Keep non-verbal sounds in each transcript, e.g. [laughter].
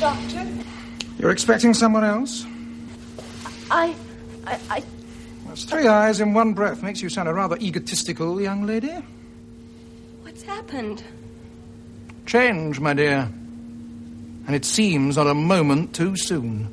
Doctor. You're expecting someone else? I, I, I. That's three eyes in one breath. Makes you sound a rather egotistical young lady. What's happened? Change, my dear. And it seems not a moment too soon.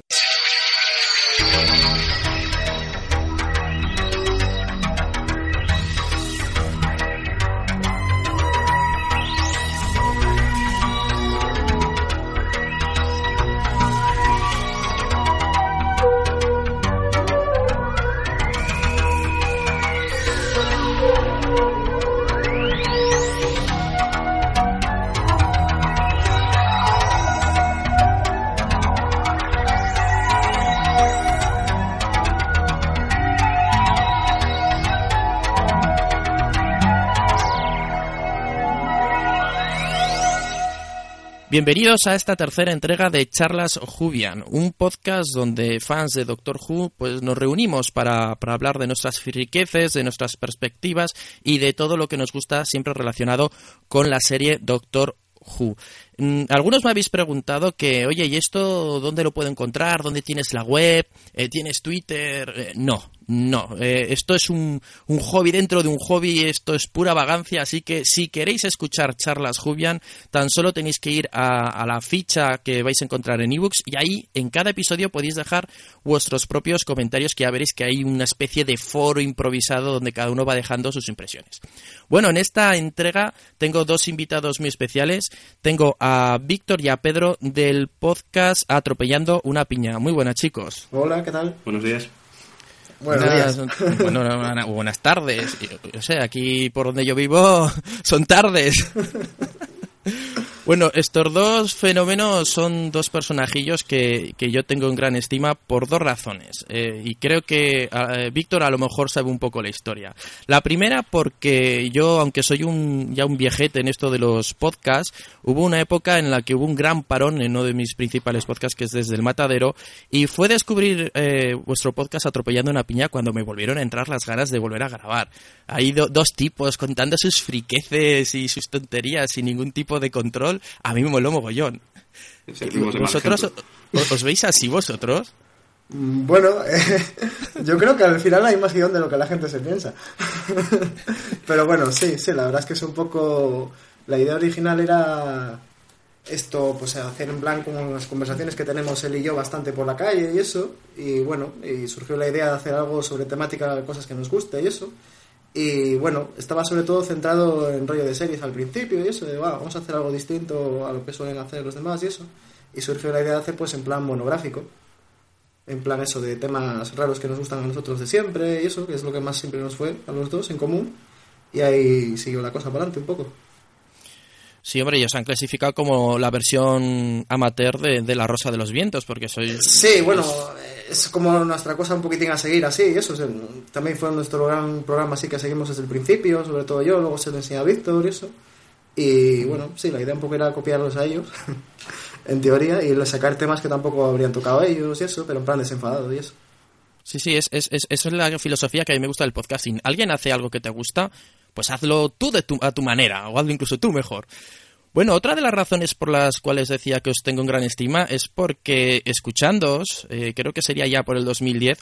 Bienvenidos a esta tercera entrega de Charlas Jubian, un podcast donde fans de Doctor Who pues nos reunimos para, para hablar de nuestras riquezas, de nuestras perspectivas y de todo lo que nos gusta siempre relacionado con la serie Doctor Who. Mm, algunos me habéis preguntado que, oye, ¿y esto dónde lo puedo encontrar? ¿Dónde tienes la web? Eh, ¿Tienes Twitter? Eh, no, no. Eh, esto es un, un, hobby dentro de un hobby, esto es pura vagancia, así que si queréis escuchar charlas Jubian, tan solo tenéis que ir a, a la ficha que vais a encontrar en ebooks y ahí en cada episodio podéis dejar vuestros propios comentarios, que ya veréis que hay una especie de foro improvisado donde cada uno va dejando sus impresiones. Bueno, en esta entrega tengo dos invitados muy especiales. Tengo a Víctor y a Pedro del podcast Atropellando una piña. Muy buenas, chicos. Hola, ¿qué tal? Buenos días. Buenos buenas, días. Bueno, [laughs] buenas tardes. O sea, aquí por donde yo vivo [laughs] son tardes. [laughs] Bueno, estos dos fenómenos son dos personajillos que, que yo tengo en gran estima por dos razones. Eh, y creo que eh, Víctor a lo mejor sabe un poco la historia. La primera porque yo, aunque soy un, ya un viejete en esto de los podcasts, hubo una época en la que hubo un gran parón en uno de mis principales podcasts, que es desde el matadero, y fue descubrir eh, vuestro podcast Atropellando una piña cuando me volvieron a entrar las ganas de volver a grabar. Hay do, dos tipos contando sus friqueces y sus tonterías sin ningún tipo de control a mí me moló mogollón. ¿Vosotros os, os, veis así vosotros? Bueno, eh, [laughs] yo creo que al final hay más guion de lo que la gente se piensa. [laughs] Pero bueno, sí, sí, la verdad es que es un poco... La idea original era esto, pues hacer en plan como las conversaciones que tenemos él y yo bastante por la calle y eso. Y bueno, y surgió la idea de hacer algo sobre temática, cosas que nos guste y eso. Y bueno, estaba sobre todo centrado en rollo de series al principio y eso, de va, vamos a hacer algo distinto a lo que suelen hacer los demás y eso. Y surgió la idea de hacer pues en plan monográfico, en plan eso de temas raros que nos gustan a nosotros de siempre y eso, que es lo que más siempre nos fue a los dos en común. Y ahí siguió la cosa para adelante un poco. Sí, hombre, ellos han clasificado como la versión amateur de, de La Rosa de los Vientos, porque soy... Sí, bueno, es como nuestra cosa un poquitín a seguir así, eso es, también fue nuestro gran programa así que seguimos desde el principio, sobre todo yo, luego se lo enseñé a Víctor y eso. Y bueno, sí, la idea un poco era copiarlos a ellos, [laughs] en teoría, y sacar temas que tampoco habrían tocado ellos y eso, pero en plan desenfadado y eso. Sí, sí, es, es, es, esa es la filosofía que a mí me gusta del podcasting. Alguien hace algo que te gusta, pues hazlo tú de tu, a tu manera, o hazlo incluso tú mejor. Bueno, otra de las razones por las cuales decía que os tengo en gran estima es porque escuchándoos, eh, creo que sería ya por el 2010,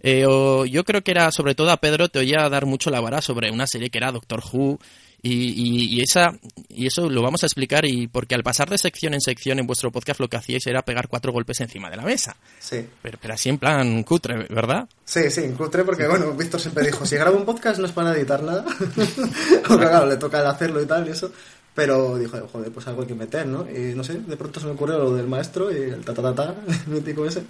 eh, o yo creo que era, sobre todo a Pedro, te oía dar mucho la vara sobre una serie que era Doctor Who, y, y, y, esa, y eso lo vamos a explicar, y porque al pasar de sección en sección en vuestro podcast lo que hacíais era pegar cuatro golpes encima de la mesa. Sí. Pero, pero así en plan cutre, ¿verdad? Sí, sí, cutre porque, bueno, Víctor siempre dijo, si grabo un podcast no es para editar nada, [laughs] porque claro, le toca el hacerlo y tal y eso. Pero dijo, joder, pues algo hay que meter, ¿no? Y no sé, de pronto se me ocurrió lo del maestro y el ta ta ta, ta el [laughs] mítico ese.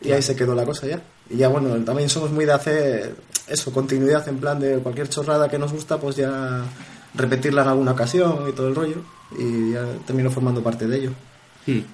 Y ahí se quedó la cosa ya. Y ya, bueno, también somos muy de hacer eso, continuidad en plan de cualquier chorrada que nos gusta, pues ya repetirla en alguna ocasión y todo el rollo. Y ya termino formando parte de ello.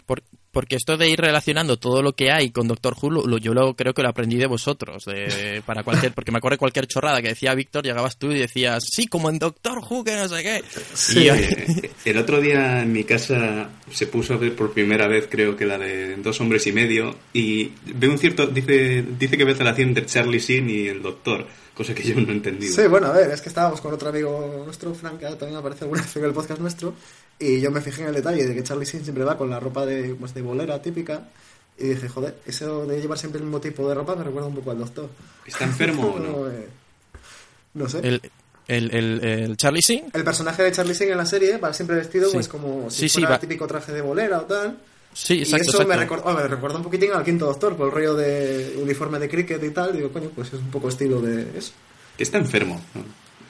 Por, porque esto de ir relacionando todo lo que hay con Doctor Who, lo, yo lo, creo que lo aprendí de vosotros. De, para cualquier, porque me acuerdo de cualquier chorrada que decía Víctor, llegabas tú y decías, sí, como en Doctor Who, que no sé qué. Sí. Y, el otro día en mi casa se puso a ver por primera vez, creo que la de Dos Hombres y Medio, y ve un cierto, dice, dice que ve relación entre Charlie Sheen y el Doctor cosa que yo no he entendido. Sí, bueno, a ver, es que estábamos con otro amigo nuestro, Frank, que también aparece alguna vez en el podcast nuestro, Y yo me fijé en el detalle de que Charlie Sheen siempre va con la ropa de, pues, de bolera típica. Y dije, joder, eso de llevar siempre el mismo tipo de ropa me recuerda un poco al doctor. ¿Está enfermo o no? Eh, [laughs] no sé. El, el, el, el Charlie Sheen. El personaje de Charlie Sheen en la serie va siempre vestido Sí. pues como si Sí, sí, fuera va- el típico traje de bolera o tal. Sí, y exacto, eso me, exacto. recuerda, me recuerda un poquitín al quinto doctor, por el rollo de uniforme de cricket y tal. Digo, coño, pues es un poco estilo de eso. Que está enfermo.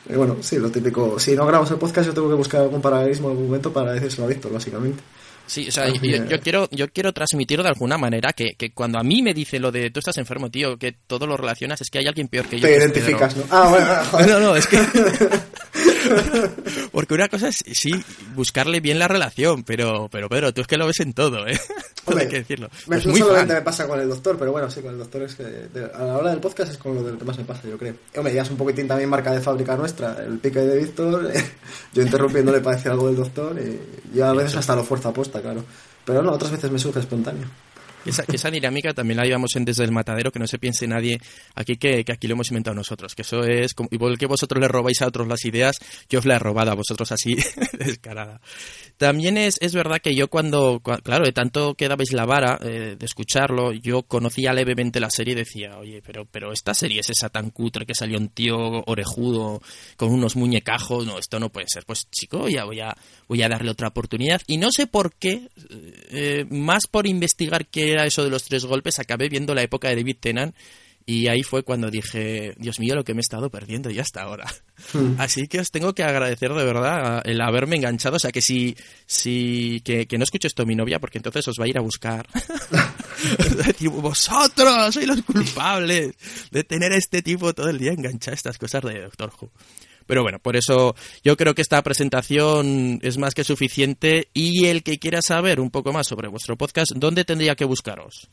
Y bueno, sí, lo típico. Si no grabamos el podcast, yo tengo que buscar algún paralelismo algún momento para decírselo a Víctor, básicamente. Sí, o sea, yo, quiero, yo quiero transmitir de alguna manera que, que cuando a mí me dice lo de tú estás enfermo, tío, que todo lo relacionas, es que hay alguien peor que yo. Te identificas. ¿no? Ah, bueno, [laughs] joder. No, no, es que. [laughs] [laughs] Porque una cosa es, sí, buscarle bien la relación, pero, pero Pedro, tú es que lo ves en todo, ¿eh? [laughs] Hombre, Hay que decirlo. Me, Es no muy solamente fan. me pasa con el doctor, pero bueno, sí, con el doctor es que de- a la hora del podcast es con lo del que más me pasa, yo creo. Hombre, ya es un poquitín también marca de fábrica nuestra, el pique de Víctor, [laughs] yo interrumpiéndole para decir algo del doctor, y yo a veces hasta lo fuerza aposta, claro. Pero no, otras veces me surge espontáneo. Esa, esa dinámica también la llevamos en desde el matadero, que no se piense nadie aquí que, que aquí lo hemos inventado nosotros, que eso es, como, igual que vosotros le robáis a otros las ideas, yo os la he robado a vosotros así, [laughs] descarada. También es, es verdad que yo cuando, cua- claro, de tanto que dabais la vara eh, de escucharlo, yo conocía levemente la serie y decía, oye, pero, pero esta serie es esa tan cutre que salió un tío orejudo con unos muñecajos, no, esto no puede ser. Pues chico, ya voy a, voy a darle otra oportunidad. Y no sé por qué, eh, más por investigar qué era eso de los tres golpes, acabé viendo la época de David Tennant y ahí fue cuando dije, Dios mío, lo que me he estado perdiendo ya hasta ahora. Así que os tengo que agradecer de verdad el haberme enganchado. O sea, que si, si que, que no escuche esto mi novia, porque entonces os va a ir a buscar. [laughs] Decir, vosotros sois los culpables de tener a este tipo todo el día enganchado a estas cosas de Doctor Who. Pero bueno, por eso yo creo que esta presentación es más que suficiente y el que quiera saber un poco más sobre vuestro podcast, ¿dónde tendría que buscaros?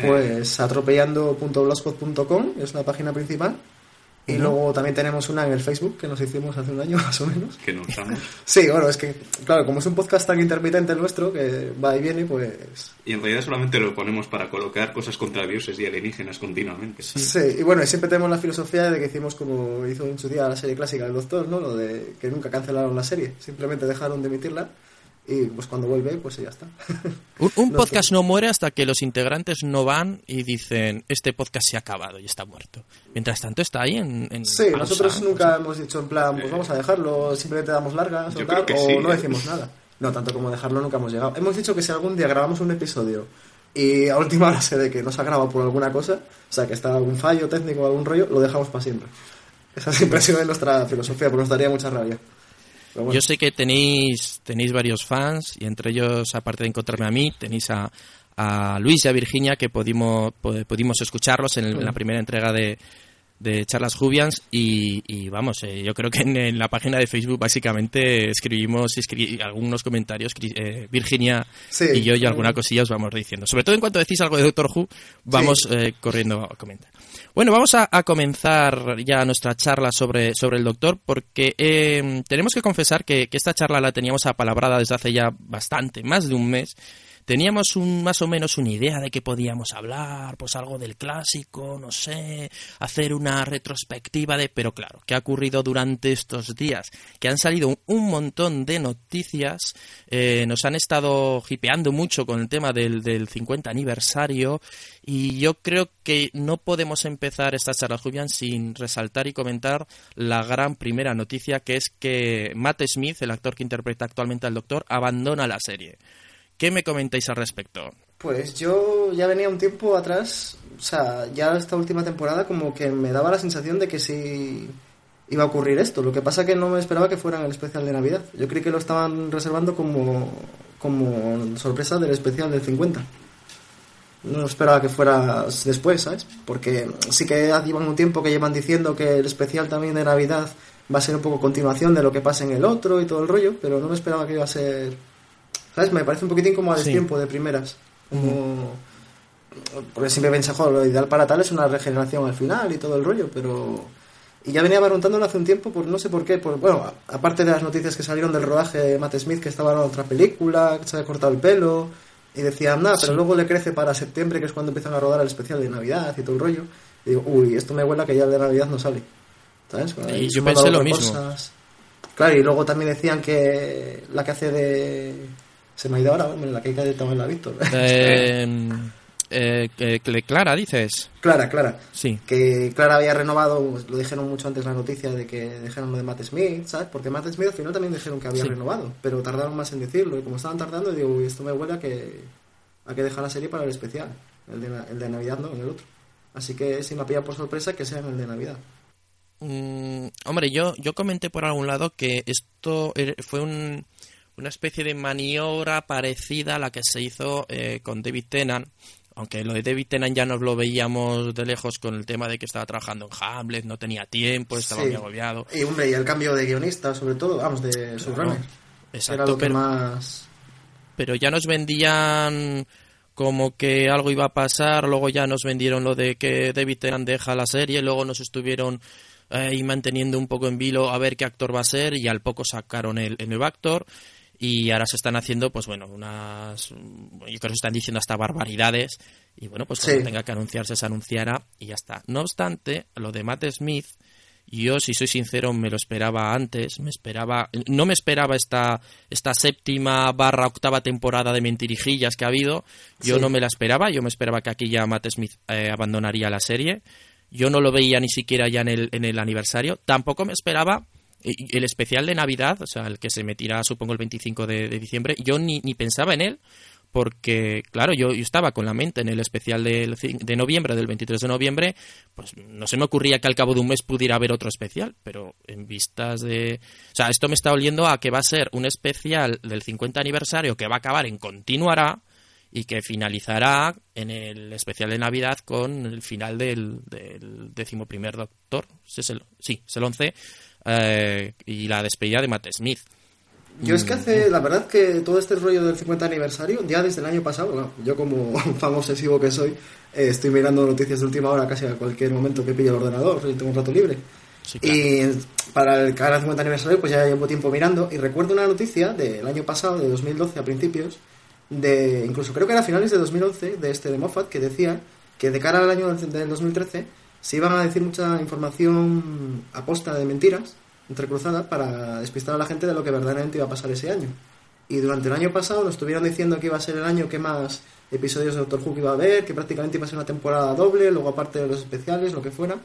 Pues atropellando.blogspot.com es una página principal. Y luego también tenemos una en el Facebook que nos hicimos hace un año [laughs] más o menos. Que no usamos. [laughs] Sí, bueno, es que, claro, como es un podcast tan intermitente el nuestro, que va y viene, pues... Y en realidad solamente lo ponemos para colocar cosas contra dioses y alienígenas continuamente. Sí, y bueno, y siempre tenemos la filosofía de que hicimos como hizo en su día la serie clásica del Doctor, ¿no? Lo de que nunca cancelaron la serie, simplemente dejaron de emitirla y pues cuando vuelve, pues ya está. [laughs] Un, un No podcast sé. no muere hasta que los integrantes no van y dicen, este podcast se ha acabado y está muerto. Mientras tanto está ahí en... en Sí, pausa, nosotros ¿no? nunca hemos dicho en plan, pues vamos a dejarlo, simplemente damos largas o tal, o sí, no ¿eh? decimos [laughs] nada. No, tanto como dejarlo nunca hemos llegado. Hemos dicho que si algún día grabamos un episodio y a última hora se ve que no se ha grabado por alguna cosa, o sea, que está algún fallo técnico o algún rollo, lo dejamos para siempre. Esa siempre ha sido nuestra filosofía, porque nos daría mucha rabia. Bueno. Yo sé que tenéis, tenéis varios fans y entre ellos, aparte de encontrarme a mí, tenéis a, a Luis y a Virginia que pudimos, pu- pudimos escucharlos en, el- en la primera entrega de, de Charlas Jubians y, y vamos, eh, yo creo que en, en la página de Facebook básicamente escribimos escri- algunos comentarios, eh, Virginia Sí. y yo y alguna cosilla os vamos diciendo. Sobre todo en cuanto decís algo de Doctor Who, vamos Sí. eh, corriendo a comentar. Bueno, vamos a, a comenzar ya nuestra charla sobre, sobre el doctor, porque eh, tenemos que confesar que, que esta charla la teníamos apalabrada desde hace ya bastante, más de un mes. Teníamos un, más o menos una idea de que podíamos hablar, pues algo del clásico, no sé, hacer una retrospectiva de... Pero claro, ¿qué ha ocurrido durante estos días? Que han salido un, montón de noticias, eh, nos han estado hipeando mucho con el tema del, del 50 aniversario y yo creo que no podemos empezar esta charla, Julián, sin resaltar y comentar la gran primera noticia que es que Matt Smith, el actor que interpreta actualmente al Doctor, abandona la serie. ¿Qué me comentáis al respecto? Pues yo ya venía un tiempo atrás, o sea, ya esta última temporada como que me daba la sensación de que sí iba a ocurrir esto. Lo que pasa que no me esperaba que fuera en el especial de Navidad. Yo creí que lo estaban reservando como, como sorpresa del especial del 50. No esperaba que fuera después, ¿sabes? Porque sí que llevan un tiempo que llevan diciendo que el especial también de Navidad va a ser un poco continuación de lo que pasa en el otro y todo el rollo, pero no me esperaba que iba a ser ¿Sabes? Me parece un poquitín como a Sí. destiempo de primeras. Como... Porque siempre pensé, joder, lo ideal para tal es una regeneración al final y todo el rollo, pero... Y ya venía barruntándolo hace un tiempo, por no sé por qué. Por, bueno, aparte de las noticias que salieron del rodaje de Matt Smith, que estaba en otra película, que se había cortado el pelo, y decían, nada, pero luego le crece para septiembre, que es cuando empiezan a rodar el especial de Navidad y todo el rollo. Y digo, uy, esto me huele a que ya el de Navidad no sale. ¿Sabes? Y yo pensé lo mismo. cosas. Claro, y luego también decían que la que hace de... Se me ha ido ahora, hombre, la que hay que también la he visto. [laughs] Eh, eh, Clara, dices. Clara, Clara. Sí. Que Clara había renovado, pues, lo dijeron mucho antes la noticia de que dejaron lo de Matt Smith, ¿sabes? Porque Matt Smith al final también dijeron que había Sí. renovado, pero tardaron más en decirlo. Y como estaban tardando, digo, uy, esto me huele a que, a que dejar la serie para el especial. El de, el de Navidad, no, el otro. Así que si me ha pillado por sorpresa, que sea en el de Navidad. Mm, hombre, yo, yo comenté por algún lado que esto er- fue un- una especie de maniobra parecida a la que se hizo eh, con David Tennant. Aunque lo de David Tennant ya nos lo veíamos de lejos con el tema de que estaba trabajando en Hamlet, no tenía tiempo, estaba Sí. muy agobiado. Y hombre, y el cambio de guionista, sobre todo, vamos, de showrunner. Exacto, Era lo que pero- más... pero ya nos vendían como que algo iba a pasar, luego ya nos vendieron lo de que David Tennant deja la serie, luego nos estuvieron eh, ahí manteniendo un poco en vilo a ver qué actor va a ser y al poco sacaron el, el nuevo actor y ahora se están haciendo pues bueno unas yo creo que se están diciendo hasta barbaridades y bueno pues cuando Sí. tenga que anunciarse se anunciará y ya está no obstante lo de Matt Smith yo, si soy sincero, me lo esperaba antes. Me esperaba, no me esperaba esta, esta séptima barra octava temporada de mentirijillas que ha habido. Yo Sí. no me la esperaba. Yo me esperaba que aquí ya Matt Smith eh, abandonaría la serie. Yo no lo veía ni siquiera ya en el, en el aniversario. Tampoco me esperaba el especial de Navidad, o sea, el que se metirá, supongo, el 25 de, diciembre. Yo ni, ni pensaba en él. Porque, claro, yo, estaba con la mente en el especial de noviembre, del 23 de noviembre, pues no se me ocurría que al cabo de un mes pudiera haber otro especial, pero en vistas de... O sea, esto me está oliendo a que va a ser un especial del 50 aniversario que va a acabar en continuará y que finalizará en el especial de Navidad con el final del, del décimo primer Doctor, sí, es el, sí, es el 11, eh, y la despedida de Matt Smith. Yo es que hace, la verdad que todo este rollo del 50 aniversario, ya desde el año pasado, bueno, yo como [laughs] fan obsesivo que soy, eh, estoy mirando noticias de última hora casi a cualquier momento que pille el ordenador, si tengo un rato libre. Sí, claro. Y para el cada 50 aniversario, pues ya llevo tiempo mirando. Y recuerdo una noticia del año pasado, de 2012 a principios, de incluso creo que era a finales de 2011, de este de Moffat, que decía que de cara al año del 2013 se iban a decir mucha información aposta de mentiras, entrecruzada, para despistar a la gente de lo que verdaderamente iba a pasar ese año. Y durante el año pasado nos estuvieron diciendo que iba a ser el año que más episodios de Doctor Who iba a haber, que prácticamente iba a ser una temporada doble, luego aparte de los especiales, lo que fuera.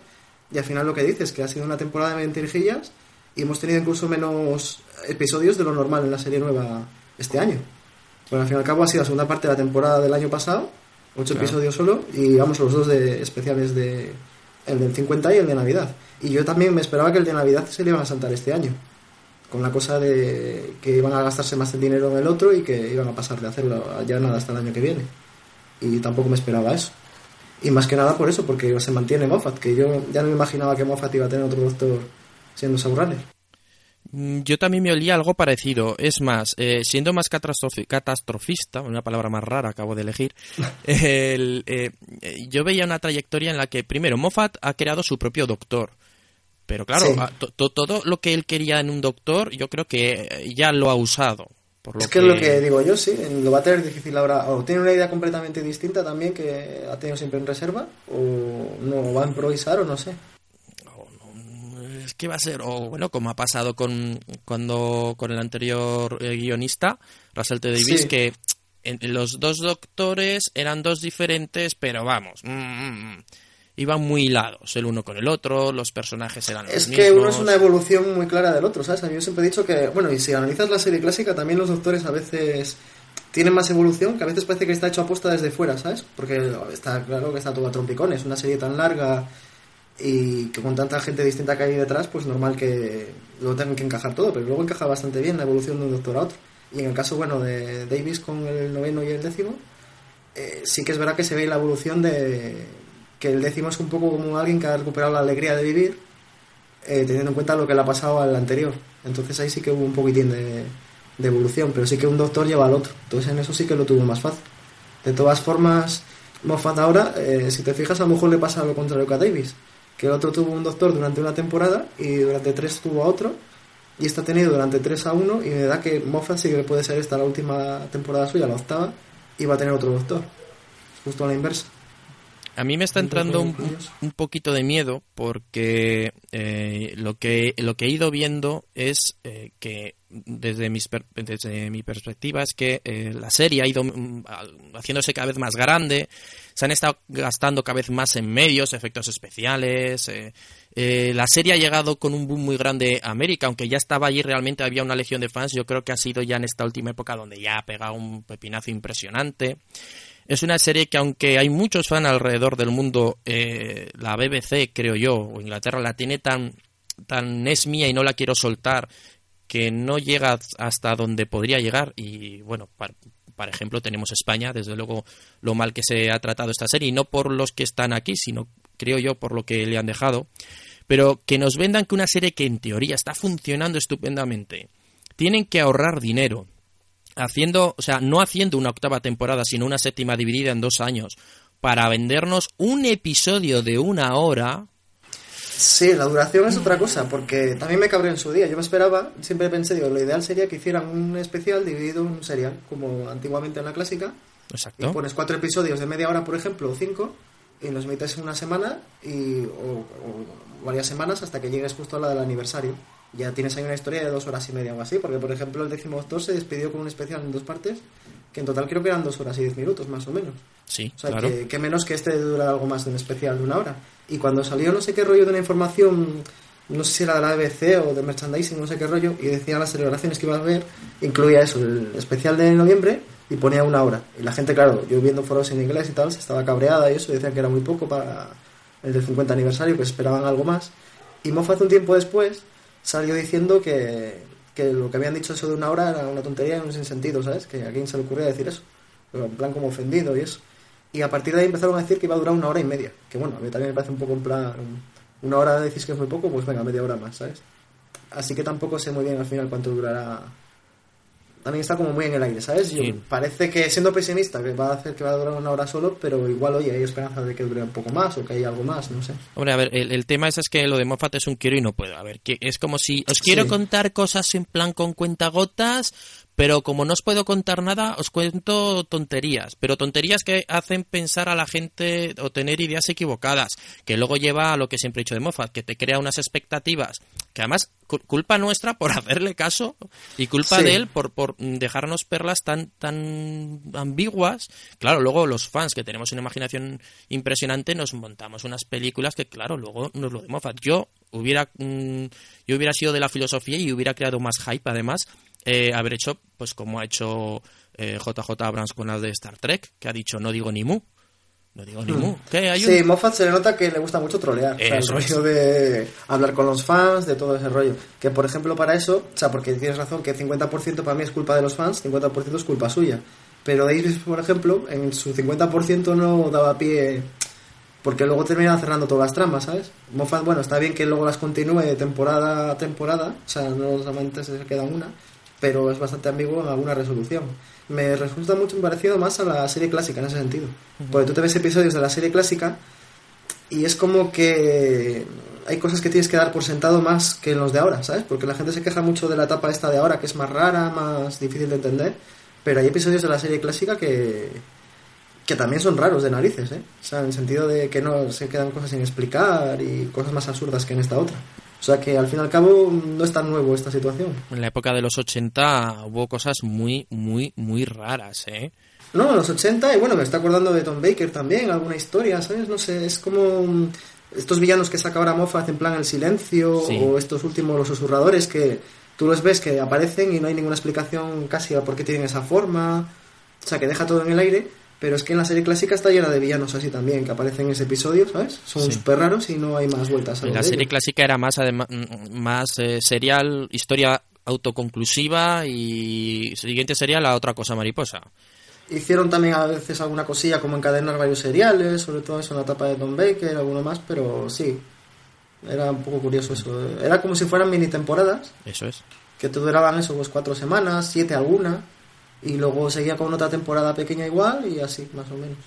Y al final lo que dices, que ha sido una temporada de mentirijillas y hemos tenido incluso menos episodios de lo normal en la serie nueva este año. Bueno, al fin y al cabo ha sido la segunda parte de la temporada del año pasado, ocho Claro. episodios solo, y vamos los dos de especiales de el del 50 y el de Navidad. Y yo también me esperaba que el de Navidad se le iban a saltar este año, con la cosa de que iban a gastarse más el dinero en el otro y que iban a pasar de hacerlo ya nada hasta el año que viene. Y tampoco me esperaba eso. Y más que nada por eso, porque se mantiene Moffat, que yo ya no me imaginaba que Moffat iba a tener otro doctor siendo showrunner. Mm, Yo también me olía algo parecido. Es más, eh, siendo más catastrofi- catastrofista, una palabra más rara acabo de elegir, [laughs] el, eh, yo veía una trayectoria en la que, primero, Moffat ha creado su propio doctor. Pero claro, Sí. a- to- to- todo lo que él quería en un doctor, yo creo que eh, ya lo ha usado. Por lo es que, es lo que digo yo, sí, lo va a tener difícil ahora. O tiene una idea completamente distinta también que ha tenido siempre en reserva, o no va a improvisar, o no sé. Que va a ser, o bueno, como ha pasado con cuando con el anterior eh, guionista, Russell T. Davis, Sí. que en- los dos doctores eran dos diferentes, pero vamos, mm, mm, mm, iban muy hilados el uno con el otro, los personajes eran los Es mismos. que uno es una evolución muy clara del otro, ¿sabes? A mí yo siempre he dicho que, bueno, y si analizas la serie clásica, también los doctores a veces tienen más evolución, que a veces parece que está hecho aposta desde fuera, ¿sabes? Porque está claro que está todo a trompicones, una serie tan larga y que con tanta gente distinta que hay detrás, pues normal que lo tengan que encajar todo, pero luego encaja bastante bien la evolución de un doctor a otro. Y en el caso, bueno, de Davis con el noveno y el décimo, eh, sí que es verdad que se ve la evolución de que el décimo es un poco como alguien que ha recuperado la alegría de vivir eh, teniendo en cuenta lo que le ha pasado al anterior. Entonces ahí sí que hubo un poquitín de, de evolución, pero sí que un doctor lleva al otro. Entonces en eso sí que lo tuvo más fácil. De todas formas, Moffat ahora, eh, si te fijas, a lo mejor le pasa lo contrario que a Davis. Que el otro tuvo un doctor durante una temporada y durante tres tuvo a otro. Y está tenido durante tres a uno y me da que Moffat sí que puede ser esta la última temporada suya, la octava, y va a tener otro doctor. Justo a la inversa. A mí me está entrando un, un poquito de miedo porque eh, lo que lo que he ido viendo es eh, que desde, mis per- desde mi perspectiva es que eh, la serie ha ido mm, haciéndose cada vez más grande, se han estado gastando cada vez más en medios, efectos especiales. eh, eh, la serie ha llegado con un boom muy grande a América, aunque ya estaba allí realmente había una legión de fans. Yo creo que ha sido ya en esta última época donde ya ha pegado un pepinazo impresionante. Es una serie que aunque hay muchos fans alrededor del mundo, eh, la BBC, creo yo, o Inglaterra la tiene tan, tan es mía y no la quiero soltar, que no llega hasta donde podría llegar. Y bueno, par- por ejemplo, tenemos España, desde luego lo mal que se ha tratado esta serie, y no por los que están aquí, sino creo yo por lo que le han dejado. Pero que nos vendan que una serie que en teoría está funcionando estupendamente, tienen que ahorrar dinero, haciendo, o sea, no haciendo una octava temporada, sino una séptima dividida en dos años, para vendernos un episodio de una hora. Sí, la duración es otra cosa, porque también me cabré en su día. Yo me esperaba, siempre pensé, digo, lo ideal sería que hicieran un especial dividido en un serial, como antiguamente en la clásica, y Exacto. pones cuatro episodios de media hora, por ejemplo, o cinco, y los metes en una semana y, o, o varias semanas hasta que llegues justo a la del aniversario. Ya tienes ahí una historia de dos horas y media o así, porque por ejemplo el décimo doctor se despidió con un especial en dos partes, que en total creo que eran dos horas y diez minutos, más o menos. Sí, O sea, claro. que, que menos que este dura algo más de un especial de una hora. Y cuando salió no sé qué rollo de una información, no sé si era de la BBC o de merchandising, no sé qué rollo, y decía las celebraciones que iba a haber, incluía eso, el especial de noviembre, y ponía una hora. Y la gente, claro, yo viendo foros en inglés y tal, se estaba cabreada y eso, decían que era muy poco para el del 50 aniversario, que esperaban algo más. Y Moffat un tiempo después salió diciendo que, que lo que habían dicho eso de una hora era una tontería y un sinsentido, ¿sabes? Que a quién se le ocurría decir eso. Pero en plan como ofendido y eso. Y a partir de ahí empezaron a decir que iba a durar una hora y media. Que bueno, a mí también me parece un poco en plan... Una hora decís que es muy poco, pues venga, media hora más, ¿sabes? Así que tampoco sé muy bien al final cuánto durará. También está como muy en el aire, ¿sabes? Yo- Sí. parece que siendo pesimista que va a hacer que va a durar una hora solo, pero igual, oye, hay esperanza de que dure un poco más o que haya algo más, no sé. Hombre, a ver, el, el tema es, es que lo de Moffat es un quiero y no puedo. A ver, que es como si os quiero Sí. contar cosas en plan con cuentagotas, pero como no os puedo contar nada, os cuento tonterías. Pero tonterías que hacen pensar a la gente o tener ideas equivocadas, que luego lleva a lo que siempre he dicho de Moffat, que te crea unas expectativas, que además cu- culpa nuestra por [laughs] hacerle caso y culpa Sí. de él por, por dejarnos perlas tan, tan ambiguas. Claro, luego los fans que tenemos una imaginación impresionante nos montamos unas películas que, claro, luego nos lo de Moffat. Yo hubiera, mm, yo hubiera sido de la filosofía y hubiera creado más hype, además, eh, haber hecho, pues como ha hecho eh, JJ Abrams con la de Star Trek, que ha dicho no digo ni mu. No digo ni mu. ¿Qué? Hay un-. Sí, Moffat se le nota que le gusta mucho trolear. O sea, el rollo de hablar con los fans, de todo ese rollo. Que, por ejemplo, para eso, o sea, porque tienes razón que 50% para mí es culpa de los fans, 50% es culpa suya. Pero Davis, por ejemplo, en su 50% no daba pie... Porque luego terminaba cerrando todas las tramas, ¿sabes? Moffat, bueno, está bien que luego las continúe temporada a temporada, o sea, no solamente se queda una, pero es bastante ambiguo en alguna resolución. Me resulta mucho parecido más a la serie clásica en ese sentido. Porque tú te ves episodios de la serie clásica y es como que hay cosas que tienes que dar por sentado más que en los de ahora, ¿sabes? Porque la gente se queja mucho de la etapa esta de ahora, que es más rara, más difícil de entender, pero hay episodios de la serie clásica que, que también son raros de narices, ¿eh? O sea, en el sentido de que no se quedan cosas sin explicar y cosas más absurdas que en esta otra. O sea que al fin y al cabo no es tan nuevo esta situación. En la época de los 80 hubo cosas muy, muy, muy raras, ¿eh? No, en los 80, y bueno, me está acordando de Tom Baker también, alguna historia, ¿sabes? No sé, es como mm, estos villanos que saca ahora Moffat en plan El Silencio, Sí. o estos últimos, los susurradores, que tú los ves que aparecen y no hay ninguna explicación casi a por qué tienen esa forma, o sea, que deja todo en el aire, pero es que en la serie clásica está llena de villanos así también, que aparecen en ese episodio, ¿sabes? Son Sí. súper raros y no hay más vueltas a En la serie ellos. clásica era más, mm, más eh, serial, historia autoconclusiva y siguiente sería la otra cosa mariposa. Hicieron también a veces alguna cosilla como encadenar varios seriales, sobre todo eso en la etapa de Tom Baker, alguno más, pero sí, era un poco curioso eso. Era como si fueran mini temporadas, Eso es. que te duraban eso, pues cuatro semanas, siete alguna, y luego seguía con otra temporada pequeña igual y así, más o menos.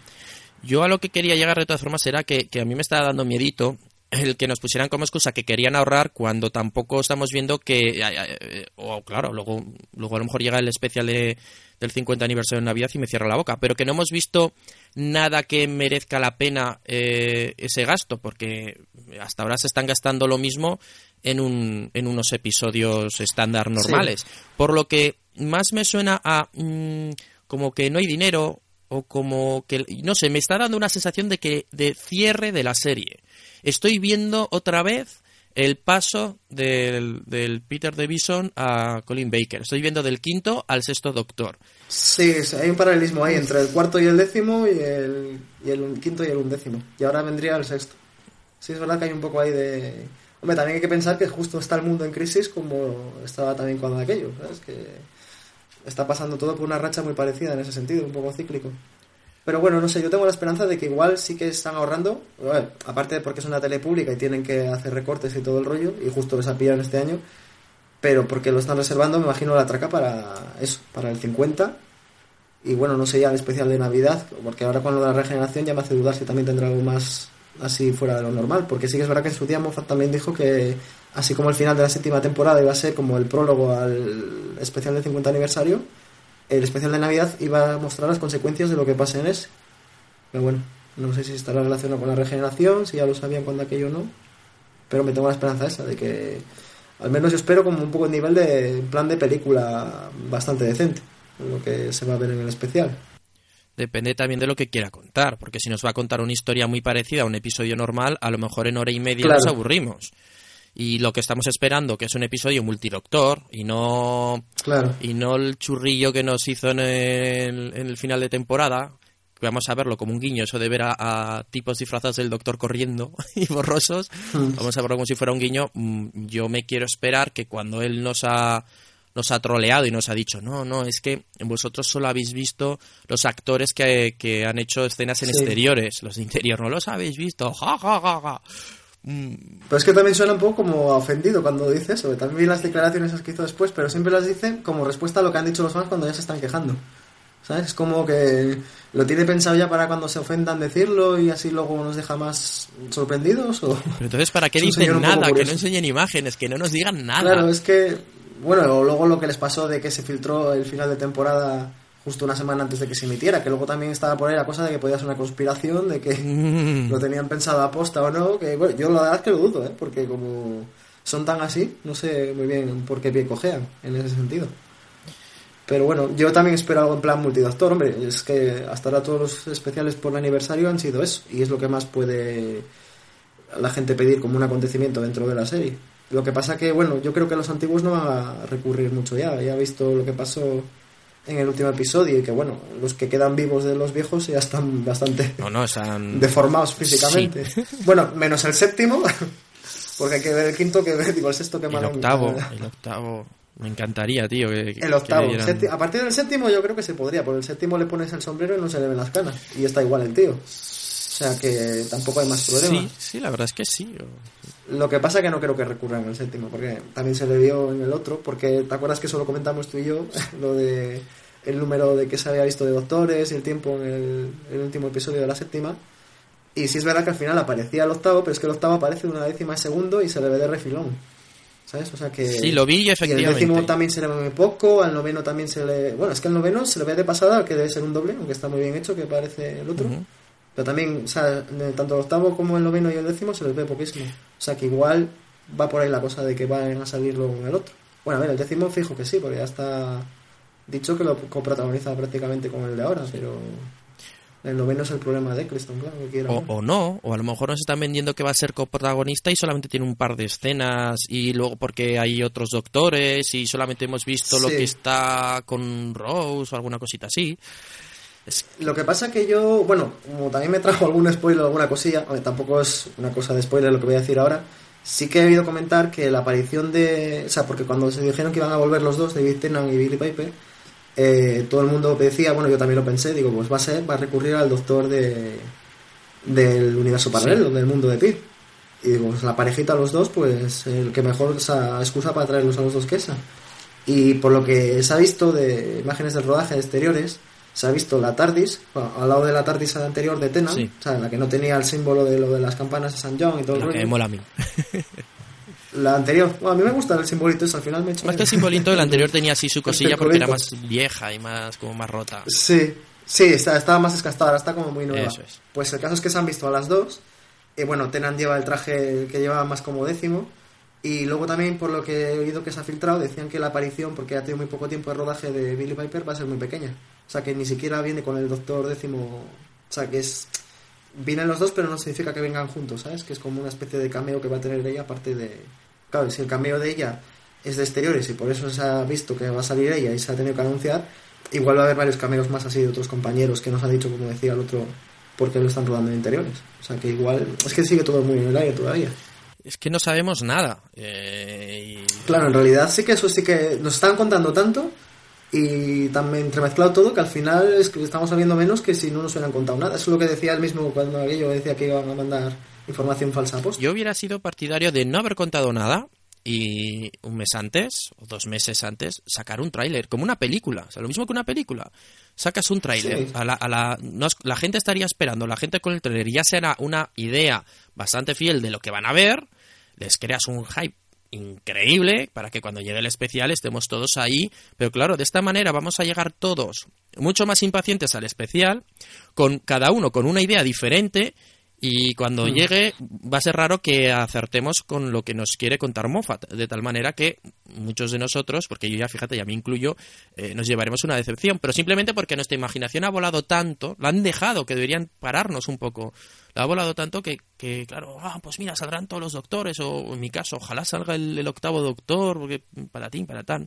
Yo a lo que quería llegar de todas formas era que, que a mí me estaba dando miedito el que nos pusieran como excusa que querían ahorrar cuando tampoco estamos viendo que eh, o claro luego luego a lo mejor llega el especial de- del 50 aniversario de Navidad y me cierra la boca pero que no hemos visto nada que merezca la pena eh, ese gasto, porque hasta ahora se están gastando lo mismo en, un, en unos episodios estándar normales. Por lo que más me suena a mm, como que no hay dinero o como que no sé, me está dando una sensación de que de cierre de la serie. Estoy viendo otra vez el paso del, del Peter Davison a Colin Baker. Estoy viendo del quinto al sexto Doctor. Sí, hay un paralelismo ahí entre el cuarto y el décimo y el, y el quinto y el undécimo. Y ahora vendría el sexto. Sí, es verdad que hay un poco ahí de... Hombre, también hay que pensar que justo está el mundo en crisis como estaba también cuando aquello, ¿sabes? Que está pasando todo por una racha muy parecida en ese sentido, un poco cíclico. Pero bueno, no sé, yo tengo la esperanza de que igual sí que están ahorrando, aparte porque es una tele pública y tienen que hacer recortes y todo el rollo, y justo les ha este año, pero porque lo están reservando, me imagino la traca para eso, para el 50. Y bueno, no sé ya el especial de Navidad, porque ahora con lo la regeneración ya me hace dudar si también tendrá algo más así fuera de lo normal, porque sí que es verdad que en su día Moffat también dijo que así como el final de la séptima temporada iba a ser como el prólogo al especial del 50 aniversario, el especial de Navidad iba a mostrar las consecuencias de lo que pasa en ese. Pero bueno, no sé si estará relacionado con la regeneración, si ya lo sabían cuando aquello no. Pero me tengo la esperanza esa de que, al menos yo espero como un poco el nivel de plan de película bastante decente, lo que se va a ver en el especial. Depende también de lo que quiera contar, porque si nos va a contar una historia muy parecida a un episodio normal, a lo mejor en hora y media nos aburrimos y lo que estamos esperando que es un episodio multidoctor y no y no el churrillo que nos hizo en el, en el final de temporada vamos a verlo como un guiño eso de ver a, tipos disfrazados del doctor corriendo [laughs] y borrosos hmm. vamos a verlo como si fuera un guiño mm, yo me quiero esperar que cuando él nos ha nos ha troleado y nos ha dicho, no, no, es que vosotros solo habéis visto los actores que, que han hecho escenas en exteriores, los de interior no los habéis visto, ja, ja, ja, ja. Pero es que también suena un poco como ofendido cuando dice eso. También vi las declaraciones que hizo después, pero siempre las dice como respuesta a lo que han dicho los fans cuando ya se están quejando. ¿Sabes? Es como que lo tiene pensado ya para cuando se ofendan decirlo y así luego nos deja más sorprendidos. ¿o? entonces, ¿para qué [laughs] dicen nada? Que no enseñen imágenes, que no nos digan nada. Claro, es que, bueno, luego lo que les pasó de que se filtró el final de temporada justo una semana antes de que se emitiera, que luego también estaba por ahí la cosa de que podía ser una conspiración, de que mm. lo tenían pensado a posta o no, que bueno, yo la verdad es que lo dudo, ¿eh? porque como son tan así, no sé muy bien por qué pie cojean en ese sentido. Pero bueno, yo también espero algo en plan multidoctor, hombre, es que hasta ahora todos los especiales por el aniversario han sido eso, y es lo que más puede la gente pedir como un acontecimiento dentro de la serie. Lo que pasa que, bueno, yo creo que los antiguos no van a recurrir mucho ya, ya he visto lo que pasó en el último episodio y que bueno, los que quedan vivos de los viejos ya están bastante deformados físicamente. [laughs] Bueno, menos el séptimo, [laughs] porque hay que ver el quinto que digo, el sexto que El octavo, [laughs] el octavo. Me encantaría, tío. el octavo. A partir del séptimo yo creo que se podría, porque el séptimo le pones el sombrero y no se le ven las canas. Y está igual el tío. O sea que tampoco hay más problema. Sí, sí, la verdad es que sí. Lo que pasa es que no creo que recurran el séptimo, porque también se le vio en el otro, porque te acuerdas que solo comentamos tú y yo [laughs] lo de el número de que se había visto de doctores y el tiempo en el, último episodio de la séptima. Y sí es verdad que al final aparecía el octavo, pero es que el octavo aparece de una décima de segundo y se le ve de refilón. ¿Sabes? O sea que. Sí, lo vi efectivamente. Y el décimo también se le ve muy poco, al noveno también se le. Bueno, es que el noveno se le ve de pasada, que debe ser un doble, aunque está muy bien hecho, que parece el otro. Pero también, o sea, tanto el octavo como el noveno y el décimo se les ve poquísimo. O sea que igual va por ahí la cosa de que van a salir luego en el otro. Bueno, a ver, el décimo fijo que sí, porque ya está dicho que lo coprotagoniza prácticamente con el de ahora, pero el noveno es el problema de Eccleston, claro. o, o, no, o a lo mejor nos están vendiendo que va a ser coprotagonista y solamente tiene un par de escenas y luego porque hay otros doctores y solamente hemos visto lo que está con Rose o alguna cosita así. Lo que pasa que yo, bueno, como también me trajo algún spoiler, alguna cosilla, tampoco es una cosa de spoiler lo que voy a decir ahora, sí que he oído comentar que la aparición de... O sea, porque cuando se dijeron que iban a volver los dos, David Tennant y Billy Piper, eh, todo el mundo decía, bueno, yo también lo pensé, digo, pues va a ser, va a recurrir al doctor de, del universo paralelo, del mundo de Pete. Y digo, pues la parejita, los dos, pues el que mejor esa excusa para traerlos a los dos que esa. Y por lo que se ha visto de imágenes del rodaje de exteriores, se ha visto la TARDIS, al lado de la TARDIS anterior de Tena, o sea, la que no tenía el símbolo de lo de las campanas de San John y todo el rollo. Que mola a mí. La anterior, a mí me gusta el simbolito eso, al final me he Más que el simbolito, el anterior [laughs] tenía así su cosilla porque era más vieja y más como más rota. Sí, Sí, está, estaba más desgastada, ahora está como muy nueva. Eso es. Pues el caso es que se han visto a las dos. Y bueno, Tenan lleva el traje que lleva más como décimo. Y luego también, por lo que he oído que se ha filtrado, decían que la aparición, porque ha tenido muy poco tiempo de rodaje de Billy Piper, va a ser muy pequeña. O sea, que ni siquiera viene con el doctor décimo. O sea, que es. Vienen los dos, pero no significa que vengan juntos, ¿sabes? Que es como una especie de cameo que va a tener ella, aparte de. Claro, si el cameo de ella es de exteriores y por eso se ha visto que va a salir ella y se ha tenido que anunciar, igual va a haber varios cameos más así de otros compañeros que nos han dicho, como decía el otro, porque lo están rodando en interiores. O sea, que igual. Es que sigue todo muy en el aire todavía. Es que no sabemos nada. Eh, y- Claro, en realidad sí que eso sí que nos están contando tanto y también entremezclado todo que al final es que estamos sabiendo menos que si no nos hubieran contado nada. Eso es lo que decía él mismo cuando aquello decía que iban a mandar información falsa a post. Yo hubiera sido partidario de no haber contado nada y un mes antes o dos meses antes sacar un tráiler, como una película. O sea, lo mismo que una película. Sacas un tráiler. Sí. A la, a la, no la gente estaría esperando, la gente con el tráiler ya será una idea bastante fiel de lo que van a ver. Les creas un hype increíble para que cuando llegue el especial estemos todos ahí. Pero claro, de esta manera vamos a llegar todos mucho más impacientes al especial, con cada uno con una idea diferente. Y cuando llegue va a ser raro que acertemos con lo que nos quiere contar Moffat, de tal manera que muchos de nosotros, porque yo ya fíjate, ya me incluyo, eh, nos llevaremos una decepción, pero simplemente porque nuestra imaginación ha volado tanto, la han dejado, que deberían pararnos un poco, la ha volado tanto que, que claro, ah, pues mira, saldrán todos los doctores, o en mi caso, ojalá salga el, el octavo doctor, porque para ti, para tan.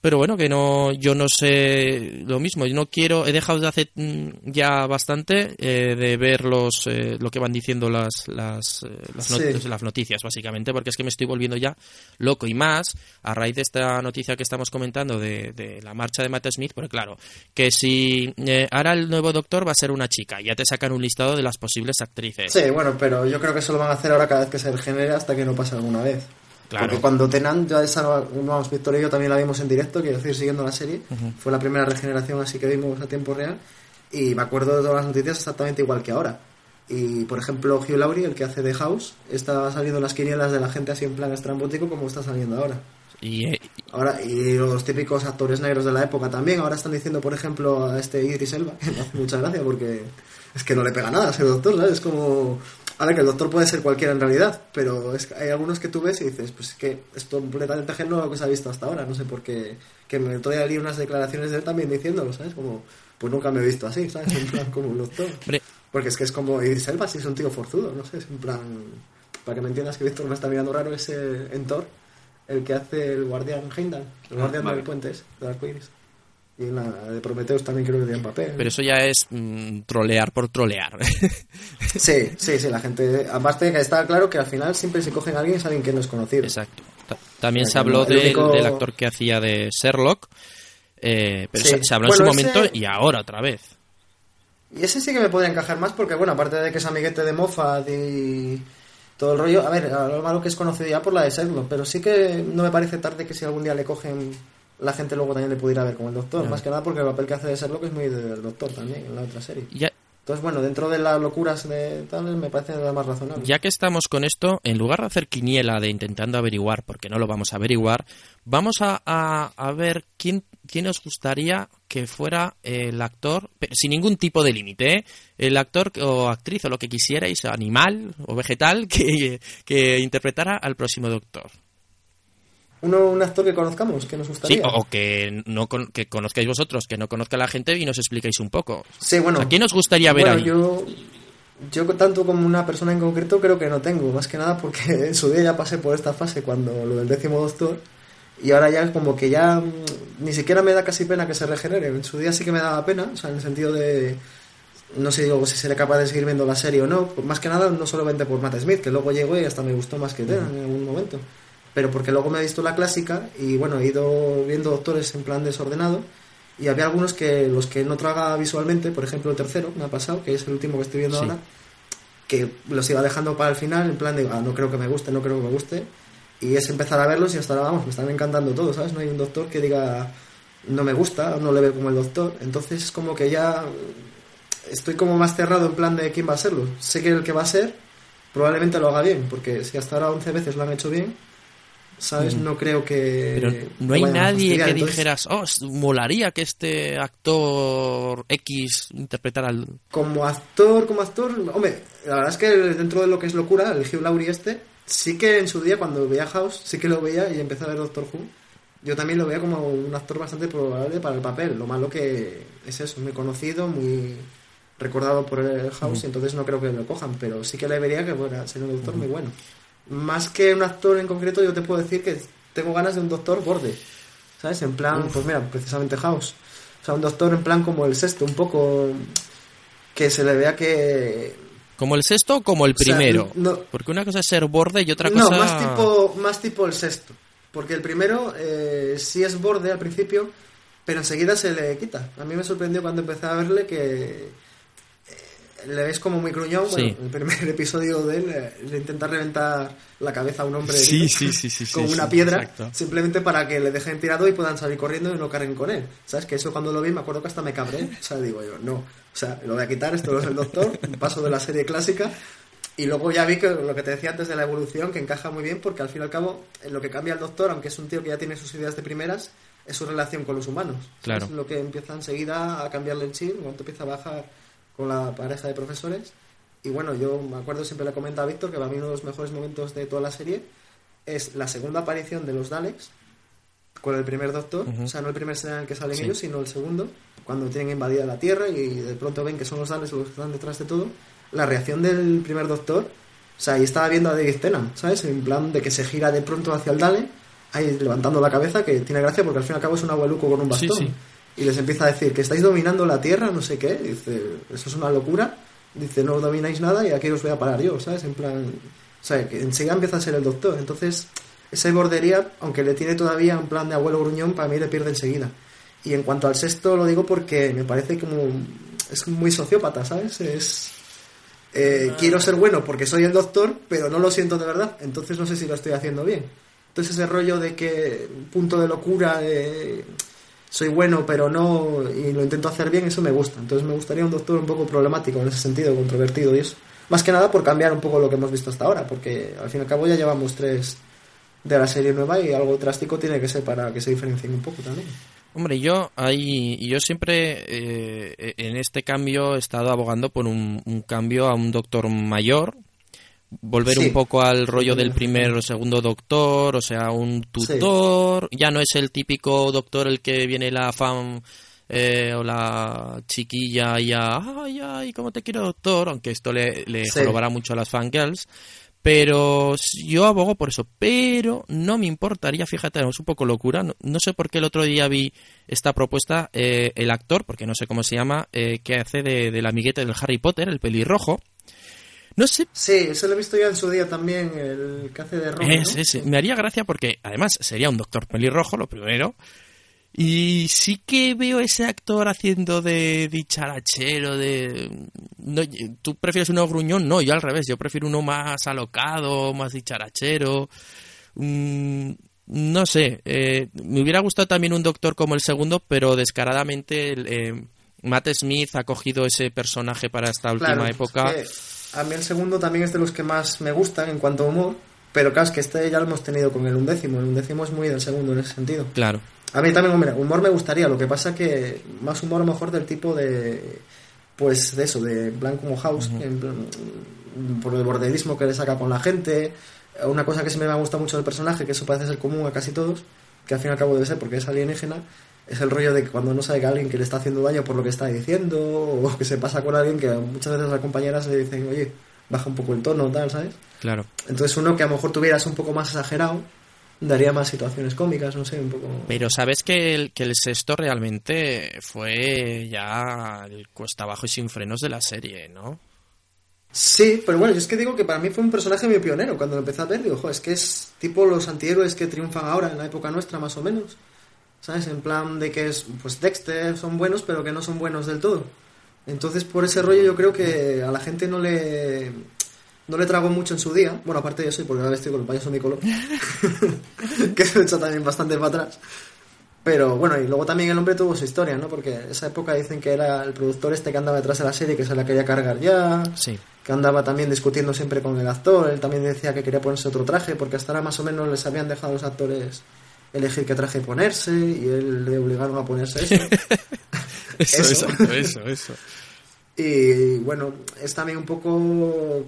Pero bueno, que no, yo no sé lo mismo. Yo no quiero, he dejado de hace mm, ya bastante eh, de ver los, eh, lo que van diciendo las, las, eh, las, not- Sí. las noticias, básicamente, porque es que me estoy volviendo ya loco y más a raíz de esta noticia que estamos comentando de, de la marcha de Matt Smith, porque claro, que si eh, ahora el nuevo doctor va a ser una chica, ya te sacan un listado de las posibles actrices. Sí, bueno, pero yo creo que eso lo van a hacer ahora cada vez que se regenere hasta que no pase alguna vez. Claro. Porque cuando Tenan, ya esa, vamos, Víctor y yo también la vimos en directo, quiero decir, siguiendo la serie, fue la primera regeneración así que vimos a tiempo real, y me acuerdo de todas las noticias exactamente igual que ahora. Y, por ejemplo, Hugh Laurie, el que hace de House, está saliendo en las quinielas de la gente así en plan estrambótico como está saliendo ahora. Y, eh, Ahora, y los típicos actores negros de la época también. Ahora están diciendo, por ejemplo, a este Idris Elba, que me hace mucha gracia porque es que no le pega nada a ser doctor, ¿sabes? Es como. A ver, que el doctor puede ser cualquiera en realidad, pero es que hay algunos que tú ves y dices, pues es que es completamente ajeno a lo que se ha visto hasta ahora. No sé por qué. Que me todavía leí unas declaraciones de él también diciéndolo, ¿sabes? Como, pues nunca me he visto así, ¿sabes? En plan, como un doctor. Porque es que es como Idris Elba, si es un tío forzudo, no sé, es en plan... Para que me entiendas que Víctor me está mirando raro, es eh, en Thor, el que hace el guardián Heimdall, el Ah, guardián vale. del puente ese, de arcoiris. Y en la de Prometheus también creo que tiene papel. pero eso ya es mm, trolear por trolear. [laughs] Sí, sí, sí, la gente... Aparte que está claro que al final siempre si cogen a alguien es alguien que no es conocido. Exacto. Ta- También O se sea, que habló del, único- del actor que hacía de Sherlock, eh, pero Sí. se, se habló Bueno, en su ese- momento y ahora otra vez. Y ese sí que me podría encajar más porque, bueno, aparte de que es amiguete de Moffat y todo el rollo, a ver, a lo malo que es conocido ya por la de Sherlock, pero sí que no me parece tarde que si algún día le cogen, la gente luego también le pudiera ver como el doctor. Más que nada porque el papel que hace de Sherlock es muy del doctor también en la otra serie. Ya, Entonces, bueno, dentro de las locuras de tal, me parece lo más razonable. ya que estamos con esto, en lugar de hacer quiniela de intentando averiguar, porque no lo vamos a averiguar, vamos a, a- a ver quién, quién os gustaría que fuera el actor, sin ningún tipo de límite, ¿eh? el actor o actriz o lo que quisierais, animal o vegetal, [laughs] que, que interpretara al próximo doctor. Uno, un actor que conozcamos, que nos Sí, gustaría. o, o que no con- que conozcáis vosotros, que no conozca la gente y nos expliquéis un poco. Sí, bueno. ¿A quién os gustaría ver bueno, ahí? yo, yo tanto como una persona en concreto creo que no tengo, más que nada porque [laughs] en su día ya pasé por esta fase cuando lo del décimo doctor y ahora ya como que ya mm, ni siquiera me da casi pena que se regenere. En su día sí que me daba pena, o sea, en el sentido de no sé digo si seré capaz de seguir viendo la serie o no, más que nada no solamente por Matt Smith, que luego llegó y hasta me gustó más que Tenan en algún momento, pero porque luego me he visto la clásica y bueno, he ido viendo doctores en plan desordenado y había algunos que los que no traga visualmente, por ejemplo el tercero, me ha pasado, que es el último que estoy viendo Sí. ahora, que los iba dejando para el final, en plan de, ah, no creo que me guste, no creo que me guste, y es empezar a verlos y hasta ahora, vamos, me están encantando todos, ¿sabes? No hay un doctor que diga, no me gusta, no le veo como el doctor, entonces es como que ya estoy como más cerrado en plan de quién va a serlo. Sé que el que va a ser probablemente lo haga bien, porque si hasta ahora 11 veces lo han hecho bien, ¿sabes? No creo que... Pero no hay nadie que entonces- dijeras, oh, molaría que este actor X interpretara al... Como actor, como actor, hombre, la verdad es que dentro de lo que es locura, el Hugh Laurie este, sí que en su día cuando veía House, sí que lo veía y empecé a ver Doctor Who. Yo también lo veía como un actor bastante probable para el papel. Lo malo que es eso, muy conocido, muy recordado por el House, y entonces no creo que lo cojan, pero sí que le vería que fuera ser un doctor muy bueno. Más que un actor en concreto, yo te puedo decir que tengo ganas de un doctor borde. ¿Sabes? En plan, pues mira, precisamente House. O sea, un doctor en plan como el sexto, un poco que se le vea que ¿Como el sexto o como el O sea, primero? no- Porque una cosa es ser borde y otra no, cosa... más tipo, más tipo el sexto. Porque el primero eh, sí es borde al principio, pero enseguida se le quita. A mí me sorprendió cuando empecé a verle que le ves como muy gruñón. Sí. Bueno, el primer [laughs] episodio de él eh, le intenta reventar la cabeza a un hombre Sí, sí, sí, sí, sí, [laughs] con sí, una piedra, exacto. simplemente para que le dejen tirado y puedan salir corriendo y no carguen con él. ¿Sabes? Que eso cuando lo vi me acuerdo que hasta me cabré. O sea, digo yo, no. O sea, lo voy a quitar, esto no es el doctor, [laughs] paso de la serie clásica. Y luego ya vi que lo que te decía antes de la evolución, que encaja muy bien, porque al fin y al cabo, lo que cambia el doctor, aunque es un tío que ya tiene sus ideas de primeras, es su relación con los humanos. Claro. Es lo que empieza enseguida a cambiarle el chip, en cuanto empieza a bajar con la pareja de profesores. Y bueno, yo me acuerdo, siempre le comento a Víctor, que para mí uno de los mejores momentos de toda la serie es la segunda aparición de los Daleks con el primer doctor, Ujú. o sea, no el primer escena en el que salen Sí. ellos, sino el segundo, cuando tienen invadida la Tierra y de pronto ven que son los Daleks los que están detrás de todo. La reacción del primer doctor, o sea, ahí estaba viendo a David Tennant, ¿sabes? En plan de que se gira de pronto hacia el Dalek, ahí levantando la cabeza, que tiene gracia porque al fin y al cabo es un abueluco con un Sí, bastón. sí. Y les empieza a decir que estáis dominando la Tierra, no sé qué. Dice, eso es una locura. Dice, no domináis nada y aquí os voy a parar yo, ¿sabes? En plan, o sea, que enseguida empieza a ser el doctor. Entonces, esa bordería, aunque le tiene todavía un plan de abuelo gruñón, para mí le pierde enseguida. Y en cuanto al sexto, lo digo porque me parece como. Es muy sociópata, ¿sabes? Es. eh, quiero ser bueno porque soy el doctor, pero no lo siento de verdad. Entonces no sé si lo estoy haciendo bien. Entonces ese rollo de que. Punto de locura, de. Soy bueno, pero no. Y lo intento hacer bien, eso me gusta. Entonces me gustaría un doctor un poco problemático en ese sentido, controvertido y eso. Más que nada por cambiar un poco lo que hemos visto hasta ahora, porque al fin y al cabo ya llevamos tres de la serie nueva y algo drástico tiene que ser para que se diferencien un poco también. Hombre, yo ahí, yo siempre eh, en este cambio he estado abogando por un, un cambio a un doctor mayor, volver Sí. un poco al rollo del primer o segundo doctor, o sea, un tutor, ya no es el típico doctor el que viene la fan eh, o la chiquilla y ya, ay, ay, cómo te quiero doctor, aunque esto le, le Sí. mucho a las fangirls. Pero yo abogo por eso. Pero no me importaría, fíjate, es un poco locura. No, no sé por qué el otro día vi esta propuesta, eh, el actor, porque no sé cómo se llama, eh, que hace de, del amiguete del Harry Potter, el pelirrojo. No sé. Sí, eso lo he visto ya en su día también, el que hace de Ron. Es, me haría gracia porque además sería un doctor pelirrojo, lo primero. Y sí que veo ese actor haciendo de dicharachero, de... No, ¿Tú prefieres uno gruñón? No, yo al revés, yo prefiero uno más alocado, más dicharachero. Mm, no sé, eh, me hubiera gustado también un doctor como el segundo, pero descaradamente eh, Matt Smith ha cogido ese personaje para esta última Claro, época. es que a mí el segundo también es de los que más me gustan en cuanto a humor, pero claro, es que este ya lo hemos tenido con el undécimo. El undécimo es muy del segundo en ese sentido. Claro. A mí también, hombre, humor me gustaría, lo que pasa que más humor a lo mejor del tipo de, pues de eso, de plan como House, en plan, por el bordelismo que le saca con la gente, una cosa que siempre me gusta mucho del personaje, que eso parece ser común a casi todos, que al fin y al cabo debe ser porque es alienígena, es el rollo de que cuando no sabe que alguien que le está haciendo daño por lo que está diciendo, o que se pasa con alguien que muchas veces las compañeras le dicen, oye, baja un poco el tono, tal, ¿sabes? Claro. Entonces uno que a lo mejor tuvieras un poco más exagerado, daría más situaciones cómicas, no sé, un poco... Pero sabes que el, que el sexto realmente fue ya el cuesta abajo y sin frenos de la serie, ¿no? Sí, pero bueno, yo es que digo que para mí fue un personaje muy pionero. Cuando lo empecé a ver, digo, "Jo, es que es tipo los antihéroes que triunfan ahora, en la época nuestra, más o menos. ¿Sabes? En plan de que es, pues Dexter son buenos, pero que no son buenos del todo. Entonces, por ese rollo, yo creo que a la gente no le. No le trago mucho en su día. Bueno, aparte yo soy porque ahora estoy con el payaso mi color. [laughs] que se echa también bastante para atrás. Pero bueno, y luego también el hombre tuvo su historia, ¿no? Porque esa época dicen que era el productor este que andaba detrás de la serie que se la quería cargar ya Sí. que andaba también discutiendo siempre con el actor. Él también decía que quería ponerse otro traje, porque hasta ahora más o menos les habían dejado los actores elegir qué traje ponerse y él le obligaron a ponerse eso. [laughs] Eso, Eso. exacto, eso, eso. y bueno, es también un poco,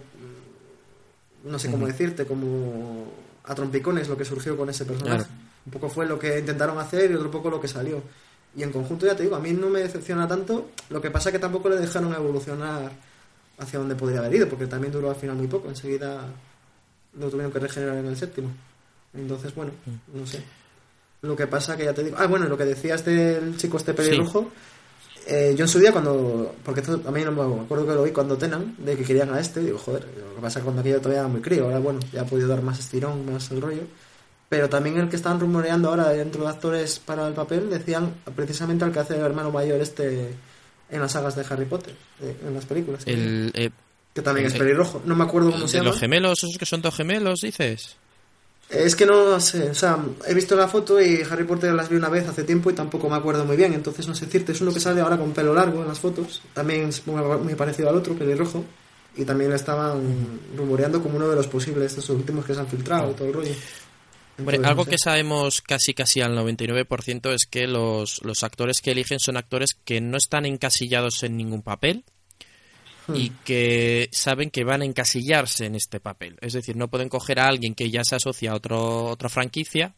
no sé cómo decirte, como a trompicones lo que surgió con ese personaje. Claro. Un poco fue lo que intentaron hacer y otro poco lo que salió. Y en conjunto, ya te digo, a mí no me decepciona tanto. Lo que pasa es que tampoco le dejaron evolucionar hacia donde podría haber ido, porque también duró al final muy poco. Enseguida lo tuvieron que regenerar en el séptimo. Entonces, bueno, no sé. Lo que pasa que ya te digo. Ah, bueno, lo que decías del chico este pelirrojo. eh, yo en su día, cuando. Porque esto también no me acuerdo que lo vi cuando Tenan, de que querían a este. Digo, joder, lo que pasa es que cuando aquello todavía era muy crío. Ahora, bueno, ya ha podido dar más estirón, más el rollo. Pero también el que estaban rumoreando ahora dentro de actores para el papel decían precisamente al que hace el hermano mayor este en las sagas de Harry Potter, eh, en las películas. El, eh, que también es el- pelirrojo. No me acuerdo cómo se de llama. los gemelos, esos que son dos gemelos, dices. Es que no sé, o sea, he visto la foto y Harry Potter las vi una vez hace tiempo y tampoco me acuerdo muy bien, entonces no sé decirte, es uno que sale ahora con pelo largo en las fotos, también es muy, muy parecido al otro, pelirrojo, y también le estaban rumoreando como uno de los posibles, estos últimos que se han filtrado y todo el rollo. Algo no sé. que sabemos casi casi al 99% es que los, los actores que eligen son actores que no están encasillados en ningún papel Hmm. y que saben que van a encasillarse en este papel. Es decir, no pueden coger a alguien que ya se asocia a otro, otra franquicia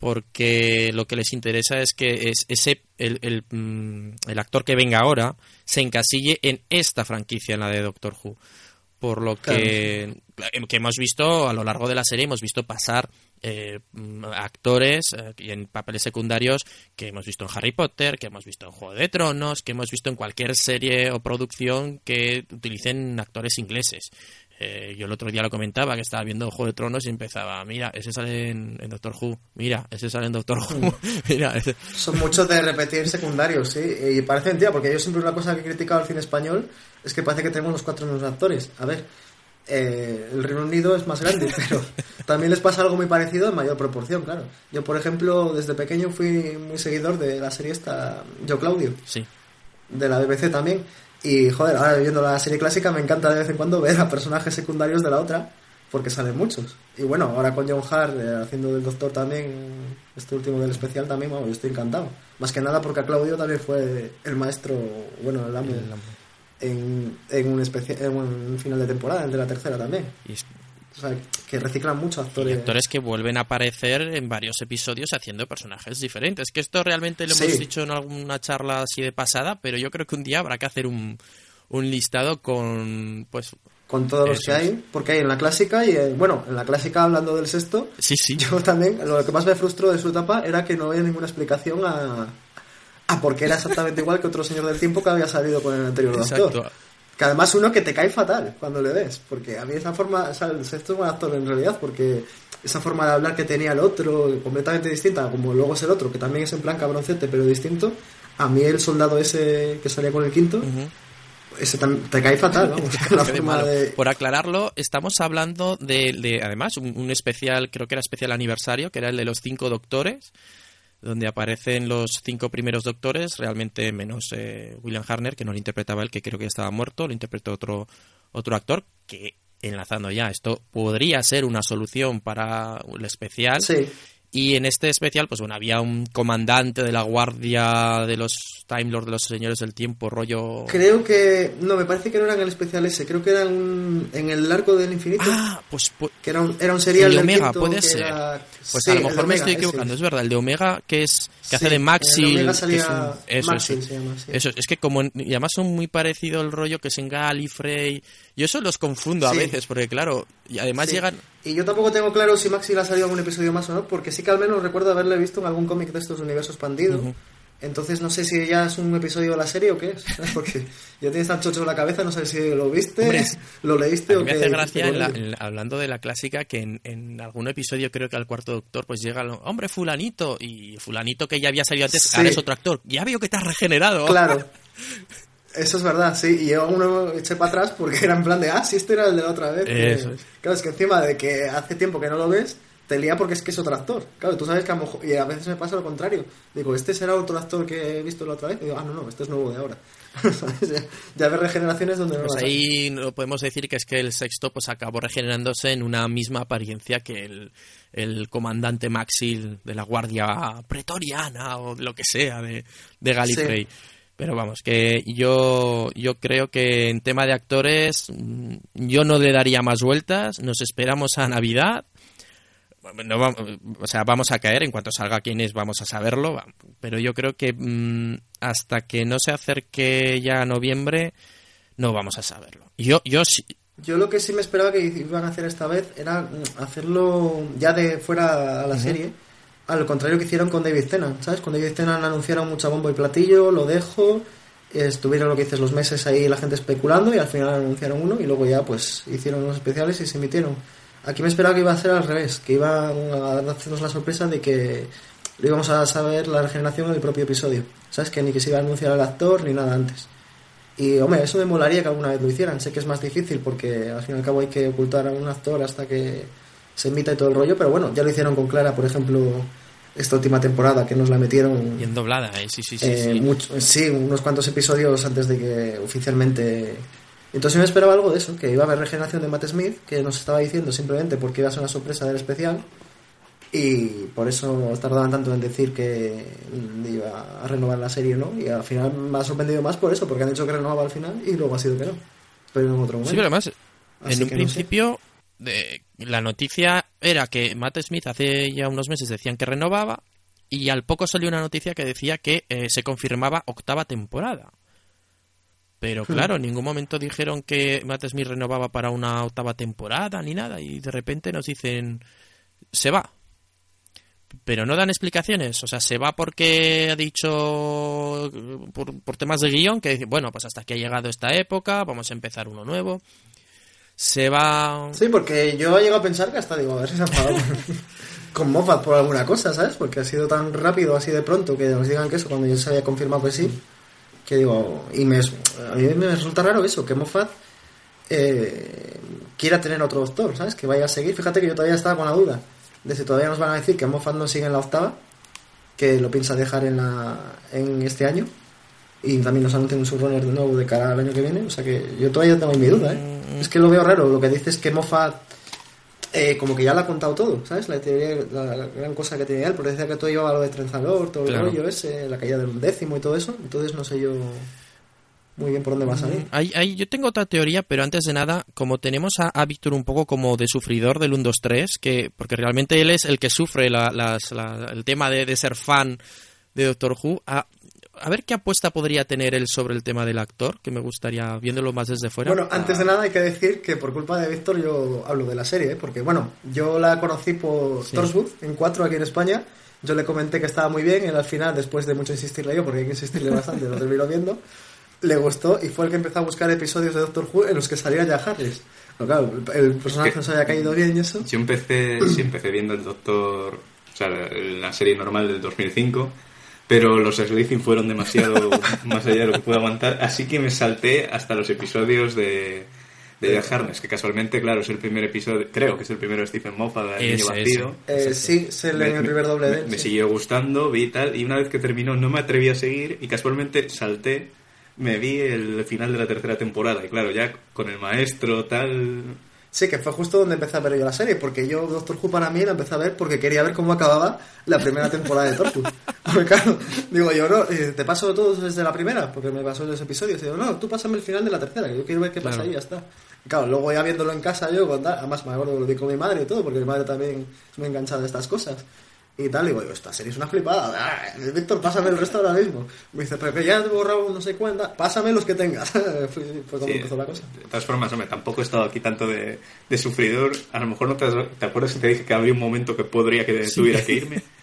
porque lo que les interesa es que es ese el, el, mm, el actor que venga ahora se encasille en esta franquicia, en la de Doctor Who. Por lo que, que hemos visto a lo largo de la serie, hemos visto pasar eh, mm, actores eh, y en papeles secundarios que hemos visto en Harry Potter, que hemos visto en Juego de Tronos, que hemos visto en cualquier serie o producción que utilicen actores ingleses. Eh, yo el otro día lo comentaba, que estaba viendo Juego de Tronos y empezaba, mira, ese sale en, Doctor Who, mira, ese sale en Doctor Who, [laughs] mira. Son muchos de repetir secundarios, sí. Y parece mentira, porque yo siempre una cosa que he criticado al cine español es que parece que tenemos los cuatro mismos actores. A ver, eh, el Reino Unido es más grande, [laughs] pero también les pasa algo muy parecido en mayor proporción, claro. Yo, por ejemplo, desde pequeño fui muy seguidor de la serie esta, Yo Claudio, Sí. de la BBC también. Y, joder, ahora viendo la serie clásica me encanta de vez en cuando ver a personajes secundarios de la otra, porque salen muchos. Y bueno, ahora con John Hart eh, haciendo del doctor también, este último del especial también, vamos, yo estoy encantado. Más que nada porque a Claudio también fue el maestro, bueno, el amo, en, en, un en un final de temporada, el de la tercera también. Y es- O sea, que reciclan mucho y actores. actores que vuelven a aparecer en varios episodios haciendo personajes diferentes. Que esto realmente lo Sí. hemos dicho en alguna charla así de pasada, pero yo creo que un día habrá que hacer un, un listado con, pues, Con todos los que hay, porque hay en la clásica y, en- bueno, en la clásica hablando del sexto, sí, sí, Yo también, lo que más me frustró de su etapa era que no había ninguna explicación a, a por qué era exactamente igual que otro señor del tiempo que había salido con el anterior doctor. exacto. Que además uno que te cae fatal cuando le ves, porque a mí esa forma, o sea, el sexto es buen actor en realidad, porque esa forma de hablar que tenía el otro, completamente distinta, como luego es el otro, que también es en plan cabroncete, pero distinto, a mí el soldado ese que salía con el quinto, Ujú. ese tam- te cae fatal, vamos, [laughs] forma de... Por aclararlo, estamos hablando de, de, además, un, un especial, creo que era especial aniversario, que era el de los cinco doctores, donde aparecen los cinco primeros doctores, realmente menos eh, William Harner, que no lo interpretaba él, que creo que estaba muerto, lo interpretó otro, otro actor, que enlazando ya, esto podría ser una solución para el especial. Sí, Y en este especial, pues bueno, había un comandante de la guardia de los Time Lords, de los señores del tiempo, rollo... creo que... No, me parece que no era en el especial ese, creo que era en, en el arco del infinito. Ah, pues, pues que era un, era un serial El de Omega, puede ser. era- Pues Sí, a lo mejor me Omega, estoy ese. equivocando, es verdad, el de Omega que es que hace de el Maxi, de Omega que es un- eso, Maxil, eso. se llama, sí. Eso, es que como y además son muy parecido el rollo que es en Gallifrey. Yo eso los confundo a veces porque claro, y además llegan Y yo tampoco tengo claro si Maxi le ha salido algún episodio más o no, porque sí que al menos recuerdo haberle visto en algún cómic de estos de universo expandido. Ujú. Entonces no sé si ya es un episodio de la serie o qué es, porque ya tienes tan chocho en la cabeza, no sé si lo viste, Hombre, lo leíste a mí o me qué. hace hiciste gracia en la- en hablando de la clásica que en, en algún episodio creo que al cuarto doctor pues llega el hombre fulanito y fulanito que ya había salido antes Sí. ahora es otro actor ya veo que te has regenerado Claro. [laughs] Eso es verdad, sí. Y yo uno eché para atrás porque era en plan de, ah, sí, este era el de la otra vez. que- Eso es. Claro, es que encima de que hace tiempo que no lo ves, te lía porque es que es otro actor. Claro, tú sabes que a lo mejor, y a veces me pasa lo contrario. Digo, este será otro actor que he visto la otra vez. Y digo, ah, no, no, este es nuevo de ahora. [laughs] Ya, ves regeneraciones donde no Pues las hay. ahí no podemos decir que es que el sexto pues acabó regenerándose en una misma apariencia que el, el comandante Maxil de la Guardia Pretoriana o lo que sea de, de Gallifrey. Pero vamos, que yo, yo creo que en tema de actores mm, yo no le daría más vueltas, nos esperamos a Navidad. No va- o sea, vamos a caer en cuanto salga quién es, vamos a saberlo. Pero yo creo que mm, hasta que no se acerque ya noviembre, no vamos a saberlo. Yo, yo sí, Yo lo que sí me esperaba que iban a hacer esta vez era mm, hacerlo ya de fuera a la serie, al contrario que hicieron con David Tennant, ¿sabes? Con David Tennant anunciaron mucha bombo y platillo, lo dejo, estuvieron lo que dices los meses ahí la gente especulando y al final anunciaron uno y luego ya pues hicieron los especiales y se emitieron. Aquí me esperaba que iba a ser al revés, que iban a hacernos la sorpresa de que lo íbamos a saber la regeneración en el propio episodio, ¿sabes? Que ni que se iba a anunciar al actor ni nada antes. Y, hombre, eso me molaría que alguna vez lo hicieran. Sé que es más difícil porque al fin y al cabo hay que ocultar a un actor hasta que se emita y todo el rollo, pero bueno, ya lo hicieron con Clara, por ejemplo, esta última temporada que nos la metieron bien doblada, ¿eh? sí, sí, sí. eh, sí. mucho- sí, unos cuantos episodios antes de que oficialmente... Entonces yo me esperaba algo de eso, que iba a haber regeneración de Matt Smith, que nos estaba diciendo simplemente porque iba a ser una sorpresa del especial, y por eso tardaban tanto en decir que iba a renovar la serie, ¿no? Y al final me ha sorprendido más por eso, porque han dicho que renovaba al final y luego ha sido que no. Pero en otro momento. Sí, pero además, Así en un que no sé. principio, de, la noticia era que Matt Smith hace ya unos meses decían que renovaba y al poco salió una noticia que decía que eh, se confirmaba octava temporada. Pero Hmm. claro, en ningún momento dijeron que Matt Smith renovaba para una octava temporada ni nada y de repente nos dicen se va. Pero no dan explicaciones, o sea, se va porque ha dicho por, por temas de guion que bueno, pues hasta que ha llegado esta época, vamos a empezar uno nuevo. Se va Sí, porque yo he llegado a pensar que hasta digo, a ver si se ha enfadado con- [laughs] Moffat por alguna cosa, ¿sabes? Porque ha sido tan rápido, así de pronto, que nos digan que eso cuando ya se había confirmado que sí. Que digo, y me, a mí me resulta raro eso, que Moffat eh, quiera tener otro doctor, ¿sabes? Que vaya a seguir. Fíjate que yo todavía estaba con la duda de si todavía nos van a decir que Moffat no sigue en la octava, que lo piensa dejar en, la, en este año. Y también nos anuncian un subrunner de nuevo de cara al año que viene. O sea que yo todavía tengo mi duda, ¿eh? Es que lo veo raro. Lo que dice es que Moffat eh, como que ya lo ha contado todo, ¿sabes? La teoría, la, la gran cosa que tenía él, porque decía que todo llevaba lo de Trenzalor, todo Claro. el rollo ese, la caída del undécimo y todo eso. Entonces no sé yo muy bien por dónde va a salir. Hay- hay- yo tengo otra teoría, pero antes de nada, como tenemos a, a Víctor un poco como de sufridor del 1, 2, 3, que, porque realmente él es el que sufre la- las- la- el tema de, de ser fan de Doctor Who, a, a ver qué apuesta podría tener él sobre el tema del actor, que me gustaría, viéndolo más desde fuera. Bueno, antes de nada hay que decir que por culpa de Víctor yo hablo de la serie, ¿eh? porque bueno, yo la conocí por Sí. Torchwood en 4 aquí en España. Yo le comenté que estaba muy bien, él al final, después de mucho insistirle yo, porque hay que insistirle bastante, lo terminó viendo, le gustó y fue el que empezó a buscar episodios de Doctor Who en los que salía ya Harris. Pero claro, el el personaje Es que- no se había caído bien y eso. Yo empecé, sí, empecé viendo el Doctor, o sea, la, la serie normal del 2005, pero los Sleuthing fueron demasiado [laughs] más allá de lo que pude aguantar, así que me salté hasta los episodios de, de Jack Harness, que casualmente, claro, es el primer episodio, creo que es el primero de Stephen Moffat, el niño Ese, vacío. Eh, sí, se le Me- en el primer doble de me, él, me sí. siguió gustando, vi tal, y una vez que terminó no me atreví a seguir y casualmente salté, me vi el final de la tercera temporada y claro, ya con el maestro tal... Sí, que fue justo donde empecé a ver yo la serie, porque yo Doctor Who para mí la empecé a ver porque quería ver cómo acababa la primera temporada de Torchwood. [laughs] Porque claro, digo yo, no, eh, te paso todo desde la primera, porque me pasó los episodios. Y digo, no, tú pásame el final de la tercera, que yo quiero ver qué pasa Claro. ahí y ya está. Y claro, luego ya viéndolo en casa yo, con además me acuerdo lo vi con mi madre y todo, porque mi madre también es muy enganchada de estas cosas. Y tal, y digo, esta serie es una flipada. Ah, Víctor, pásame el resto ahora mismo. Me dice, pero que ya he borrado no sé cuánta, pásame los que tengas. [laughs] fue, fue como Sí, empezó la cosa. De todas formas, hombre, tampoco he estado aquí tanto de, de sufridor. A lo mejor no te, has- te acuerdas que te dije que habría un momento que podría que tuviera que irme. [laughs]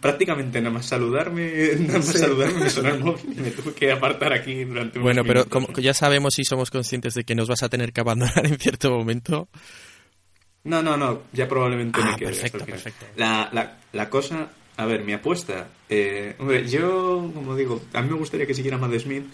Prácticamente nada más saludarme, [laughs] nada más Sí. saludarme me sonó el móvil y me tuve que apartar aquí durante unos Bueno, pero como ya sabemos y somos conscientes de que nos vas a tener que abandonar [laughs] en cierto momento. No, no, no, ya probablemente Ah, me quede. perfecto, perfecto. La, la, la cosa, a ver, mi apuesta. eh, hombre, yo, como digo, a mí me gustaría que siguiera Matt Smith,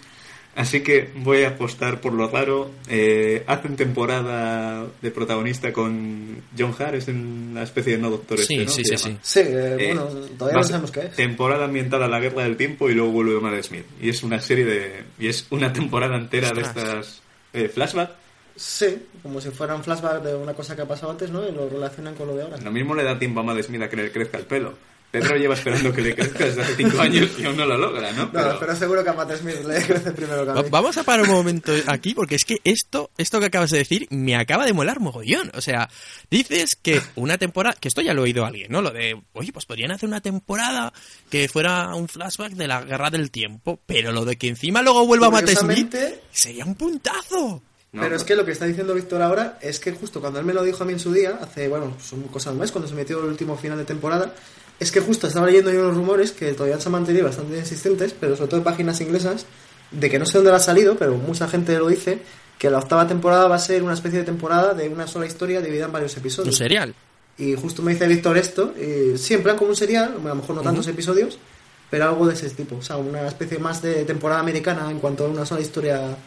Así que voy a apostar por lo raro. Eh, hacen temporada de protagonista con John Hart, es una especie de no doctor Sí, este, ¿no? sí, Se sí, llama. sí. Sí, eh, Eh, bueno, todavía no sabemos qué es. Temporada ambientada a la guerra del tiempo y luego vuelve Matt Smith. Y es una serie de. Y es una temporada entera de estas. Eh, flashback. Sí, como si fuera un flashback de una cosa que ha pasado antes, ¿no? Y lo relacionan con lo de ahora. Lo mismo le da tiempo a Matt Smith a que le crezca el pelo. Pedro lleva esperando que le crezca desde hace cinco años y aún no lo logra, ¿no? No, pero seguro que a Matt Smith le crece primero que a mí. Vamos a parar un momento aquí porque es que esto, esto que acabas de decir me acaba de molar mogollón. O sea, dices que una temporada, que esto ya lo ha oído alguien, ¿no? Lo de, oye, pues podrían hacer una temporada que fuera un flashback de la guerra del tiempo, pero lo de que encima luego vuelva Matt Smith sería un puntazo. No, pero es que lo que está diciendo Víctor ahora es que justo cuando él me lo dijo a mí en su día, hace, bueno, son cosas más, cuando se metió el último final de temporada, es que justo estaba leyendo yo unos rumores que todavía se han mantenido bastante insistentes, pero sobre todo en páginas inglesas, de que no sé dónde ha salido, pero mucha gente lo dice, que la octava temporada va a ser una especie de temporada de una sola historia dividida en varios Un episodios. serial. Y justo me dice Víctor esto, y sí, en plan como un serial, a lo mejor no tantos episodios, pero algo de ese tipo. O sea, una especie más de temporada americana en cuanto a una sola historia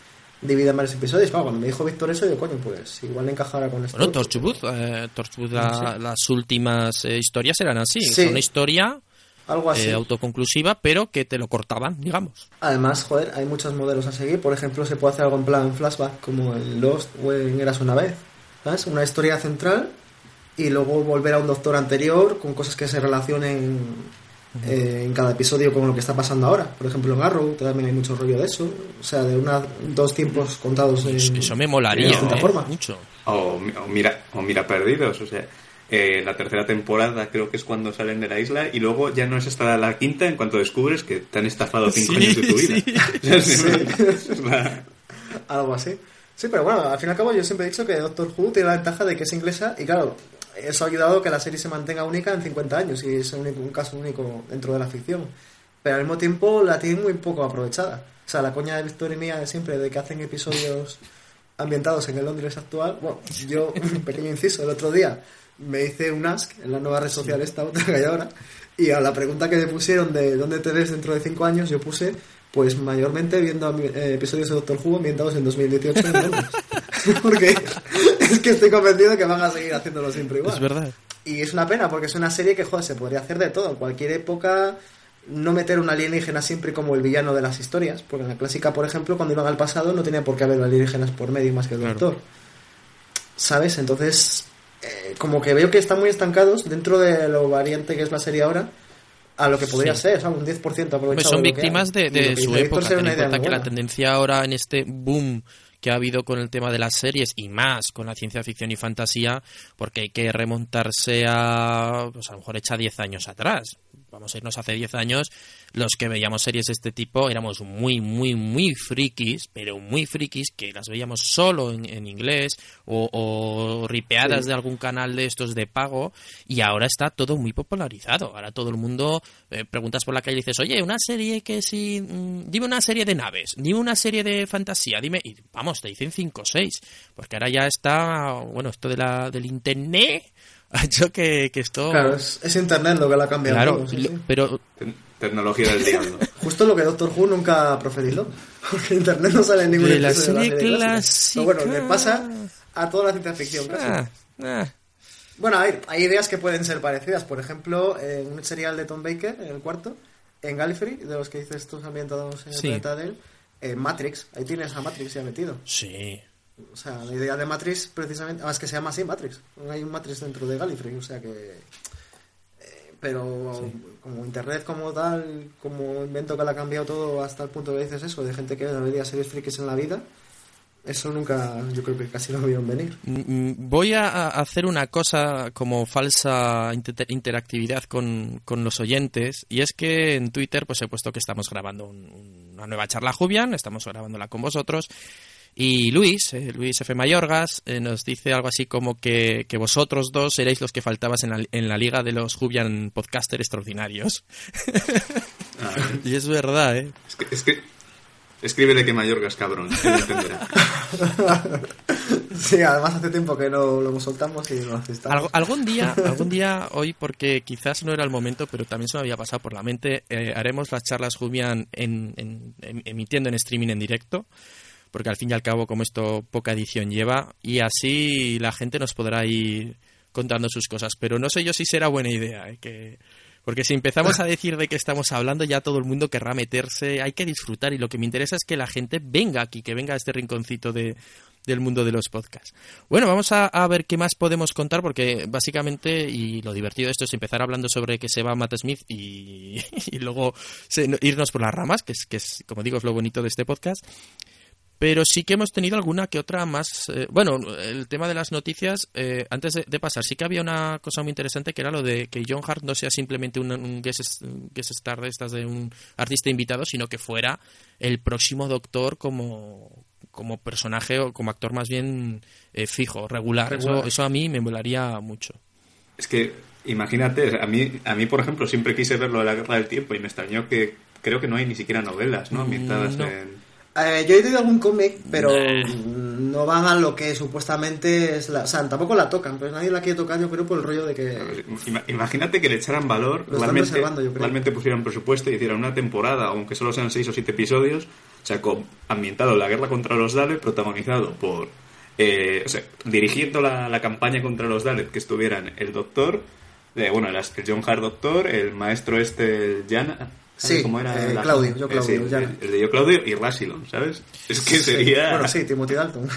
dividida en varios episodios. Claro, cuando me dijo Víctor eso, yo, coño, pues igual encajará con esto. Bueno, Torchwood, eh, Torchwood la- las últimas eh, historias eran así. Sí. Una historia Algo así. eh, autoconclusiva, pero que te lo cortaban, digamos. Además, joder, hay muchos modelos a seguir. Por ejemplo, se puede hacer algo en plan flashback, como en Lost o en Eras una vez. ¿Sabes? Una historia central y luego volver a un doctor anterior con cosas que se relacionen eh, en cada episodio con lo que está pasando ahora. Por ejemplo, en Arrow también hay mucho rollo de eso. O sea, de una, dos tiempos contados en. Eso, me de molaría distinta eh, forma. mucho. O, o mira, o mira perdidos, o sea, eh, la tercera temporada creo que es cuando salen de la isla y luego ya no es hasta la quinta en cuanto descubres que te han estafado cinco Sí, años de tu vida. sí. [laughs] O sea, la- Algo así. Sí, pero bueno, al fin y al cabo yo siempre he dicho que Doctor Who tiene la ventaja de que es inglesa y claro, eso ha ayudado a que la serie se mantenga única en 50 años y es un, un caso único dentro de la ficción. Pero al mismo tiempo la tiene muy poco aprovechada. O sea, la coña de Víctor y mía de siempre de que hacen episodios ambientados en el Londres actual. Bueno, yo, [laughs] un pequeño inciso, el otro día me hice un ask en la nueva red social esta otra que hay ahora y a la pregunta que me pusieron de dónde te ves dentro de 5 años yo puse pues mayormente viendo eh, episodios de Doctor Who ambientados en 2018 en Londres. [laughs] porque es que estoy convencido que van a seguir haciéndolo siempre igual Es verdad. y es una pena porque es una serie que, joder, se podría hacer de todo. En cualquier época, no meter un alienígena siempre como el villano de las historias. Porque en la clásica, por ejemplo, cuando iban al pasado no tenía por qué haber alienígenas por medio más que el Claro. doctor. ¿Sabes? Entonces, eh, como que veo que están muy estancados dentro de lo variante que es la serie ahora a lo que podría Sí. ser, ¿sabes? Un 10% aprovechado. Hombre, son de víctimas de, su época. Ten en cuenta que la tendencia ahora en este boom que ha habido con el tema de las series y más con la ciencia ficción y fantasía, porque hay que remontarse a, pues a lo mejor echa 10 años atrás. Vamos a irnos hace 10 años, los que veíamos series de este tipo éramos muy, muy, muy frikis, pero muy frikis, que las veíamos solo en, en inglés o, o ripeadas Sí. de algún canal de estos de pago, y ahora está todo muy popularizado. Ahora todo el mundo eh, preguntas por la calle y dices, oye, una serie que sí, mm, dime una serie de naves, dime una serie de fantasía, dime, y vamos, te dicen 5 o 6, porque ahora ya está, bueno, esto de la, del internet [laughs] ha hecho que, que esto... Claro, es, es internet lo que la ha cambiado Claro, todo, sí, lo- sí. pero tecnología del diablo. [laughs] Justo lo que Doctor Who nunca ha profetizó. [laughs] Porque internet no sale en ningún De la episodio de serie clásica. Pero bueno, le pasa a toda la ciencia ficción casi. ah, ah, Bueno, hay, hay ideas que pueden ser parecidas. Por ejemplo, en un serial de Tom Baker, en el cuarto, en Gallifrey, de los que dices estos ambientados en el Sí. planeta de él, en Matrix, ahí tienes a Matrix ya metido. sí. O sea, la idea de Matrix, precisamente, además que se llama así Matrix. Hay un Matrix dentro de Gallifrey, o sea que. Pero como internet como tal, como invento que le ha cambiado todo hasta el punto que dices eso, de gente que no veía series frikis en la vida, eso nunca, yo creo que casi no vieron venir. Mm, Voy a a hacer una cosa como falsa inter- interactividad con, con los oyentes y es que en Twitter pues he puesto que estamos grabando un- una nueva charla Jubian, estamos grabándola con vosotros y Luis, eh, Luis F. Mayorgas, eh, nos dice algo así como que, que vosotros dos seréis los que faltabas en la, en la liga de los Jubian podcaster extraordinarios. [laughs] Y es verdad, ¿eh? es que, es que escríbele que Mayorga es cabrón, entenderá. [laughs] Sí, además hace tiempo que no lo soltamos y no necesitamos. Algo- algún día, algún día hoy, porque quizás no era el momento, pero también se me había pasado por la mente, eh, haremos las charlas Jubian en, en- em- emitiendo en streaming en directo, porque al fin y al cabo, como esto poca edición lleva, y así la gente nos podrá ir contando sus cosas. Pero no sé yo si será buena idea, eh, que porque si empezamos a decir de qué estamos hablando, ya todo el mundo querrá meterse. Hay que disfrutar y lo que me interesa es que la gente venga aquí, que venga a este rinconcito de, del mundo de los podcasts. Bueno, vamos a, a ver qué más podemos contar porque básicamente, y lo divertido de esto es empezar hablando sobre que se va Matt Smith y, [laughs] y luego se- no- irnos por las ramas, que es, que es, como digo, es lo bonito de este podcast. Pero sí que hemos tenido alguna que otra más. eh, bueno, el tema de las noticias, eh, antes de, de pasar, sí que había una cosa muy interesante que era lo de que John Hart no sea simplemente un, un guest, un guest star de estas de un artista invitado, sino que fuera el próximo doctor como, como personaje o como actor más bien eh, fijo, regular. Regular. Eso, eso a mí me molaría mucho. Es que, imagínate, a mí, a mí, por ejemplo, siempre quise ver lo de la Guerra del Tiempo y me extrañó que creo que no hay ni siquiera novelas, ¿no? Ambientadas no. en... Eh, yo he leído algún cómic, pero Eh. no van a lo que supuestamente es la... O sea, tampoco la tocan, pero nadie la quiere tocar, yo creo, por el rollo de que... Ima- Imagínate que le echaran valor, Lo realmente, pusieran presupuesto y hicieran una temporada, aunque solo sean seis o siete episodios, o sea, con, ambientado en la guerra contra los Daleks, protagonizado por, eh, o sea, dirigiendo la, la campaña contra los Daleks, que estuvieran el doctor, eh, bueno, el, el John Hart doctor, el maestro este, el Jan, ¿sabes Sí, cómo era? eh, la- Claudio, yo eh, Claudio, sí, Jan. el, el de yo Claudio y Rassilon, ¿sabes? Es que sería, Bueno, sí, Timothy Dalton.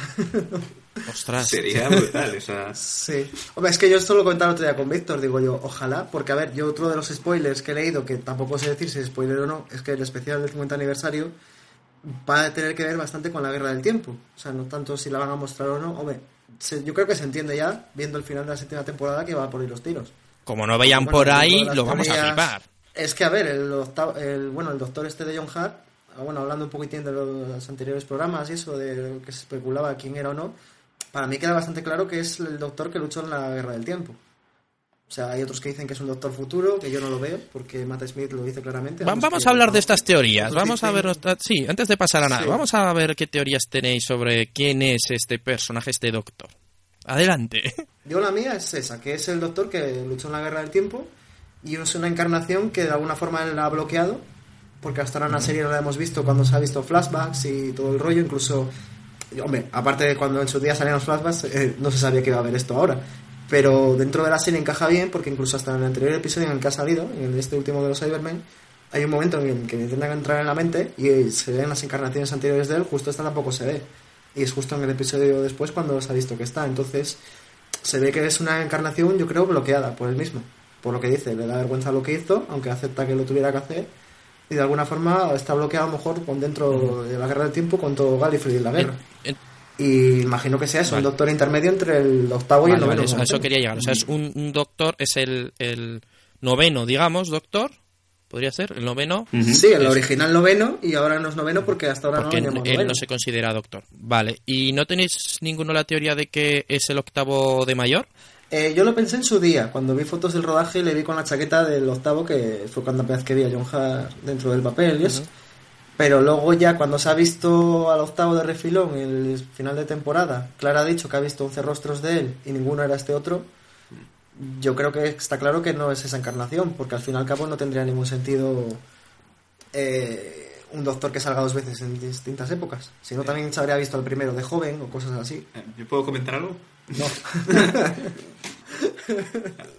Ostras. sería brutal esa... Sí. Hombre, es que yo esto lo comentaba el otro día con Víctor, digo yo, ojalá, porque a ver, yo otro de los spoilers que he leído, que tampoco sé decir si es spoiler o no, es que el especial del 50 aniversario va a tener que ver bastante con la guerra del tiempo. O sea, no tanto si la van a mostrar o no. Hombre, se- yo creo que se entiende ya, viendo el final de la séptima temporada, que va por ahí los tiros. Como no veían Bueno, por ahí, lo vamos a flipar. Es que, a ver, el, octavo- el- bueno, el doctor este de John Hart, ah, bueno, hablando un poquitín de los anteriores programas y eso, de lo que se especulaba quién era o no, para mí queda bastante claro que es el doctor que luchó en la Guerra del Tiempo. O sea, hay otros que dicen que es un doctor futuro, que yo no lo veo, porque Matt Smith lo dice claramente. Va- Vamos que- a hablar de estas teorías. Vamos a ver. Sí, antes de pasar a nada, Sí. vamos a ver qué teorías tenéis sobre quién es este personaje, este doctor. Adelante. Yo la mía es esa, que es el doctor que luchó en la Guerra del Tiempo y es una encarnación que de alguna forma él la ha bloqueado, porque hasta ahora en la serie no la hemos visto cuando se ha visto flashbacks y todo el rollo, incluso, hombre, aparte de cuando en su día salían los flashbacks, eh, no se sabía que iba a haber esto ahora. Pero dentro de la serie encaja bien, porque incluso hasta en el anterior episodio en el que ha salido, en este último de los Cybermen, hay un momento en el que intentan entrar en la mente y se ven las encarnaciones anteriores de él, justo esta tampoco se ve. Y es justo en el episodio después cuando se ha visto que está. Entonces, se ve que es una encarnación, yo creo, bloqueada por él mismo. Por lo que dice, le da vergüenza lo que hizo, aunque acepta que lo tuviera que hacer. Y de alguna forma está bloqueado a lo mejor con dentro de la guerra del tiempo con todo Gallifrey y la guerra. Eh, eh, Y imagino que sea eso, un Vale. doctor intermedio entre el octavo y el noveno. vale, eso, a eso doctor. quería llegar. O sea, es un, un doctor, es el, el noveno, digamos, doctor. Podría ser, el noveno. Sí, el Es- original noveno y ahora no es noveno porque hasta ahora Porque no lo él no se considera doctor. Vale. ¿Y no tenéis ninguno la teoría de que es el octavo de mayor? Eh, yo lo pensé en su día, cuando vi fotos del rodaje le vi con la chaqueta del octavo, que fue cuando vez que vi a John Hart dentro del papel y eso. Pero luego ya cuando se ha visto al octavo de refilón, el final de temporada, Clara ha dicho que ha visto 11 rostros de él y ninguno era este otro, yo creo que está claro que no es esa encarnación, porque al fin y al cabo no tendría ningún sentido eh, un doctor que salga dos veces en distintas épocas. Si no, también se habría visto al primero de joven o cosas así. Eh, ¿Yo puedo comentar algo? No. [laughs]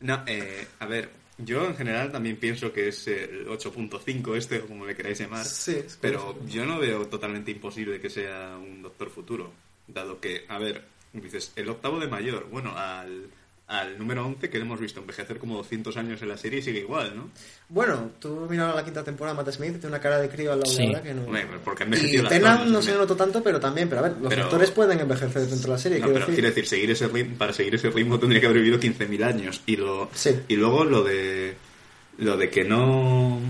No, eh, a ver, yo en general también pienso que es el 8.5 este, o como le queráis llamar, Sí, pero yo no veo totalmente imposible que sea un doctor futuro, dado que, a ver, dices, el octavo de mayor, bueno, al, al número 11 que le hemos visto envejecer como 200 años en la serie sigue igual, ¿no? Bueno, tú miras la quinta temporada, Matt Smith, tiene una cara de crío al lado Sí. de ahora que no. Porque Y las Tennant cosas, no se notó tanto, pero también, pero a ver, los Pero- actores pueden envejecer dentro de la serie, No, quiero pero decir. quiero decir, seguir ese ritmo, para seguir ese ritmo tendría que haber vivido 15.000 años. Y, lo, Sí. y luego lo de, lo de que no...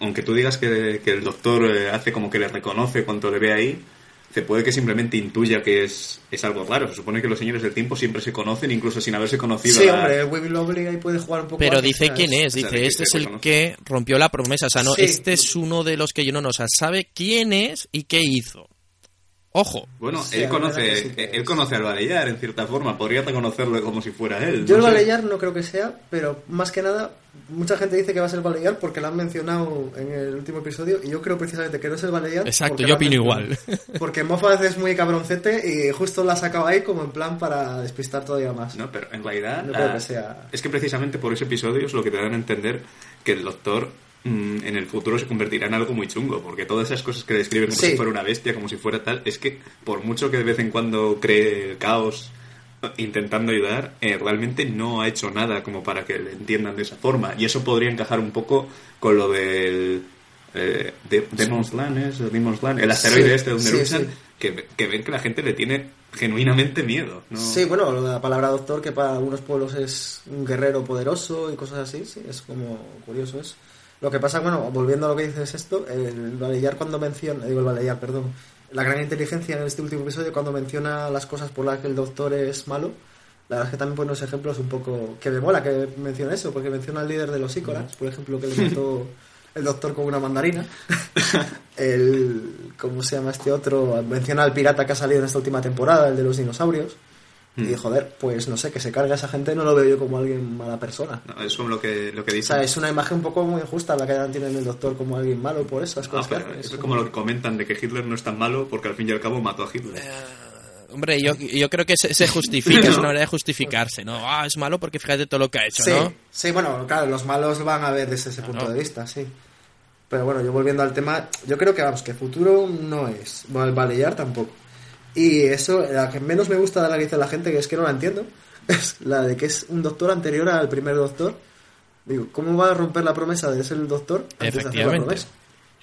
Aunque tú digas que, que el doctor eh, hace como que le reconoce cuando le ve ahí, se puede que simplemente intuya que es, es algo raro. Se supone que los señores del tiempo siempre se conocen, incluso sin haberse conocido. Sí, a- hombre, Webby Lovely ahí puede jugar un poco. Pero dice quién es, O sea, dice, este es el que rompió la promesa, o sea, no, Sí. este es uno de los que yo no, no, o sea, sabe quién es y qué hizo. Ojo. Bueno, Sí, él conoce, sí que él conoce al Baleyar en cierta forma, podría reconocerlo como si fuera él. Yo el no. Baleyar no creo que sea, pero más que nada, mucha gente dice que va a ser el Baleyar porque lo han mencionado en el último episodio y yo creo precisamente que no es el Baleyar. Exacto, yo opino igual. [laughs] Porque Moffat es muy cabroncete y justo la ha sacado ahí como en plan para despistar todavía más. No, pero en realidad. No creo ah, que sea- Es que precisamente por ese episodio es lo que te dan a entender que el doctor en el futuro se convertirá en algo muy chungo, porque todas esas cosas que describe como Sí. si fuera una bestia, como si fuera tal, es que por mucho que de vez en cuando cree el caos eh, intentando ayudar, eh, realmente no ha hecho nada como para que le entiendan de esa forma. Y eso podría encajar un poco con lo del. Eh, de- Demon's Land, ¿es? ¿El Demon's Land, el asteroide Sí, este donde sí, luchan, sí. Que, que ven que la gente le tiene genuinamente miedo. ¿no? Sí, bueno, la palabra doctor, que para algunos pueblos es un guerrero poderoso y cosas así, sí, es como curioso eso. Lo que pasa, bueno, volviendo a lo que dices esto, el Baleyar cuando menciona, digo el Baleyar, perdón, la gran inteligencia en este último episodio cuando menciona las cosas por las que el doctor es malo, la verdad es que también pone unos ejemplos un poco que me mola que menciona eso, porque menciona al líder de los Ícolas, por ejemplo, que le mató el doctor con una mandarina. [laughs] el, ¿cómo se llama este otro? Menciona al pirata que ha salido en esta última temporada, el de los dinosaurios. Y Mm. joder, pues no sé, que se carga a esa gente no lo veo yo como alguien mala persona. No, eso es lo que, lo que O dice. sea, es una imagen un poco muy injusta la que tienen el doctor como alguien malo por esas Ah, cosas pero es Es como lo que comentan de que Hitler no es tan malo porque al fin y al cabo mató a Hitler. Hombre, yo, yo creo que se, se justifica, es una manera de justificarse, ¿no? Ah, es malo porque fíjate todo lo que ha hecho, Sí, ¿no? sí, bueno, claro, los malos lo van a ver desde ese punto no. de vista, sí. Pero bueno, yo volviendo al tema, yo creo que vamos, que futuro no es. Bueno, el Baleyar tampoco. Y eso, la que menos me gusta de la que dice la gente, que es que no la entiendo, [laughs] es la de que es un doctor anterior al primer doctor. Digo, ¿cómo va a romper la promesa de ser el doctor antes de hacer la promesa?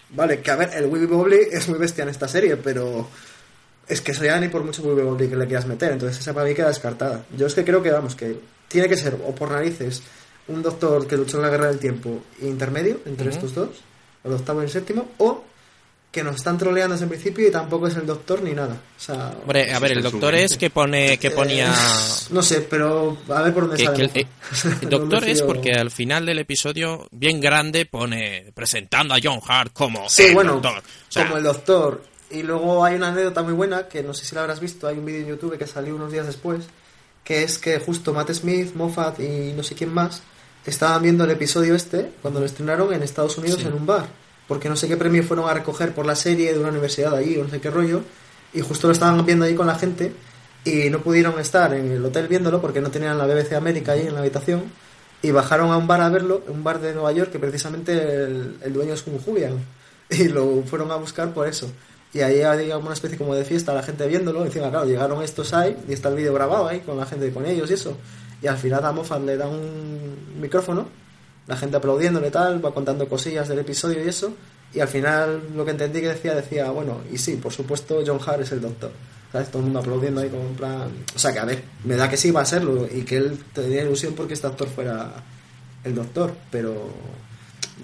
Vale, que a ver, el Wibby Wobbly es muy bestia en esta serie, pero es que eso ya ni por mucho Wibby Wobbly que le quieras meter, entonces esa para mí queda descartada. Yo es que creo que, vamos, que tiene que ser o por narices un doctor que luchó en la guerra del tiempo intermedio entre estos dos, el octavo y el séptimo, o que nos están troleando desde el principio y tampoco es el doctor ni nada. O sea, Hombre, a ver, el doctor es que pone que ponía eh, [laughs] no sé, pero a ver por dónde que, sale. que el, eh, [laughs] el doctor es porque al final del episodio bien grande pone presentando a John Hart como Sí, el bueno, doctor. O sea, como el doctor. Y luego hay una anécdota muy buena, que no sé si la habrás visto, hay un vídeo en YouTube que salió unos días después, que es que justo Matt Smith, Moffat y no sé quién más estaban viendo el episodio este cuando lo estrenaron en Estados Unidos Sí. en un bar, porque no sé qué premio fueron a recoger por la serie de una universidad allí o no sé qué rollo, y justo lo estaban viendo ahí con la gente y no pudieron estar en el hotel viéndolo porque no tenían la BBC América ahí en la habitación y bajaron a un bar a verlo, un bar de Nueva York que precisamente el, dueño es un Julian [laughs] y lo fueron a buscar por eso. Y ahí había una especie como de fiesta, la gente viéndolo, encima claro, llegaron estos ahí y está el vídeo grabado ahí con la gente con ellos y eso. Y al final a Moffat le da un micrófono, la gente aplaudiéndole tal, va contando cosillas del episodio y eso, y al final lo que entendí que decía, decía, bueno, y sí, por supuesto John Hart es el doctor. ¿Sabes? Todo el mundo aplaudiendo ahí como en plan... O sea que a ver, me da que sí va a serlo y que él tenía ilusión porque este actor fuera el doctor, pero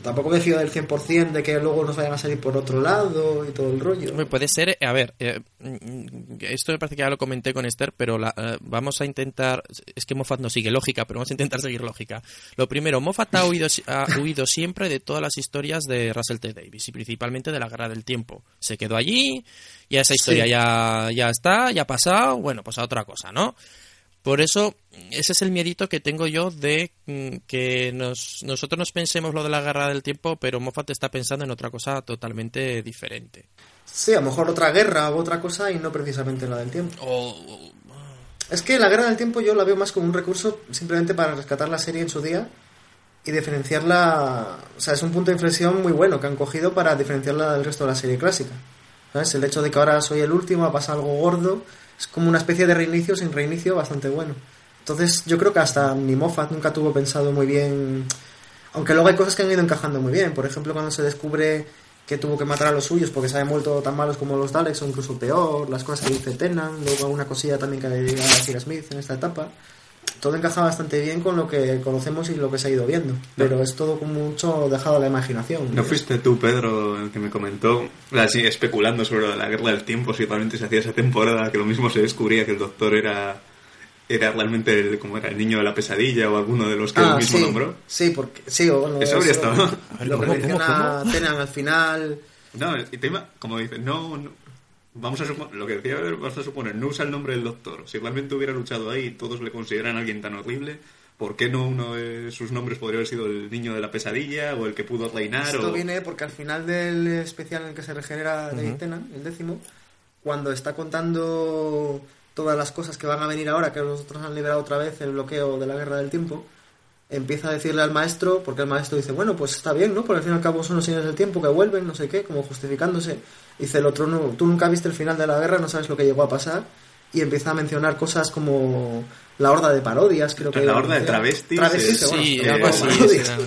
tampoco me fío del 100% de que luego nos vayan a salir por otro lado y todo el rollo. Puede ser, eh, a ver, eh, mm, esto me parece que ya lo comenté con Esther, pero la- eh, vamos a intentar, es que Moffat no sigue lógica, pero vamos a intentar seguir lógica. Lo primero, Moffat ha huido, ha huido siempre de todas las historias de Russell T. Davis y principalmente de la Guerra del Tiempo. Se quedó allí y esa historia Sí. ya, ya está, ya ha pasado, bueno, pues a otra cosa, ¿no? Por eso, ese es el miedito que tengo yo de mm, que nos, nosotros nos pensemos lo de la guerra del tiempo, pero Moffat está pensando en otra cosa totalmente diferente. Sí, a lo mejor otra guerra o otra cosa y no precisamente la del tiempo. O, Es que la guerra del tiempo yo la veo más como un recurso simplemente para rescatar la serie en su día y diferenciarla. O sea, es un punto de inflexión muy bueno que han cogido para diferenciarla del resto de la serie clásica. ¿Sabes? El hecho de que ahora soy el último, ha pasado algo gordo, es como una especie de reinicio sin reinicio bastante bueno. Entonces, yo creo que hasta ni Moffat nunca tuvo pensado muy bien. Aunque luego hay cosas que han ido encajando muy bien. Por ejemplo, cuando se descubre que tuvo que matar a los suyos porque se habían vuelto tan malos como los Daleks o incluso peor, las cosas que dice Tennant, luego alguna cosilla también que llega a decir Smith en esta etapa. Todo encaja bastante bien con lo que conocemos y lo que se ha ido viendo, pero es todo con mucho dejado a la imaginación. ¿No fuiste tú, Pedro, el que me comentó, así especulando sobre la guerra del tiempo, si realmente se hacía esa temporada, que lo mismo se descubría que el doctor era era realmente el, como era el niño de la pesadilla o alguno de los que él Ah, mismo sí, nombró? sí, porque sí, o bueno, Eso habría estado. Ver, Lo que ¿cómo, menciona Tennant al final. No, el tema, como dice, no, no, Vamos a suponer, lo que decía, vamos a suponer, no usa el nombre del doctor. Si realmente hubiera luchado ahí y todos le consideran a alguien tan horrible, ¿por qué no uno de sus nombres podría haber sido el niño de la pesadilla o el que pudo reinar? Esto o... viene porque al final del especial en el que se regenera David Tennant, el décimo, cuando está contando todas las cosas que van a venir ahora, que los otros han liberado otra vez el bloqueo de la guerra del tiempo, empieza a decirle al maestro, porque el maestro dice, bueno, pues está bien, ¿no? Porque al fin y al cabo son los señores del tiempo que vuelven, no sé qué, como justificándose. Dice el otro, no, tú nunca viste el final de la guerra, no sabes lo que llegó a pasar. Y empieza a mencionar cosas como la horda de parodias, creo que... La horda de travestis. Travestis, eh, bueno, Sí, parodias. sí,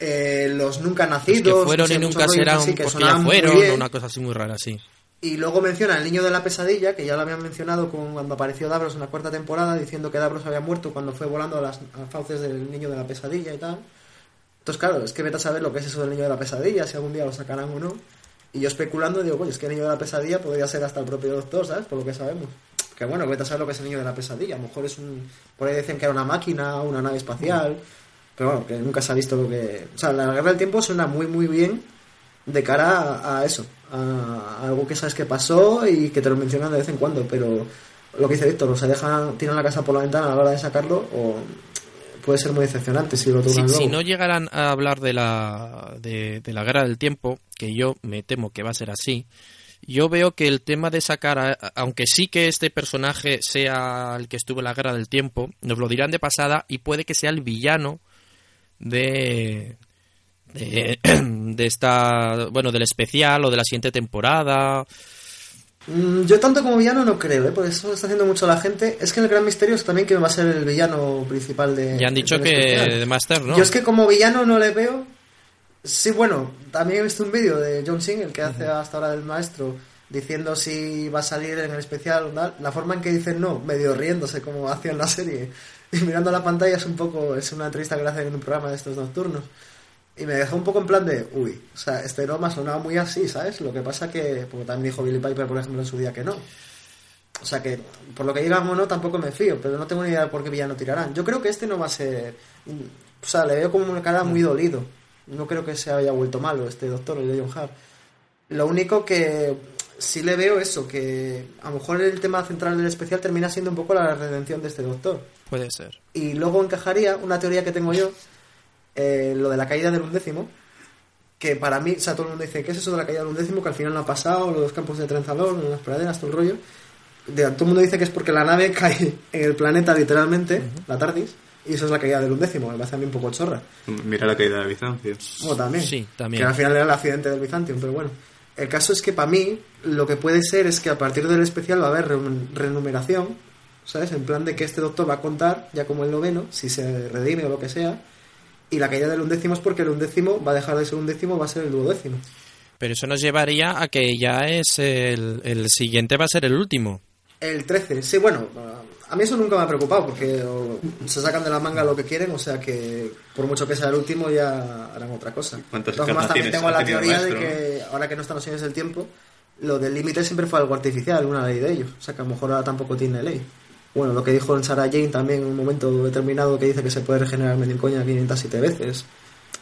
Eh, los nunca Los nacidos. que fueron no sé, y nunca serán así que porque ya fueron, una cosa así muy rara, sí. Y luego menciona el niño de la pesadilla, que ya lo habían mencionado con, cuando apareció Davros en la cuarta temporada, diciendo que Davros había muerto cuando fue volando a las fauces del niño de la pesadilla y tal. Entonces, claro, es que vete a saber lo que es eso del niño de la pesadilla, si algún día lo sacarán o no. Y yo especulando digo, oye, es que el niño de la pesadilla podría ser hasta el propio doctor, ¿sabes? Por lo que sabemos. Que bueno, vete a saber lo que es el niño de la pesadilla. A lo mejor es un... Por ahí dicen que era una máquina, una nave espacial. Pero bueno, que nunca se ha visto lo que... O sea, la guerra del tiempo suena muy, muy bien de cara a eso. A, algo que sabes que pasó y que te lo mencionan de vez en cuando. Pero lo que dice Víctor, o se dejan, tiran la casa por la ventana a la hora de sacarlo o puede ser muy decepcionante si lo Si, tocan si luego. no llegaran a hablar de la, de, de la guerra del tiempo, que yo me temo que va a ser así, yo veo que el tema de sacar, a- aunque sí que este personaje sea el que estuvo en la guerra del tiempo, nos lo dirán de pasada y puede que sea el villano de, de, [clears throat] de esta, bueno, del especial o de la siguiente temporada. Mm, Yo tanto como villano no creo, ¿eh? porque eso lo está haciendo mucho la gente. Es que el gran misterio es también que va a ser el villano principal de. Ya han dicho que especial. de Master, ¿no? Yo es que como villano no le veo. Sí, bueno, también he visto un vídeo de John Singh, el que hace hasta ahora del maestro, diciendo si va a salir en el especial o tal. La forma en que dicen no, medio riéndose como [laughs] hacía en la serie y mirando la pantalla es un poco. Es una entrevista que le hacen en un programa de estos nocturnos. Y me dejó un poco en plan de, uy, o sea, este no me ha sonado muy así, ¿sabes? Lo que pasa que, como también dijo Billy Piper, por ejemplo, en su día que no. O sea que, por lo que digan o no, tampoco me fío, pero no tengo ni idea de por qué villano tirarán. Yo creo que este no va a ser. O sea, le veo como una cara muy dolido. No creo que se haya vuelto malo este doctor, el de John Hart. Lo único que sí le veo eso, que a lo mejor el tema central del especial termina siendo un poco la redención de este doctor. Puede ser. Y luego encajaría una teoría que tengo yo, eh, lo de la caída del undécimo, que para mí, o sea, todo el mundo dice, ¿qué es eso de la caída del undécimo? Que al final no ha pasado, los campos de Trenzalón, las praderas, todo el rollo. De- todo el mundo dice que es porque la nave [laughs] cae en el planeta literalmente, la TARDIS, y eso es la caída del undécimo, me parece a mí un poco chorra. Mira la caída de Bizancio. Bueno, también. Sí, también. Que al final era el accidente del Byzantium, pero bueno. El caso es que para mí lo que puede ser es que a partir del especial va a haber re- renumeración, ¿sabes? En plan de que este doctor va a contar ya como el noveno, si se redime o lo que sea, y la caída del undécimo es porque el undécimo va a dejar de ser undécimo, va a ser el duodécimo. Pero eso nos llevaría a que ya es el, el siguiente va a ser el último. El 13, sí, bueno, a mí eso nunca me ha preocupado porque se sacan de la manga lo que quieren, o sea que por mucho que sea el último ya harán otra cosa. ¿Cuántas De todas formas, también tengo la teoría de que ahora que no están los señores del tiempo, lo del límite siempre fue algo artificial, una ley de ellos. O sea que a lo mejor ahora tampoco tiene ley. Bueno, lo que dijo en Sarah Jane también en un momento determinado que dice que se puede regenerar medio coña 507 veces.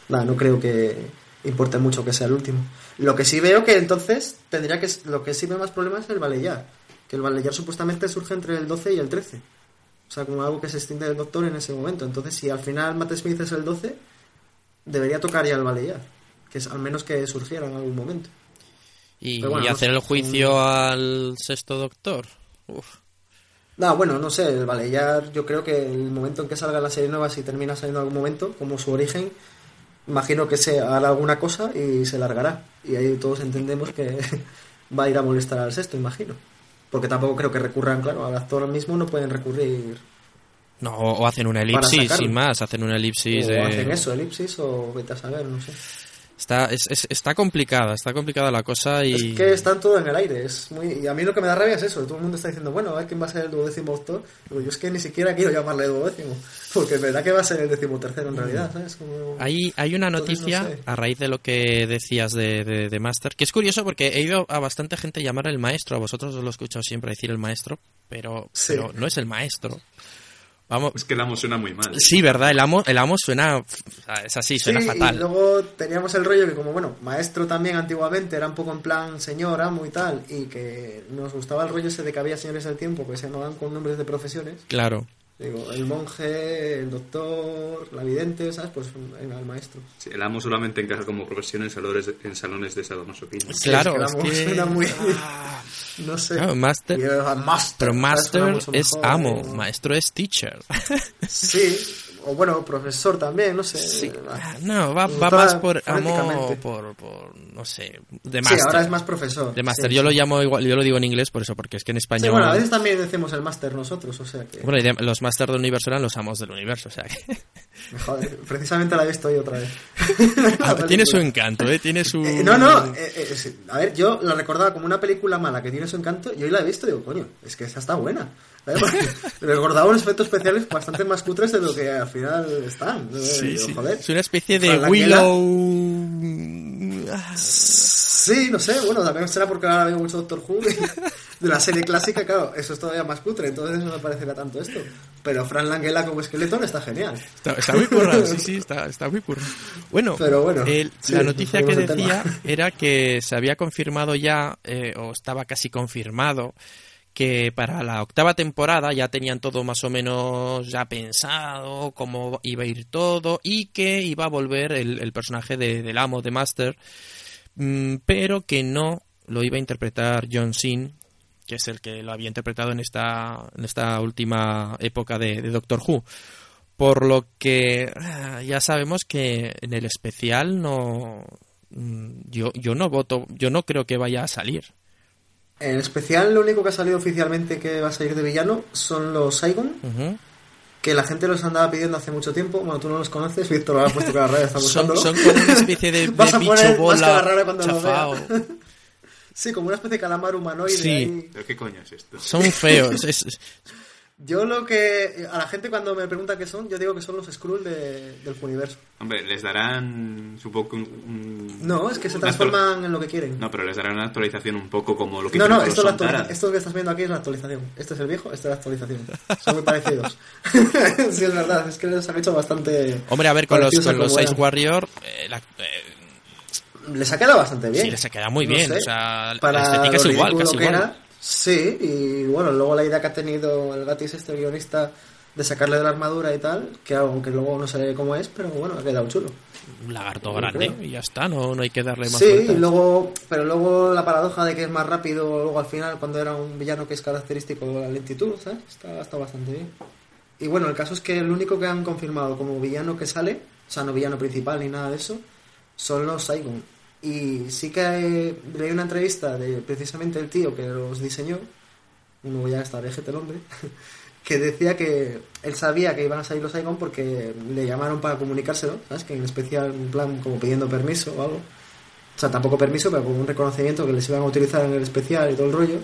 Nada, no creo que importe mucho que sea el último. Lo que sí veo que entonces tendría que... Lo que sí veo más problema es el Valeyar. Que el Valeyar supuestamente surge entre el 12 y el 13. O sea, como algo que se extingue del Doctor en ese momento. Entonces, si al final Matt Smith es el 12, debería tocar ya el Valeyar. Que es al menos que surgiera en algún momento. Y, Pero bueno, y no hacer sé, el juicio al sexto doctor. Uf. No, bueno, no sé, el Valeyar, yo creo que el momento en que salga la serie nueva, si termina saliendo en algún momento, como su origen, imagino que se hará alguna cosa y se largará. Y ahí todos entendemos que [laughs] va a ir a molestar al sexto, imagino. Porque tampoco creo que recurran, claro, al actor mismo no pueden recurrir. No, o hacen una elipsis, sin más, hacen una elipsis. o de- hacen eso, elipsis, o vete a saber, no sé. Está, es- es- está complicada, está complicada la cosa y... Es que están todo en el aire. Es muy... Y a mí lo que me da rabia es eso. Todo el mundo está diciendo, bueno, a ver quién va a ser el duodécimo doctor. Yo es que ni siquiera quiero llamarle duodécimo. Porque es verdad que va a ser el decimotercero en realidad, ¿sabes? Como... Hay, hay una Entonces, no noticia sé. a raíz de lo que decías de, de, de Master, que es curioso porque he oído a bastante gente llamar el maestro, a vosotros os lo he escuchado siempre decir el maestro, pero, Sí. pero no es el maestro. Vamos. Es que el amo suena muy mal. Sí, verdad, el amo, el amo suena, o sea, es así, suena Sí, fatal. Y luego teníamos el rollo que como, bueno, maestro también antiguamente era un poco en plan señor, amo y tal, y que nos gustaba el rollo ese de que había señores del tiempo que se llamaban con nombres de profesiones. Claro. Digo, el monje, el doctor, la vidente, ¿sabes? Pues era el maestro. Sí, el amo solamente encaja como profesión en salones de, en salones de sadomasoquismo. Sí, Claro, es es que el amo que- suena muy... [laughs] no sé. Claro, master- era master. Pero master es mejor, amo, ¿no? maestro es teacher. Sí, o bueno, profesor también, no sé. Sí, Ah, no, va, más por amo, fonéticamente. por, por, no sé, de Sí, master. ahora es más profesor. De master. Sí, yo sí. lo llamo igual, yo lo digo en inglés por eso, porque es que en Sí, español... bueno, a veces también decimos el máster nosotros, o sea que... Bueno, y de- los máster del universo eran los amos del universo, o sea que... [laughs] Joder, precisamente la he visto hoy otra vez. [laughs] Ah, [laughs] tiene su encanto, ¿eh? Tiene su... Eh, no, no, eh, eh, sí, a ver, yo la recordaba como una película mala que tiene su encanto y hoy la he visto y digo, coño, es que esa está buena. ¿Sabes? Porque [laughs] recordaba unos efectos especiales bastante más cutres de lo que al final están. Eh, Sí, sí. joder. Es una especie de Fran Langella- Willow... Ah, Sí, no sé, bueno, también será porque ahora veo mucho Doctor Who de, la serie clásica, claro, eso es todavía más cutre, entonces no me parecerá tanto esto. Pero Fran Langella como esqueleto está genial. Está, está muy currado, sí, sí, está, está muy currado. Bueno, Pero bueno, el- sí, la noticia que decía era que se había confirmado ya, eh, o estaba casi confirmado, que para la octava temporada ya tenían todo más o menos ya pensado, cómo iba a ir todo, y que iba a volver el, el personaje de- del amo, de Master, mm, pero que no lo iba a interpretar John Sin, que es el que lo había interpretado en esta, en esta última época de, de Doctor Who. Por lo que ah, ya sabemos que en el especial no. mm, Yo, yo no voto, yo no creo que vaya a salir. En especial, lo único que ha salido oficialmente que va a salir de villano son los Saigon, que la gente los andaba pidiendo hace mucho tiempo. Bueno, tú no los conoces, Víctor lo ha puesto cara rara, está Son, buscándolo. son como una especie de, [laughs] de Vas a bicho poner bola cuando lo chafao. veas. [laughs] Sí, como una especie de calamar humanoide. Sí. ahí. ¿Pero qué coño es esto? Son feos. es- es- Yo lo que. A la gente cuando me pregunta qué son, yo digo que son los Skrull de- del universo. Hombre, les darán, supongo, un... un- No, es que se transforman en lo que quieren. No, pero les darán una actualización un poco como lo que No, no, esto, es los la actualiza- esto que estás viendo aquí es la actualización. Este es el viejo, esta es la actualización. Son muy parecidos. [laughs] [laughs] sí, es verdad, es que les han hecho bastante. Hombre, a ver, con los, con los. Warrior, eh, la- eh, Les ha quedado bastante bien. sí, les ha quedado muy No bien. sé, O sea, la para estética es igual, casi que igual. era, sí, y bueno, luego la idea que ha tenido el Gatis, este guionista, de sacarle de la armadura y tal, que aunque luego no sé cómo es, pero bueno, ha quedado chulo. Un lagarto grande creo. y ya está, no, no hay que darle más Sí, vueltas. y luego, pero luego la paradoja de que es más rápido luego al final cuando era un villano que es característico de la lentitud, ¿sabes? Está, está bastante bien. Y bueno, el caso es que el único que han confirmado como villano que sale, o sea, no villano principal ni nada de eso, son los Saigon. Y sí que leí una entrevista de precisamente el tío que los diseñó, uno ya está vejete el hombre, [laughs] que decía que él sabía que iban a salir los Saigon porque le llamaron para comunicárselo, ¿sabes? Que en especial, en plan, como pidiendo permiso o algo. O sea, tampoco permiso, pero como un reconocimiento que les iban a utilizar en el especial y todo el rollo.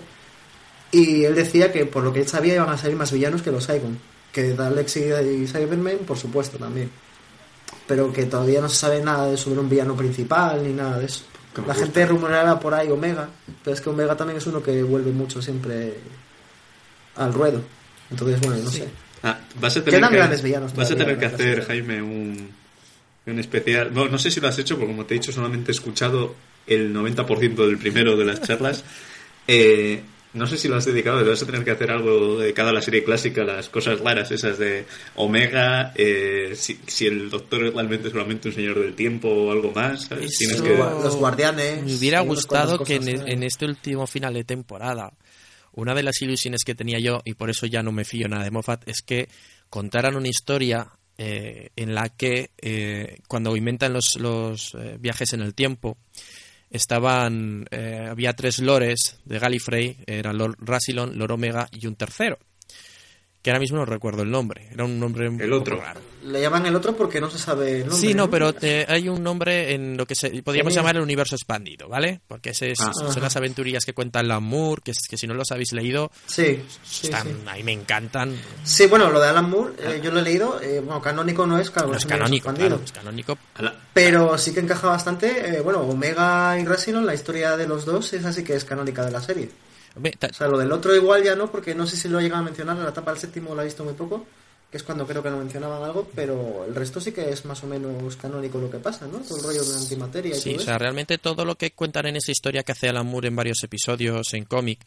Y él decía que por lo que él sabía iban a salir más villanos que los Saigon. Que Daleks y y Cybermen, por supuesto, también. Pero que todavía no se sabe nada de sobre un villano principal ni nada de eso. La gusta. gente rumoreaba por ahí Omega, pero es que Omega también es uno que vuelve mucho siempre al ruedo. Entonces, bueno, no sé. Ah, vas a tener Quedan que, grandes villanos Vas a tener que hacer, clase. Jaime, un, un especial. No, no sé si lo has hecho, porque como te he dicho, solamente he escuchado el 90% del primero de las charlas. Eh, no sé si lo has dedicado, pero vas a tener que hacer algo dedicado a la serie clásica, las cosas raras esas de Omega, eh, si, si el doctor es realmente solamente un señor del tiempo o algo más, ¿sabes? Tienes que... Los guardianes. Me hubiera gustado que en, en este último final de temporada, una de las ilusiones que tenía yo, y por eso ya no me fío nada de Moffat, es que contaran una historia eh, en la que eh, cuando inventan los, los eh, viajes en el tiempo, estaban eh, había tres lores de Gallifrey, era Lord Rassilon, Lord Omega y un tercero, que ahora mismo no recuerdo el nombre, era un nombre un El poco otro. raro. Le llaman el otro porque no se sabe el nombre. Sí, no, pero eh, hay un nombre en lo que se, podríamos llamar el universo expandido, ¿vale? Porque ese es- Ah. son Ajá. las aventurillas que cuenta Alan Moore, que, es- que si no los habéis leído, Sí, sí, están, sí. ahí me encantan. Sí, bueno, lo de Alan Moore, eh, yo lo he leído. eh, bueno, canónico no es, claro, No es es canónico, expandido. claro, es canónico. Pero sí que encaja bastante. eh, bueno, Omega y Rassilon, la historia de los dos, esa sí que es canónica de la serie. O sea, lo del otro igual ya no, porque no sé si lo he llegado a mencionar. En la etapa del séptimo la he visto muy poco. que es cuando creo que no mencionaban algo, pero el resto sí que es más o menos canónico lo que pasa, ¿no? Todo el rollo de la antimateria y Sí, todo o sea, eso. realmente todo lo que cuentan en esa historia que hace Alan Moore en varios episodios en cómic,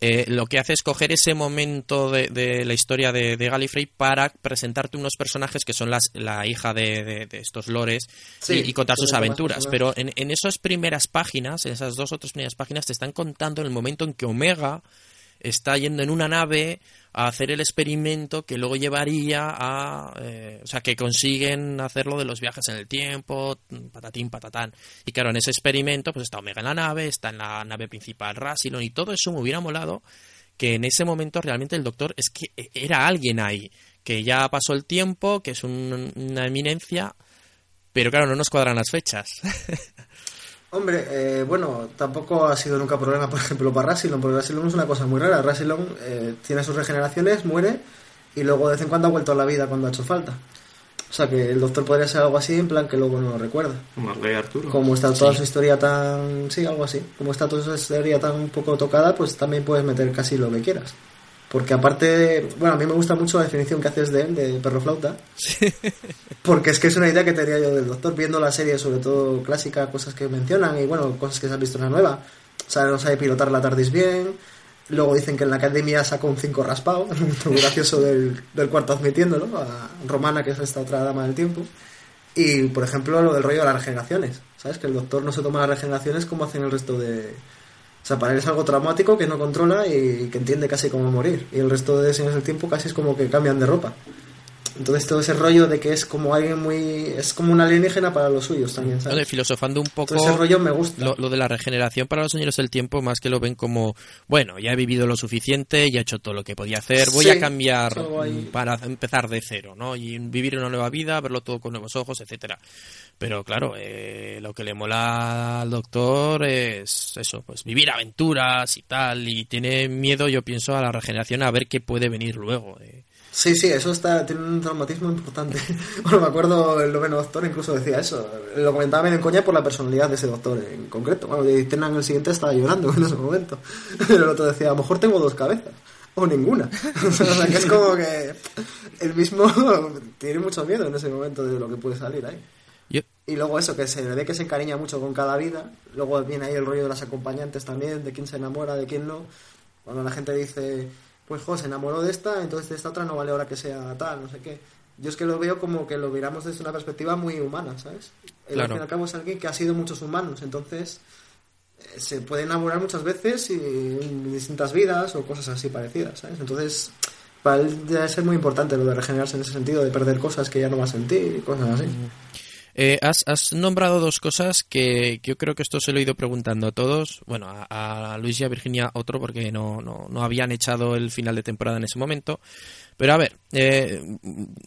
eh, lo que hace es coger ese momento de, de la historia de, de Gallifrey para presentarte unos personajes que son las, la hija de, de- de estos lores Sí, y, y contar sus aventuras. Pero en, en esas primeras páginas, en esas dos o tres primeras páginas, te están contando el momento en que Omega está yendo en una nave a hacer el experimento que luego llevaría a... eh, o sea, que consiguen hacerlo de los viajes en el tiempo, patatín, patatán. Y claro, en ese experimento pues está Omega en la nave, está en la nave principal Rassilon y todo eso me hubiera molado que en ese momento realmente el doctor es que era alguien ahí, que ya pasó el tiempo, que es un- una eminencia, pero claro, no nos cuadran las fechas. [laughs] Hombre, eh, bueno, tampoco ha sido nunca problema, por ejemplo, para Rassilon, porque Rassilon es una cosa muy rara. Rassilon eh, tiene sus regeneraciones, muere y luego de vez en cuando ha vuelto a la vida cuando ha hecho falta. O sea que el doctor podría ser algo así, en plan que luego no lo recuerda. Como el rey Arturo. Como está toda Sí. su historia tan. Sí, algo así. Como está toda su historia tan un poco tocada, pues también puedes meter casi lo que quieras. Porque aparte, bueno, a mí me gusta mucho la definición que haces de él, de perro flauta. Porque es que es una idea que tenía yo del doctor, viendo la serie, sobre todo clásica, cosas que mencionan y bueno, cosas que se han visto en la nueva. O sea, no sabe pilotar la TARDIS bien. Luego dicen que en la academia sacó un 5 raspado, [laughs] muy gracioso del, del cuarto admitiéndolo, a Romana, que es esta otra dama del tiempo. Y, por ejemplo, lo del rollo de las regeneraciones. ¿Sabes? Que el doctor no se toma las regeneraciones como hacen el resto de... O sea, para él es algo traumático que no controla y que entiende casi cómo morir. Y el resto de señores del tiempo casi es como que cambian de ropa. Entonces todo ese rollo de que es como alguien muy... Es como un alienígena para los suyos también, Vale, ¿sabes? filosofando un poco... Todo ese rollo me gusta. Lo, lo de la regeneración para los señores del tiempo, más que lo ven como, bueno, ya he vivido lo suficiente, ya he hecho todo lo que podía hacer, voy Sí, a cambiar mm, para empezar de cero, ¿no? Y vivir una nueva vida, verlo todo con nuevos ojos, etcétera. Pero claro, eh, lo que le mola al doctor es eso, pues vivir aventuras y tal, y tiene miedo, yo pienso, a la regeneración, a ver qué puede venir luego. eh. Sí, sí, eso está, tiene un traumatismo importante. [laughs] Bueno, me acuerdo el noveno doctor incluso decía eso. Lo comentaba bien en coña por la personalidad de ese doctor en concreto. Bueno, y Tenan el siguiente estaba llorando [laughs] en ese momento. Pero el otro decía, a lo mejor tengo dos cabezas. O ninguna. [laughs] o sea, que es como que el mismo tiene mucho miedo en ese momento de lo que puede salir ahí. Yo, Y luego eso, que se ve que se encariña mucho con cada vida. Luego viene ahí el rollo de las acompañantes también, de quién se enamora, de quién no. Cuando la gente dice, pues jo, se enamoró de esta, entonces de esta otra no vale ahora que sea tal, no sé qué. Yo es que lo veo como que lo miramos desde una perspectiva muy humana, ¿sabes? Él, Claro. Al fin y al cabo es alguien que ha sido muchos humanos, entonces eh, se puede enamorar muchas veces y en distintas vidas o cosas así parecidas, ¿sabes? Entonces, para él debe ser muy importante lo de regenerarse en ese sentido, de perder cosas que ya no va a sentir y cosas así. Eh, has, has nombrado dos cosas que, que yo creo que esto se lo he ido preguntando a todos. Bueno, a, a Luis y a Virginia otro porque no, no, no habían echado el final de temporada en ese momento. Pero a ver, eh,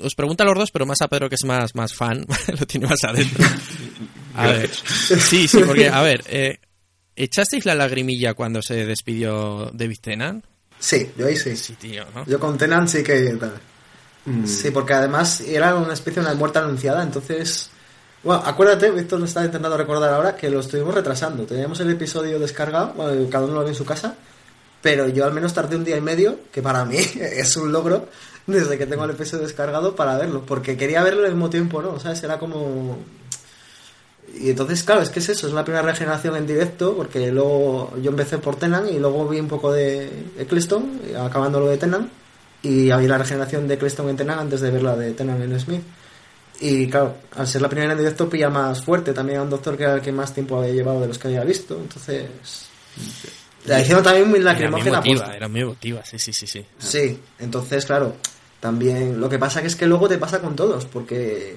os pregunto a los dos, pero más a Pedro que es más, más fan, [laughs] lo tiene más adentro. A ver, sí, sí, porque, a ver, eh, ¿echasteis la lagrimilla cuando se despidió David Tennant? Sí, yo ahí sí. Sí, tío, ¿no? Yo con Tenant sí que... Mm, Sí, porque además era una especie de una muerte anunciada, entonces... Bueno, acuérdate, Víctor lo está intentando recordar ahora, que lo estuvimos retrasando. Teníamos el episodio descargado, cada uno lo ve en su casa, pero yo al menos tardé un día y medio, que para mí [laughs] es un logro, desde que tengo el episodio descargado para verlo, porque quería verlo al mismo tiempo, ¿no? ¿Sabes? Era como... Y entonces, claro, es que es eso, es la primera regeneración en directo, porque luego yo empecé por Tenan y luego vi un poco de Eccleston, acabando lo de Tenan, y había la regeneración de Eccleston en Tenan antes de ver la de Tenan en Smith. Y claro, al ser la primera en directo pilla más fuerte, también era un doctor que era el que más tiempo había llevado de los que había visto, entonces... La hicieron también muy Era muy lacrimógena emotiva, era muy emotiva, sí, sí, sí, sí. Sí, entonces, claro, también lo que pasa que es que luego te pasa con todos, porque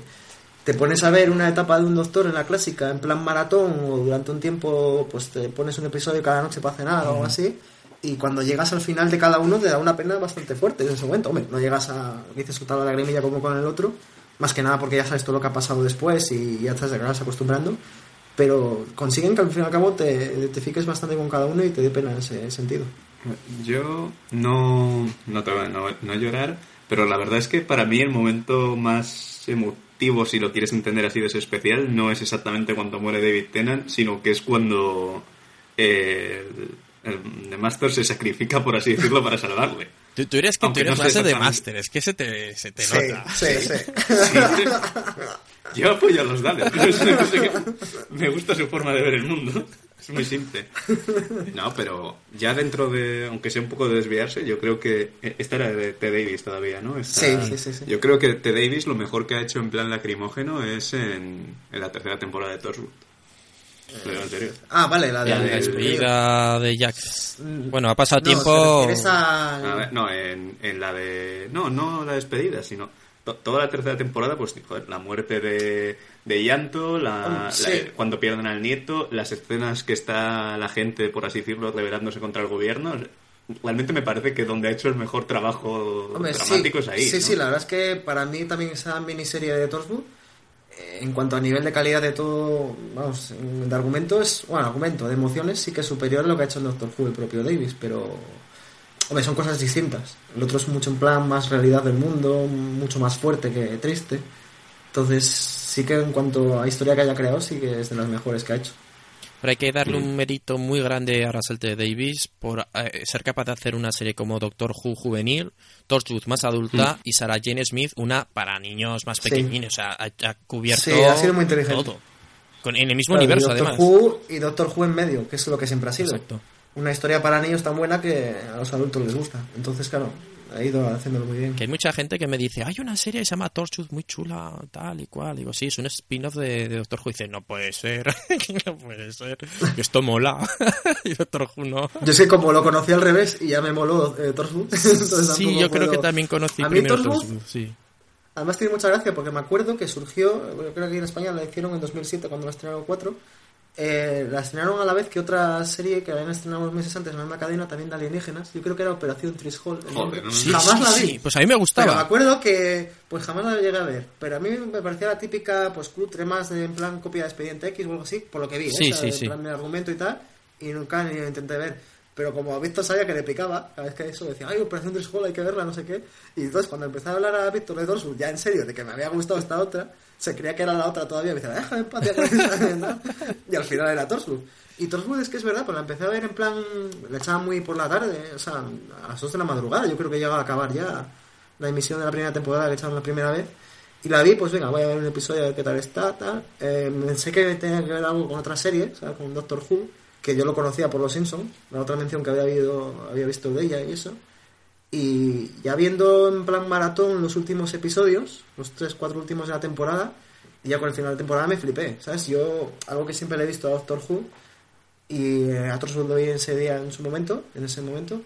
te pones a ver una etapa de un doctor en la clásica en plan maratón o durante un tiempo, pues te pones un episodio cada noche para cenar o algo así, y cuando llegas al final de cada uno te da una pena bastante fuerte en ese momento. Hombre, no llegas a, dices, soltar la lagrimilla como con el otro, más que nada porque ya sabes todo lo que ha pasado después y ya te vas acostumbrando. Pero consiguen que al fin y al cabo te identifiques bastante con cada uno y te dé pena en ese sentido. Yo no, no te no, no llorar, pero la verdad es que para mí el momento más emotivo, si lo quieres entender así de ese especial, no es exactamente cuando muere David Tennant, sino que es cuando eh, el, el Master se sacrifica, por así decirlo, para salvarle. Tú, tú eres que Aunque tú eres no base de máster, es que se te, se te Sí, nota. sí, sí. Sí. [laughs] Yo apoyo a los qué- Me gusta su forma de ver el mundo. Es muy simple. No, pero ya dentro de, aunque sea un poco de desviarse, yo creo que esta era de T. Davis todavía, ¿no? Esta- Sí, sí, sí, sí. Yo creo que T. Davis lo mejor que ha hecho en plan lacrimógeno es en, en la tercera temporada de Torchwood. Lo. Ah, vale, la de... La de- despedida de Jack. Bueno, ha pasado No, tiempo. ¿te refieres al- A ver, no, en, en la de... No, no la despedida, sino... to- Toda la tercera temporada, pues, joder, la muerte de, de Llanto, la, Oh, sí. la- cuando pierden al nieto, las escenas que está la gente, por así decirlo, rebelándose contra el gobierno. Realmente me parece que donde ha hecho el mejor trabajo Hombre, dramático sí, es ahí. Sí, ¿no? sí, la verdad es que para mí también esa miniserie de Torchwood, en cuanto a nivel de calidad de todo, vamos, de argumento es, bueno, argumento, de emociones sí que es superior a lo que ha hecho el Doctor Who, el propio Davis, pero, hombre, son cosas distintas. El otro es mucho en plan más realidad del mundo, mucho más fuerte que triste. Entonces, sí que en cuanto a historia que haya creado, sí que es de las mejores que ha hecho. Pero hay que darle Mm. un mérito muy grande a Russell T. Davis por eh, ser capaz de hacer una serie como Doctor Who juvenil, Torchwood más adulta y Sarah Jane Smith una para niños más Sí. pequeñinos. O sea, ha, ha cubierto Sí, ha sido muy inteligente. todo. Con- en el mismo Claro, y universo, Doctor además. Who y Doctor Who en medio, que es lo que siempre ha sido. Exacto. Una historia para niños tan buena que a los adultos les gusta. Entonces, claro, ha ido haciéndolo muy bien. Que hay mucha gente que me dice, hay una serie que se llama Torchwood muy chula, tal y cual. Digo, sí, es un spin-off de, de Doctor Who. Y dice, no puede ser, [laughs] no puede ser. Que esto mola. [laughs] y Doctor Who no. Yo es que como lo conocí al revés y ya me moló eh, Torchwood. [laughs] Sí, yo creo puedo- que también conocí A mí primero Torchwood, Torchwood, sí. Además tiene mucha gracia porque me acuerdo que surgió, yo creo que en España la hicieron en 2007 cuando la estrenaron 4. Eh, la estrenaron a la vez que otra serie que habían estrenado unos meses antes en la misma cadena también de alienígenas. Yo creo que era Operación Trisol. Joder, no, no, Sí, jamás sí, la vi. sí, Pues a mí me Pero me gustaba. acuerdo que pues jamás la llegué a ver. Pero a mí me parecía la típica pues cutre más de en plan copia de Expediente X o algo así, por lo que vi, ¿eh? Sí, O sea, sí, en sí. plan de argumento y tal. Y nunca ni lo intenté ver. Pero como Víctor sabía que le picaba, cada vez que eso decía, ay, Operación Trisol hay que verla, no sé qué. Y entonces cuando empecé a hablar a Víctor de Dorsus, ya en serio, de que me había gustado esta otra, se creía que era la otra todavía. Me decía, déjame en paz, ya con esta", ¿no? Y al final era Torchwood. Y Torchwood es que es verdad, pues la empecé a ver en plan, la echaba muy por la tarde, o sea, a las 2 de la madrugada, yo creo que llegaba a acabar ya la emisión de la primera temporada que echaron la primera vez. Y la vi, pues venga, voy a ver un episodio a ver qué tal está, tal. Eh, pensé que tenía que ver algo con otra serie, o sea, con Doctor Who, que yo lo conocía por Los Simpsons, la otra mención que había, habido, había visto de ella y eso. Y ya viendo en plan maratón los últimos episodios, los 3-4 últimos de la temporada, y ya con el final de temporada me flipé, ¿sabes? Yo, algo que siempre le he visto a Doctor Who, y eh, a otros lo vi en ese día, en su momento, en ese momento,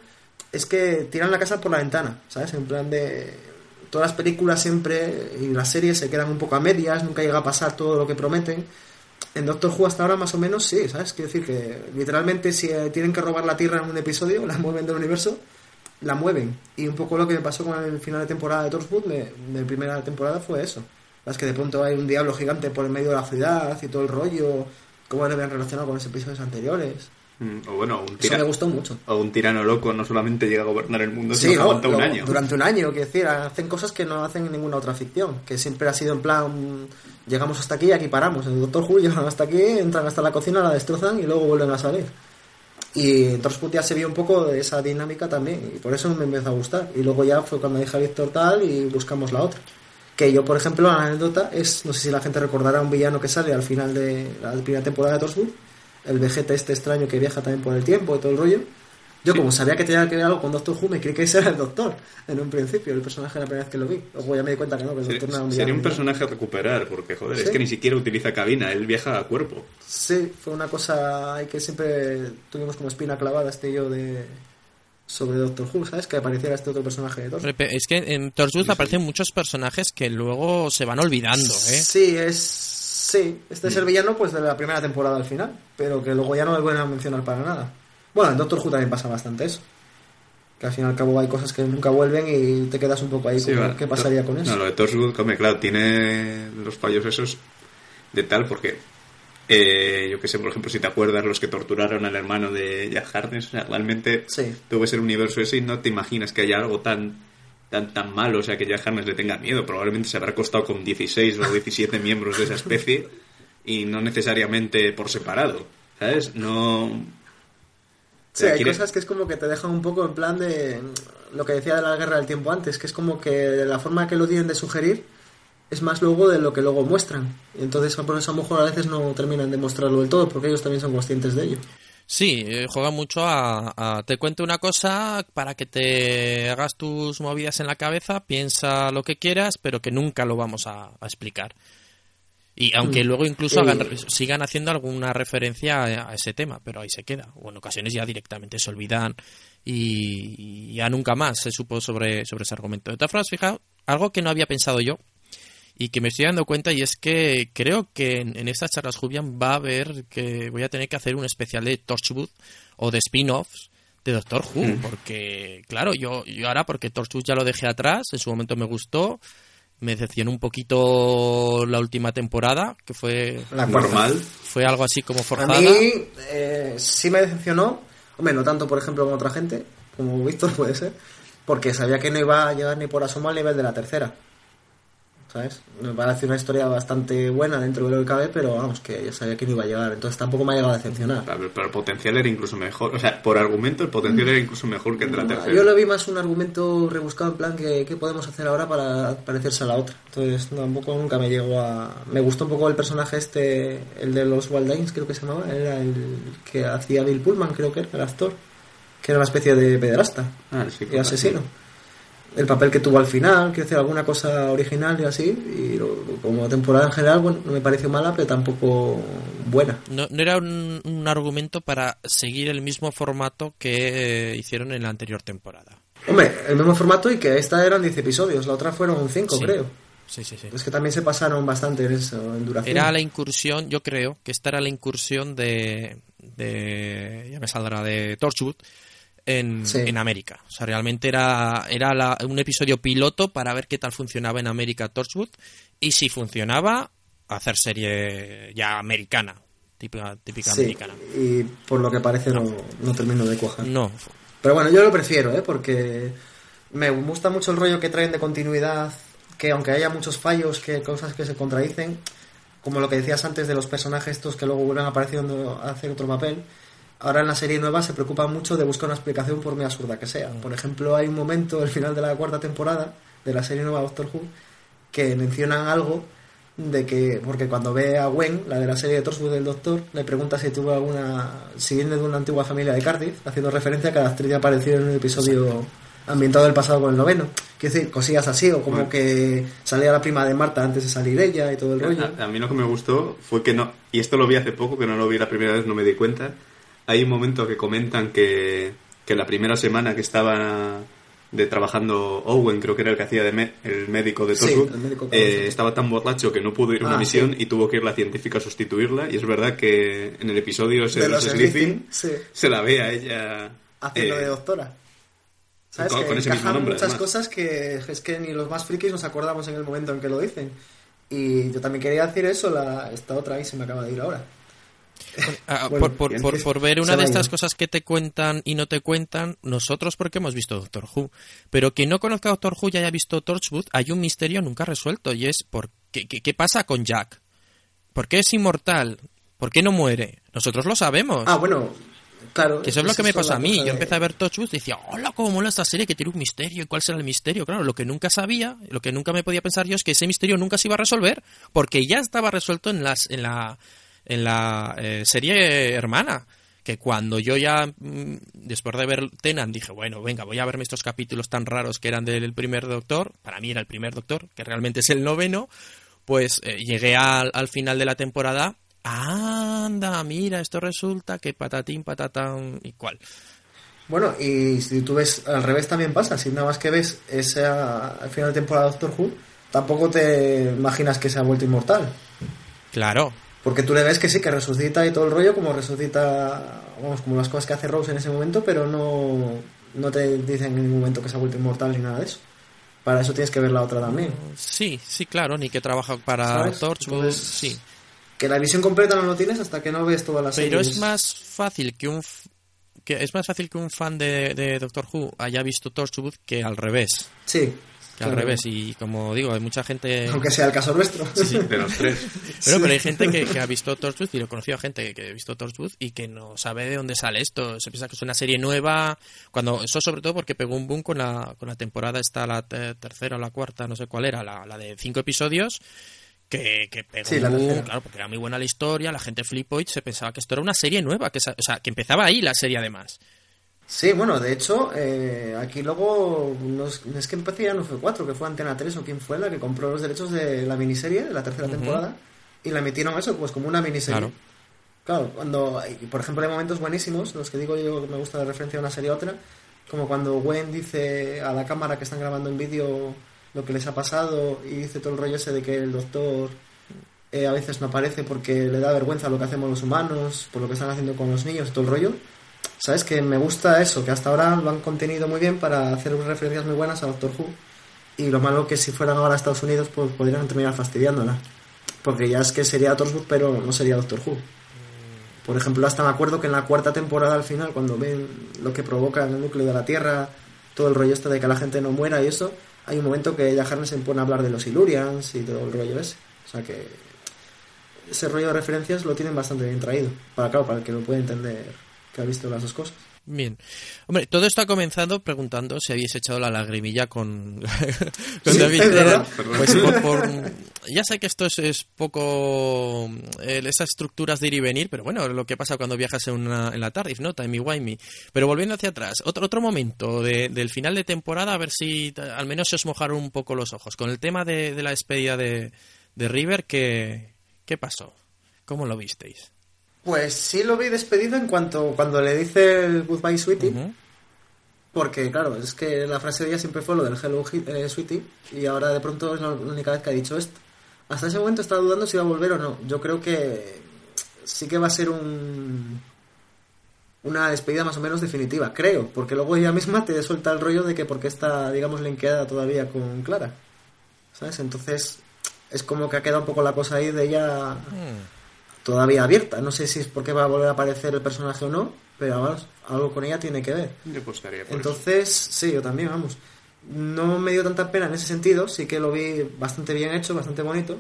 es que tiran la casa por la ventana, ¿sabes? En plan de... Todas las películas siempre y las series se quedan un poco a medias, nunca llega a pasar todo lo que prometen. En Doctor Who hasta ahora más o menos sí, ¿sabes? Quiero decir que literalmente si eh, tienen que robar la Tierra en un episodio, [laughs] la mueven del universo, la mueven. Y un poco lo que me pasó con el final de temporada de Torchwood, de, de primera temporada, fue eso. Es que de pronto hay un diablo gigante por el medio de la ciudad y todo el rollo, cómo lo habían relacionado con los episodios anteriores. Mm, O bueno, un, Eso tira- me gustó mucho. o un tirano loco no solamente llega a gobernar el mundo, Sí, sino que no, aguanta un año. Durante un año, quiero decir, hacen cosas que no hacen en ninguna otra ficción, que siempre ha sido en plan, llegamos hasta aquí y aquí paramos. El Doctor Who llegan hasta aquí, entran hasta la cocina, la destrozan y luego vuelven a salir. Y en Torchwood ya se vio un poco esa dinámica también, y por eso me empezó a gustar. Y luego ya fue cuando dije a Víctor tal y buscamos la otra. Que yo, por ejemplo, la anécdota es, no sé si la gente recordará un villano que sale al final de la primera temporada de Torchwood, el vegeta este extraño que viaja también por el tiempo y todo el rollo. Yo, como sabía que tenía que ver algo con Doctor Who, me creí que ese era el Doctor en un principio, el personaje la primera vez que lo vi. Luego ya me di cuenta que no, que el Sería, Doctor no era un sería un personaje a recuperar, porque joder, es Sí. que ni siquiera utiliza cabina, él viaja a cuerpo. Sí, fue una cosa que siempre tuvimos como espina clavada este y yo de sobre Doctor Who, ¿sabes? Que apareciera este otro personaje de Doctor. Repe- Es que en Torchwood aparecen muchos personajes que luego se van olvidando, ¿eh? Sí, es. Sí, este es el villano pues de la primera temporada al final, pero que luego ya no le vuelven a mencionar para nada. Bueno, en Doctor Who también pasa bastante eso. Que al fin y al cabo hay cosas que nunca vuelven y te quedas un poco ahí Sí, va. ¿qué pasaría con eso? No, lo de Torchwood, claro, tiene los fallos esos de tal, porque eh, yo que sé, por ejemplo, si te acuerdas los que torturaron al hermano de Jack Harkness, o sea, realmente Sí. tú ves el universo ese y no te imaginas que haya algo tan tan tan malo, o sea, que Jack Harkness le tenga miedo. Probablemente se habrá costado con 16 o 17 miembros de esa especie y no necesariamente por separado, ¿sabes? No... Sí, hay cosas que es como que te dejan un poco en plan de lo que decía de la guerra del tiempo antes, que es como que la forma que lo tienen de sugerir es más luego de lo que luego muestran. Y entonces por eso a lo mejor a veces no terminan de mostrarlo del todo, porque ellos también son conscientes de ello. Sí, eh, juega mucho a, a- Te cuento una cosa para que te hagas tus movidas en la cabeza, piensa lo que quieras, pero que nunca lo vamos a, a explicar. Y aunque Mm. luego incluso Eh, hagan- sigan haciendo alguna referencia a, a ese tema, pero ahí se queda. O en ocasiones ya directamente se olvidan y, y ya nunca más se supo sobre, sobre ese argumento. De todas formas, fijaos, algo que no había pensado yo y que me estoy dando cuenta y es que creo que en, en estas charlas Jubian va a haber que voy a tener que hacer un especial de Torchwood o de spin-offs de Doctor Who Mm. porque claro yo, yo ahora porque Torchwood ya lo dejé atrás en su momento me gustó me decepcionó un poquito la última temporada que fue La. Normal. fue algo así como A forzada mí eh, sí me decepcionó, hombre, no tanto por ejemplo como otra gente, como Víctor [laughs] puede ser, porque sabía que no iba a llegar ni por asomo al nivel de la tercera. ¿Sabes? Me parece una historia bastante buena dentro de lo que cabe, pero vamos, que ya sabía que no iba a llegar, entonces tampoco me ha llegado a decepcionar. Pero, pero el potencial era incluso mejor. O sea, por argumento, el potencial era incluso mejor que el de la tercera. Yo lo vi más un argumento rebuscado en plan que qué podemos hacer ahora para parecerse a la otra. Entonces tampoco nunca me llegó a... Me gustó un poco el personaje este, el de los Waldines creo que se llamaba, era el que hacía Bill Pullman creo que era el actor, que era una especie de pederasta Ah, sí, y asesino. El papel que tuvo al final, quiero decir, alguna cosa original y así, y lo- como temporada en general, bueno, no me pareció mala, pero tampoco buena. no, no era un, un argumento para seguir el mismo formato que eh, hicieron en la anterior temporada Hombre, el mismo formato y que esta eran 10 episodios, la otra fueron 5 Sí. creo. sí sí sí Es que también se pasaron bastante en eso, en duración. Era la incursión, yo creo que esta era la incursión de, de ya me saldrá, de Torchwood en, Sí. en América. O sea, realmente era, era la- un episodio piloto para ver qué tal funcionaba en América Torchwood y si funcionaba, hacer serie ya americana, típica, típica Sí, americana. y por lo que parece no, no termino de cuajar. No, Pero bueno, yo lo prefiero, ¿eh? Porque me gusta mucho el rollo que traen de continuidad, que aunque haya muchos fallos, que cosas que se contradicen, como lo que decías antes de los personajes estos que luego vuelven apareciendo a hacer otro papel, ahora en la serie nueva se preocupan mucho de buscar una explicación por muy absurda que sea. Por ejemplo, hay un momento al final de la cuarta temporada de la serie nueva Doctor Who que mencionan algo de que, porque cuando ve a Gwen, la de la serie de Torchwood del Doctor, le pregunta si tuvo alguna, si viene de una antigua familia de Cardiff, haciendo referencia a que la actriz ya apareció en un episodio ambientado del pasado con el noveno. Quiero decir, cosillas así, o como Bueno. que salía la prima de Marta antes de salir ella y todo el rollo. A, a mí lo que me gustó fue que no, y esto lo vi hace poco, que no lo vi la primera vez, no me di cuenta. Hay un momento que comentan que, que la primera semana que estaba de trabajando Owen, creo que era el que hacía de me- el médico de Sí, el médico eh, estaba tan borracho que no pudo ir a una Ah, misión sí. y tuvo que ir la científica a sustituirla. Y es verdad que en el episodio ese de, los Sleeping sí, se la ve a ella haciendo eh, de doctora. ¿Sabes? con- que con ese mismo nombre, muchas además. cosas que es que ni los más frikis nos acordamos en el momento en que lo dicen. Y yo también quería decir eso, la, esta otra ahí se me acaba de ir ahora. Ah, Bueno, por, por- bien, por- que por ver una de estas cosas que te cuentan y no te cuentan, nosotros porque hemos visto Doctor Who, pero quien no conozca Doctor Who y haya visto Torchwood, hay un misterio nunca resuelto y es por qué, qué, qué pasa con Jack. ¿Por qué es inmortal? ¿Por qué no muere? Nosotros lo sabemos. Ah, bueno, claro. que eso es lo que me la a mí. Yo empecé a ver Torchwood y decía, hola, cómo mola esta serie que tiene un misterio. ¿Y cuál será el misterio? Claro, lo que nunca sabía, lo que nunca me podía pensar yo es que ese misterio nunca se iba a resolver porque ya estaba resuelto en, las, en la, en la eh, serie hermana. Que cuando yo ya, mm, después de ver Tenan, dije, bueno, venga, voy a verme estos capítulos tan raros que eran del primer Doctor. Para mí era el primer Doctor, que realmente es el noveno. Pues eh, llegué al, al final de la temporada. Anda, mira, esto resulta que patatín, patatán y cual. Bueno, y si tú ves, al revés también pasa. Si nada más que ves ese al final de temporada de Doctor Who, tampoco te imaginas que se ha vuelto inmortal. Claro, Porque tú le ves que sí, que resucita y todo el rollo, como resucita, vamos, como las cosas que hace Rose en ese momento, pero no, no te dicen en ningún momento que se ha vuelto inmortal ni nada de eso. Para eso tienes que ver la otra también. sí, sí, claro, ni que trabaja para. Torchwood, sí. Que la visión completa no lo tienes hasta que no ves toda la serie. Pero es más fácil que un que es más fácil que un fan de, de Doctor Who haya visto Torchwood que al revés. Sí, al Claro. revés. Y como digo, hay mucha gente... Aunque sea el caso nuestro. De los tres. [laughs] Pero, pero hay gente que, que ha visto Torchwood y lo he conocido a gente que ha visto Torchwood y que no sabe de dónde sale esto. Se piensa que es una serie nueva. cuando Eso sobre todo porque pegó un boom con la, con la temporada esta, la te- tercera o la cuarta, no sé cuál era, la, la de cinco episodios. Que, que pegó Sí, la un boom, claro, porque era muy buena la historia, la gente flipó y se pensaba que esto era una serie nueva, que, o sea, que empezaba ahí la serie además. Sí, bueno, de hecho, eh, aquí luego, no es, es que empecé ya no fue 4, que fue Antena 3 o quién fue la que compró los derechos de la miniserie, de la tercera temporada, y la emitieron eso, pues como una miniserie. Claro. Claro, cuando, y por ejemplo, hay momentos buenísimos, los que digo yo que me gusta de referencia a una serie a otra, como cuando Gwen dice a la cámara que están grabando en vídeo lo que les ha pasado y dice todo el rollo ese de que el doctor eh, a veces no aparece porque le da vergüenza lo que hacemos los humanos, por lo que están haciendo con los niños todo el rollo. ¿Sabes? Que me gusta eso, que hasta ahora lo han contenido muy bien para hacer referencias muy buenas a Doctor Who. Y lo malo que si fueran ahora a Estados Unidos, pues podrían terminar fastidiándola. Porque ya es que sería Torchwood, pero no sería Doctor Who. Por ejemplo, hasta me acuerdo que en la cuarta temporada al final, cuando ven lo que provoca en el núcleo de la Tierra, todo el rollo este de que la gente no muera y eso, hay un momento que ella Harness se pone a hablar de los Ilurians y todo el rollo ese. O sea que ese rollo de referencias lo tienen bastante bien traído. Para, claro, para el que lo pueda entender, que ha visto las dos cosas. Bien. Hombre, todo esto ha comenzado preguntando si habéis echado la lagrimilla con, [laughs] con Sí, David. Pues por, por- ya sé que esto es, es poco eh, esas estructuras de ir y venir, pero bueno, lo que pasa cuando viajas en, una, en la TARDIS, ¿no? Timey wimey. Pero volviendo hacia atrás, otro, otro momento de- del final de temporada, a ver si al menos se os mojaron un poco los ojos. Con el tema de, de la despedida de, de River, ¿qué, ¿qué pasó? ¿Cómo lo visteis? Pues sí lo vi despedido en cuanto cuando le dice el Goodbye Sweetie. Porque, claro, es que la frase de ella siempre fue lo del Hello eh, Sweetie. Y ahora de pronto es la única vez que ha dicho esto. Hasta ese momento estaba dudando si iba a volver o no. Yo creo que sí que va a ser un una despedida más o menos definitiva, creo. Porque luego ella misma te suelta el rollo de que porque está, digamos, linkeada todavía con Clara. ¿Sabes? Entonces es como que ha quedado un poco la cosa ahí de ella Hmm. Todavía abierta. No sé si es porque va a volver a aparecer el personaje o no, pero vamos, algo con ella tiene que ver. Yo apostaría por eso. Entonces, sí, yo también, vamos. No me dio tanta pena en ese sentido, sí que lo vi bastante bien hecho, bastante bonito.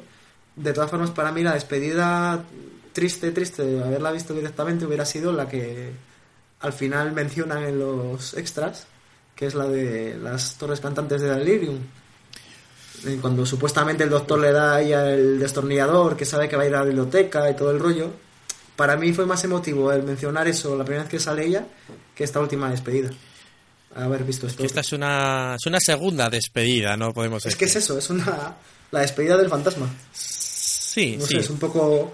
De todas formas, para mí la despedida triste, triste de haberla visto directamente hubiera sido la que al final mencionan en los extras, que es la de las torres cantantes de Delirium. Eh, Cuando supuestamente el doctor le da a ella el destornillador, que sabe que va a ir a la biblioteca y todo el rollo. Para mí fue más emotivo el mencionar eso la primera vez que sale ella que esta última despedida. Haber visto esto. Que esta es una, es una segunda despedida, no podemos Es que es decir. eso, es una la despedida del fantasma. Sí, No sí. sé, es un poco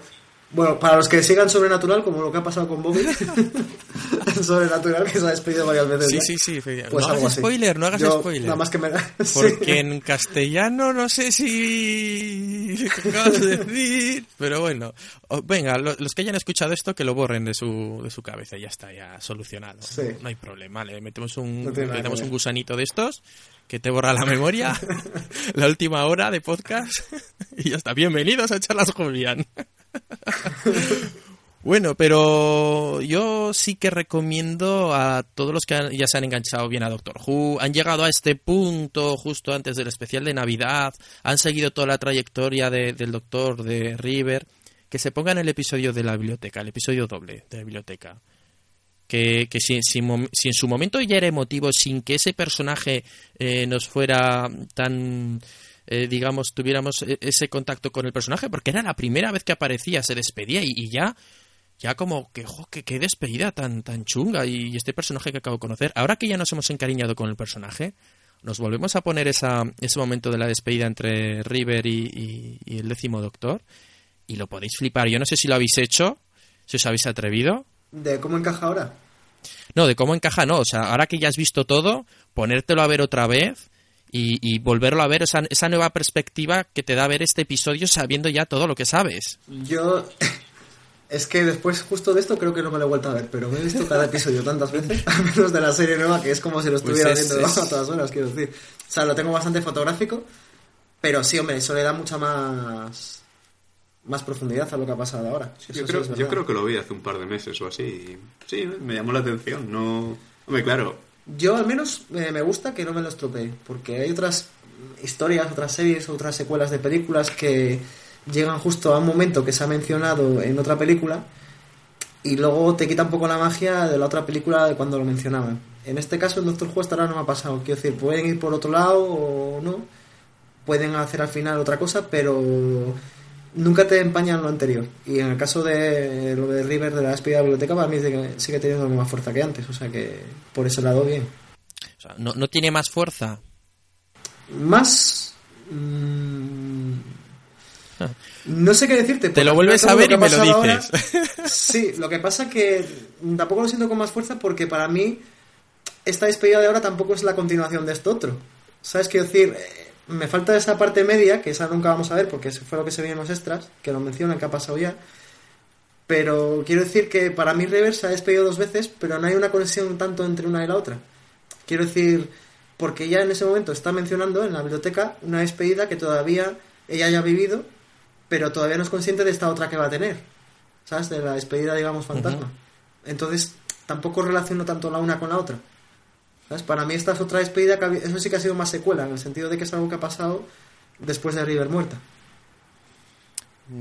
bueno, para los que sigan Sobrenatural, como lo que ha pasado con Bobby, [laughs] Sobrenatural, que se ha despedido varias veces. Sí, ya. sí, sí. Pues no algo hagas así. spoiler, no hagas Yo, spoiler. Nada más que me. [laughs] Porque en castellano no sé si [laughs] acabas de decir, pero bueno, venga, lo- los que hayan escuchado esto que lo borren de su, de su cabeza, ya está, ya solucionado. Sí. No hay problema, le metemos un, No le que un gusanito de estos que te borra la memoria, la última hora de podcast y ya está. Bienvenidos a Charlas Julián. [laughs] Bueno, pero yo sí que recomiendo a todos los que ya se han enganchado bien a Doctor Who, han llegado a este punto justo antes del especial de Navidad, han seguido toda la trayectoria de- del Doctor de River, que se pongan el episodio de la biblioteca, el episodio doble de la biblioteca. Que, si en su momento ya era emotivo, sin que ese personaje eh, nos fuera tan, eh, digamos, tuviéramos e- ese contacto con el personaje, porque era la primera vez que aparecía, se despedía y, y ya ya como que, jo, que despedida tan, tan chunga y, este personaje que acabo de conocer. Ahora que ya nos hemos encariñado con el personaje, nos volvemos a poner esa, ese momento de la despedida entre River y, y- y el décimo doctor y lo podéis flipar. Yo no sé si lo habéis hecho, si os habéis atrevido. ¿De cómo encaja ahora? No, de cómo encaja, no. O sea, ahora que ya has visto todo, ponértelo a ver otra vez y, y volverlo a ver, esa, esa nueva perspectiva que te da ver este episodio sabiendo ya todo lo que sabes. Yo. [laughs] Es que después, justo de esto, creo que no me lo he vuelto a ver, pero me he visto cada episodio tantas veces, [laughs] al menos de la serie nueva, que es como si lo estuviera Pues es- viendo es- a todas horas, quiero decir. O sea, lo tengo bastante fotográfico, pero sí, hombre, eso le da mucha más. más profundidad a lo que ha pasado ahora. Yo creo, yo creo que lo vi hace un par de meses o así. y Sí, me llamó la atención. No, hombre, claro. Yo al menos me gusta que no me lo estropee, porque hay otras historias, otras series, otras secuelas de películas que llegan justo a un momento que se ha mencionado en otra película y luego te quita un poco la magia de la otra película de cuando lo mencionaban. En este caso, en Doctor Who hasta ahora no me ha pasado. Quiero decir, pueden ir por otro lado o no. Pueden hacer al final otra cosa, pero nunca te empañan lo anterior. Y en el caso de lo de River de la despedida de la biblioteca, para mí sigue teniendo misma fuerza que antes. O sea que por ese lado, bien. O sea, ¿no, ¿no tiene más fuerza? Más. mmm, no sé qué decirte. Te lo vuelves a ver y me lo ahora- dices. [laughs] sí, lo que pasa que tampoco lo siento con más fuerza porque para mí esta despedida de ahora tampoco es la continuación de esto otro. ¿Sabes? Quiero decir, me falta esa parte media, que esa nunca vamos a ver porque eso fue lo que se vio en los extras, que lo mencionan, que ha pasado ya. Pero quiero decir que para mí River se ha despedido dos veces, pero no hay una conexión tanto entre una y la otra. Quiero decir, porque ella en ese momento está mencionando en la biblioteca una despedida que todavía ella haya vivido, pero todavía no es consciente de esta otra que va a tener. ¿Sabes? De la despedida, digamos, fantasma. Entonces, tampoco relaciono tanto la una con la otra. ¿Sabes? Para mí esta es otra despedida, que eso sí que ha sido más secuela, en el sentido de que es algo que ha pasado después de River muerta.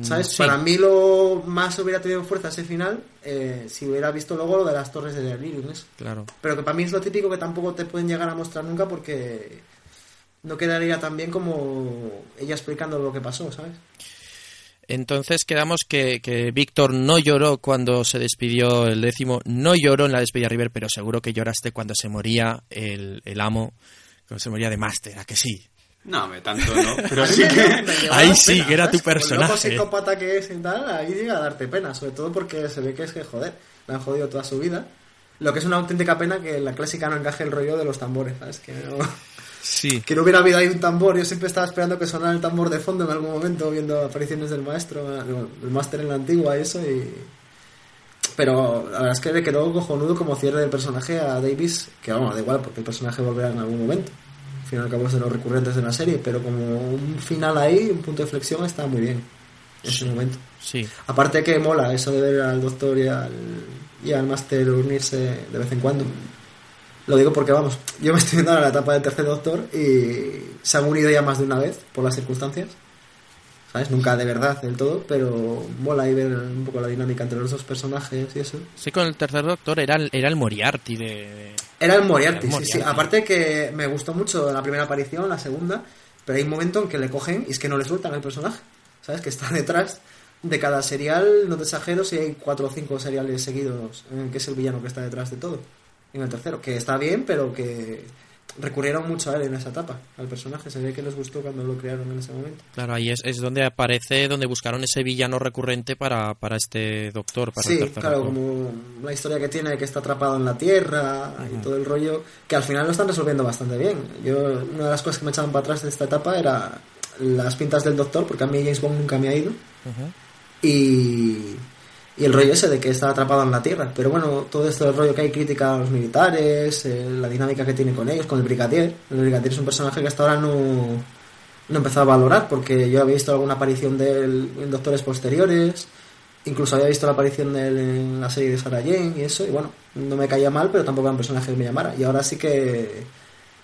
¿Sabes? Mm, Sí. Para mí lo más hubiera tenido fuerza ese final eh, si hubiera visto luego lo de las torres de Delirium. Claro. Pero que para mí es lo típico que tampoco te pueden llegar a mostrar nunca porque no quedaría tan bien como ella explicando lo que pasó, ¿sabes? Entonces quedamos que, que Víctor no lloró cuando se despidió el décimo, no lloró en la despedida de River, pero seguro que lloraste cuando se moría el, el amo, cuando se moría de Máster, ¿a que sí? No, me tanto no. [laughs] Pero sí que... Ahí sí, pena, que era tu ¿sabes? Con personaje. psicópata que es y tal, ahí llega a darte pena, sobre todo porque se ve que es que, joder, le han jodido toda su vida. Lo que es una auténtica pena que en la clásica no encaje el rollo de los tambores, ¿sabes? Que no, Sí. que no hubiera habido ahí un tambor. Yo siempre estaba esperando que sonara el tambor de fondo en algún momento, viendo apariciones del maestro, el máster en la antigua y eso. Y... Pero la verdad es que le quedó cojonudo como cierre del personaje a Davis, que vamos, da igual, porque el personaje volverá en algún momento. Al fin y al cabo es de los recurrentes de la serie, pero como un final ahí, un punto de flexión, está muy bien en ese momento. Sí. Aparte que mola eso de ver al doctor y al, y al máster unirse de vez en cuando. Lo digo porque, vamos, yo me estoy viendo ahora la etapa del tercer doctor y se han unido ya más de una vez por las circunstancias. ¿Sabes? Nunca de verdad del todo, pero mola ahí ver un poco la dinámica entre los dos personajes y eso. Sí, con el tercer doctor era el, era el Moriarty de... de- Era el Moriarty, Era el sí, sí. Moriarty. Aparte que me gustó mucho la primera aparición, la segunda, pero hay un momento en que le cogen y es que no le sueltan al personaje. ¿Sabes? Que está [laughs] detrás de cada serial, no te exagero si hay cuatro o cinco seriales seguidos en el que es el villano que está detrás de todo. En el tercero, que está bien, pero que recurrieron mucho a él en esa etapa, al personaje. Se ve que les gustó cuando lo crearon en ese momento. Claro, ahí es, es donde aparece, donde buscaron ese villano recurrente para, para este doctor, para el Sí, tercer claro, doctor. como la historia que tiene, que está atrapado en la tierra y todo el rollo, que al final lo están resolviendo bastante bien. Yo, una de las cosas que me echaban para atrás de esta etapa era las pintas del doctor, porque a mí James Bond nunca me ha ido, Ujú. y, y el rollo ese de que está atrapado en la tierra. Pero bueno, todo esto del rollo que hay crítica a los militares, eh, la dinámica que tiene con ellos, con el brigadier. El brigadier es un personaje que hasta ahora no, no he empezado a valorar, porque yo había visto alguna aparición de él en Doctores posteriores, incluso había visto la aparición de él en la serie de Sarah Jane y eso, y bueno, no me caía mal, pero tampoco era un personaje que me llamara. Y ahora sí que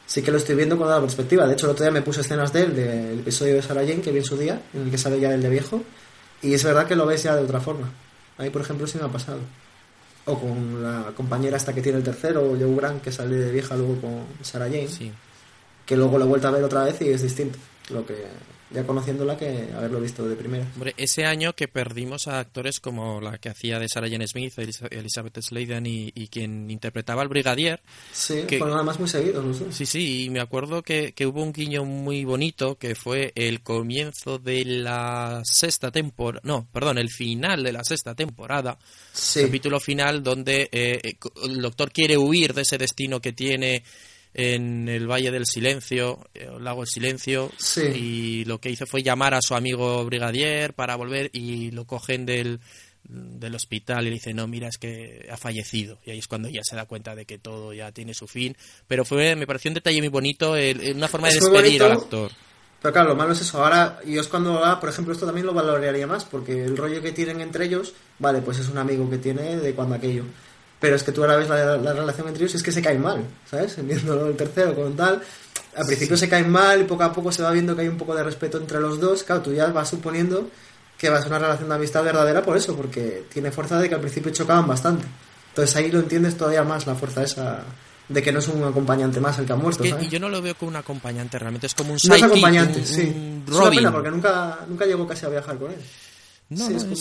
sí que lo estoy viendo con otra perspectiva. De hecho, el otro día me puse escenas de él, del episodio de Sarah Jane, que vi en su día, en el que sale ya el de viejo, y es verdad que lo ves ya de otra forma. Ahí, por ejemplo, sí me ha pasado. O con la compañera esta que tiene el tercero, Joe Grant, que sale de vieja luego con Sarah Jane, Sí. que luego lo he vuelto a ver otra vez y es distinto. Lo que ya conociéndola que haberlo visto de primera. Hombre, ese año que perdimos a actores como la que hacía de Sarah Jane Smith, Elizabeth Sladen y, y quien interpretaba al brigadier, Sí, Que- fueron además muy seguidos los dos. Sí, sí, y me acuerdo que, que hubo un guiño muy bonito que fue el comienzo de la sexta temporada, no, perdón, el final de la sexta temporada, Sí, capítulo final donde eh, eh, el doctor quiere huir de ese destino que tiene en el Valle del Silencio, eh, el Lago del Silencio, Sí. y lo que hizo fue llamar a su amigo brigadier para volver y lo cogen del del hospital y le dice no mira es que ha fallecido y ahí es cuando ya se da cuenta de que todo ya tiene su fin pero fue me pareció un detalle muy bonito el- una forma de despedir al actor Pero claro, lo malo es eso. Ahora, yo es cuando, ah, por ejemplo, esto también lo valoraría más, porque el rollo que tienen entre ellos, vale, pues es un amigo que tiene de cuando aquello. Pero es que tú ahora ves la, la relación entre ellos y es que se caen mal, ¿sabes? Viéndolo el tercero con tal. al principio se caen mal y poco a poco se va viendo que hay un poco de respeto entre los dos. Claro, tú ya vas suponiendo que va a ser una relación de amistad verdadera por eso, porque tiene fuerza de que al principio chocaban bastante. Entonces ahí lo entiendes todavía más, la fuerza esa de que no es un acompañante más el que ha muerto. Que- ¿sabes? y yo no lo veo como un acompañante, realmente es como un No es acompañante, un- sí. un Es una pena porque nunca, nunca llegó casi a viajar con él. No, Sí, no,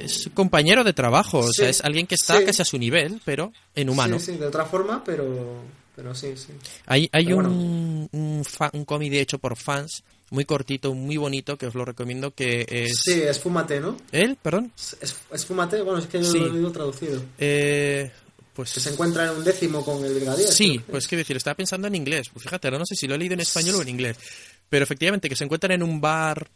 es como- compañero de trabajo, o sea, es alguien que está sí. casi a su nivel, pero en humano. Sí, sí, de otra forma, pero, pero sí, sí. Hay, hay Pero un, un, fa- un cómic hecho por fans, muy cortito, muy bonito, que os lo recomiendo, que es... Sí, es Fúmate, ¿no? ¿Él? Perdón. Es, es- es Fúmate, bueno, es que yo lo he leído traducido. Eh, pues... Que se encuentra en un décimo con el brigadier. Sí, creo pues es. qué decir, estaba pensando en inglés. Pues fíjate, no sé si lo he leído en español o en inglés. Pero efectivamente, que se encuentran en un bar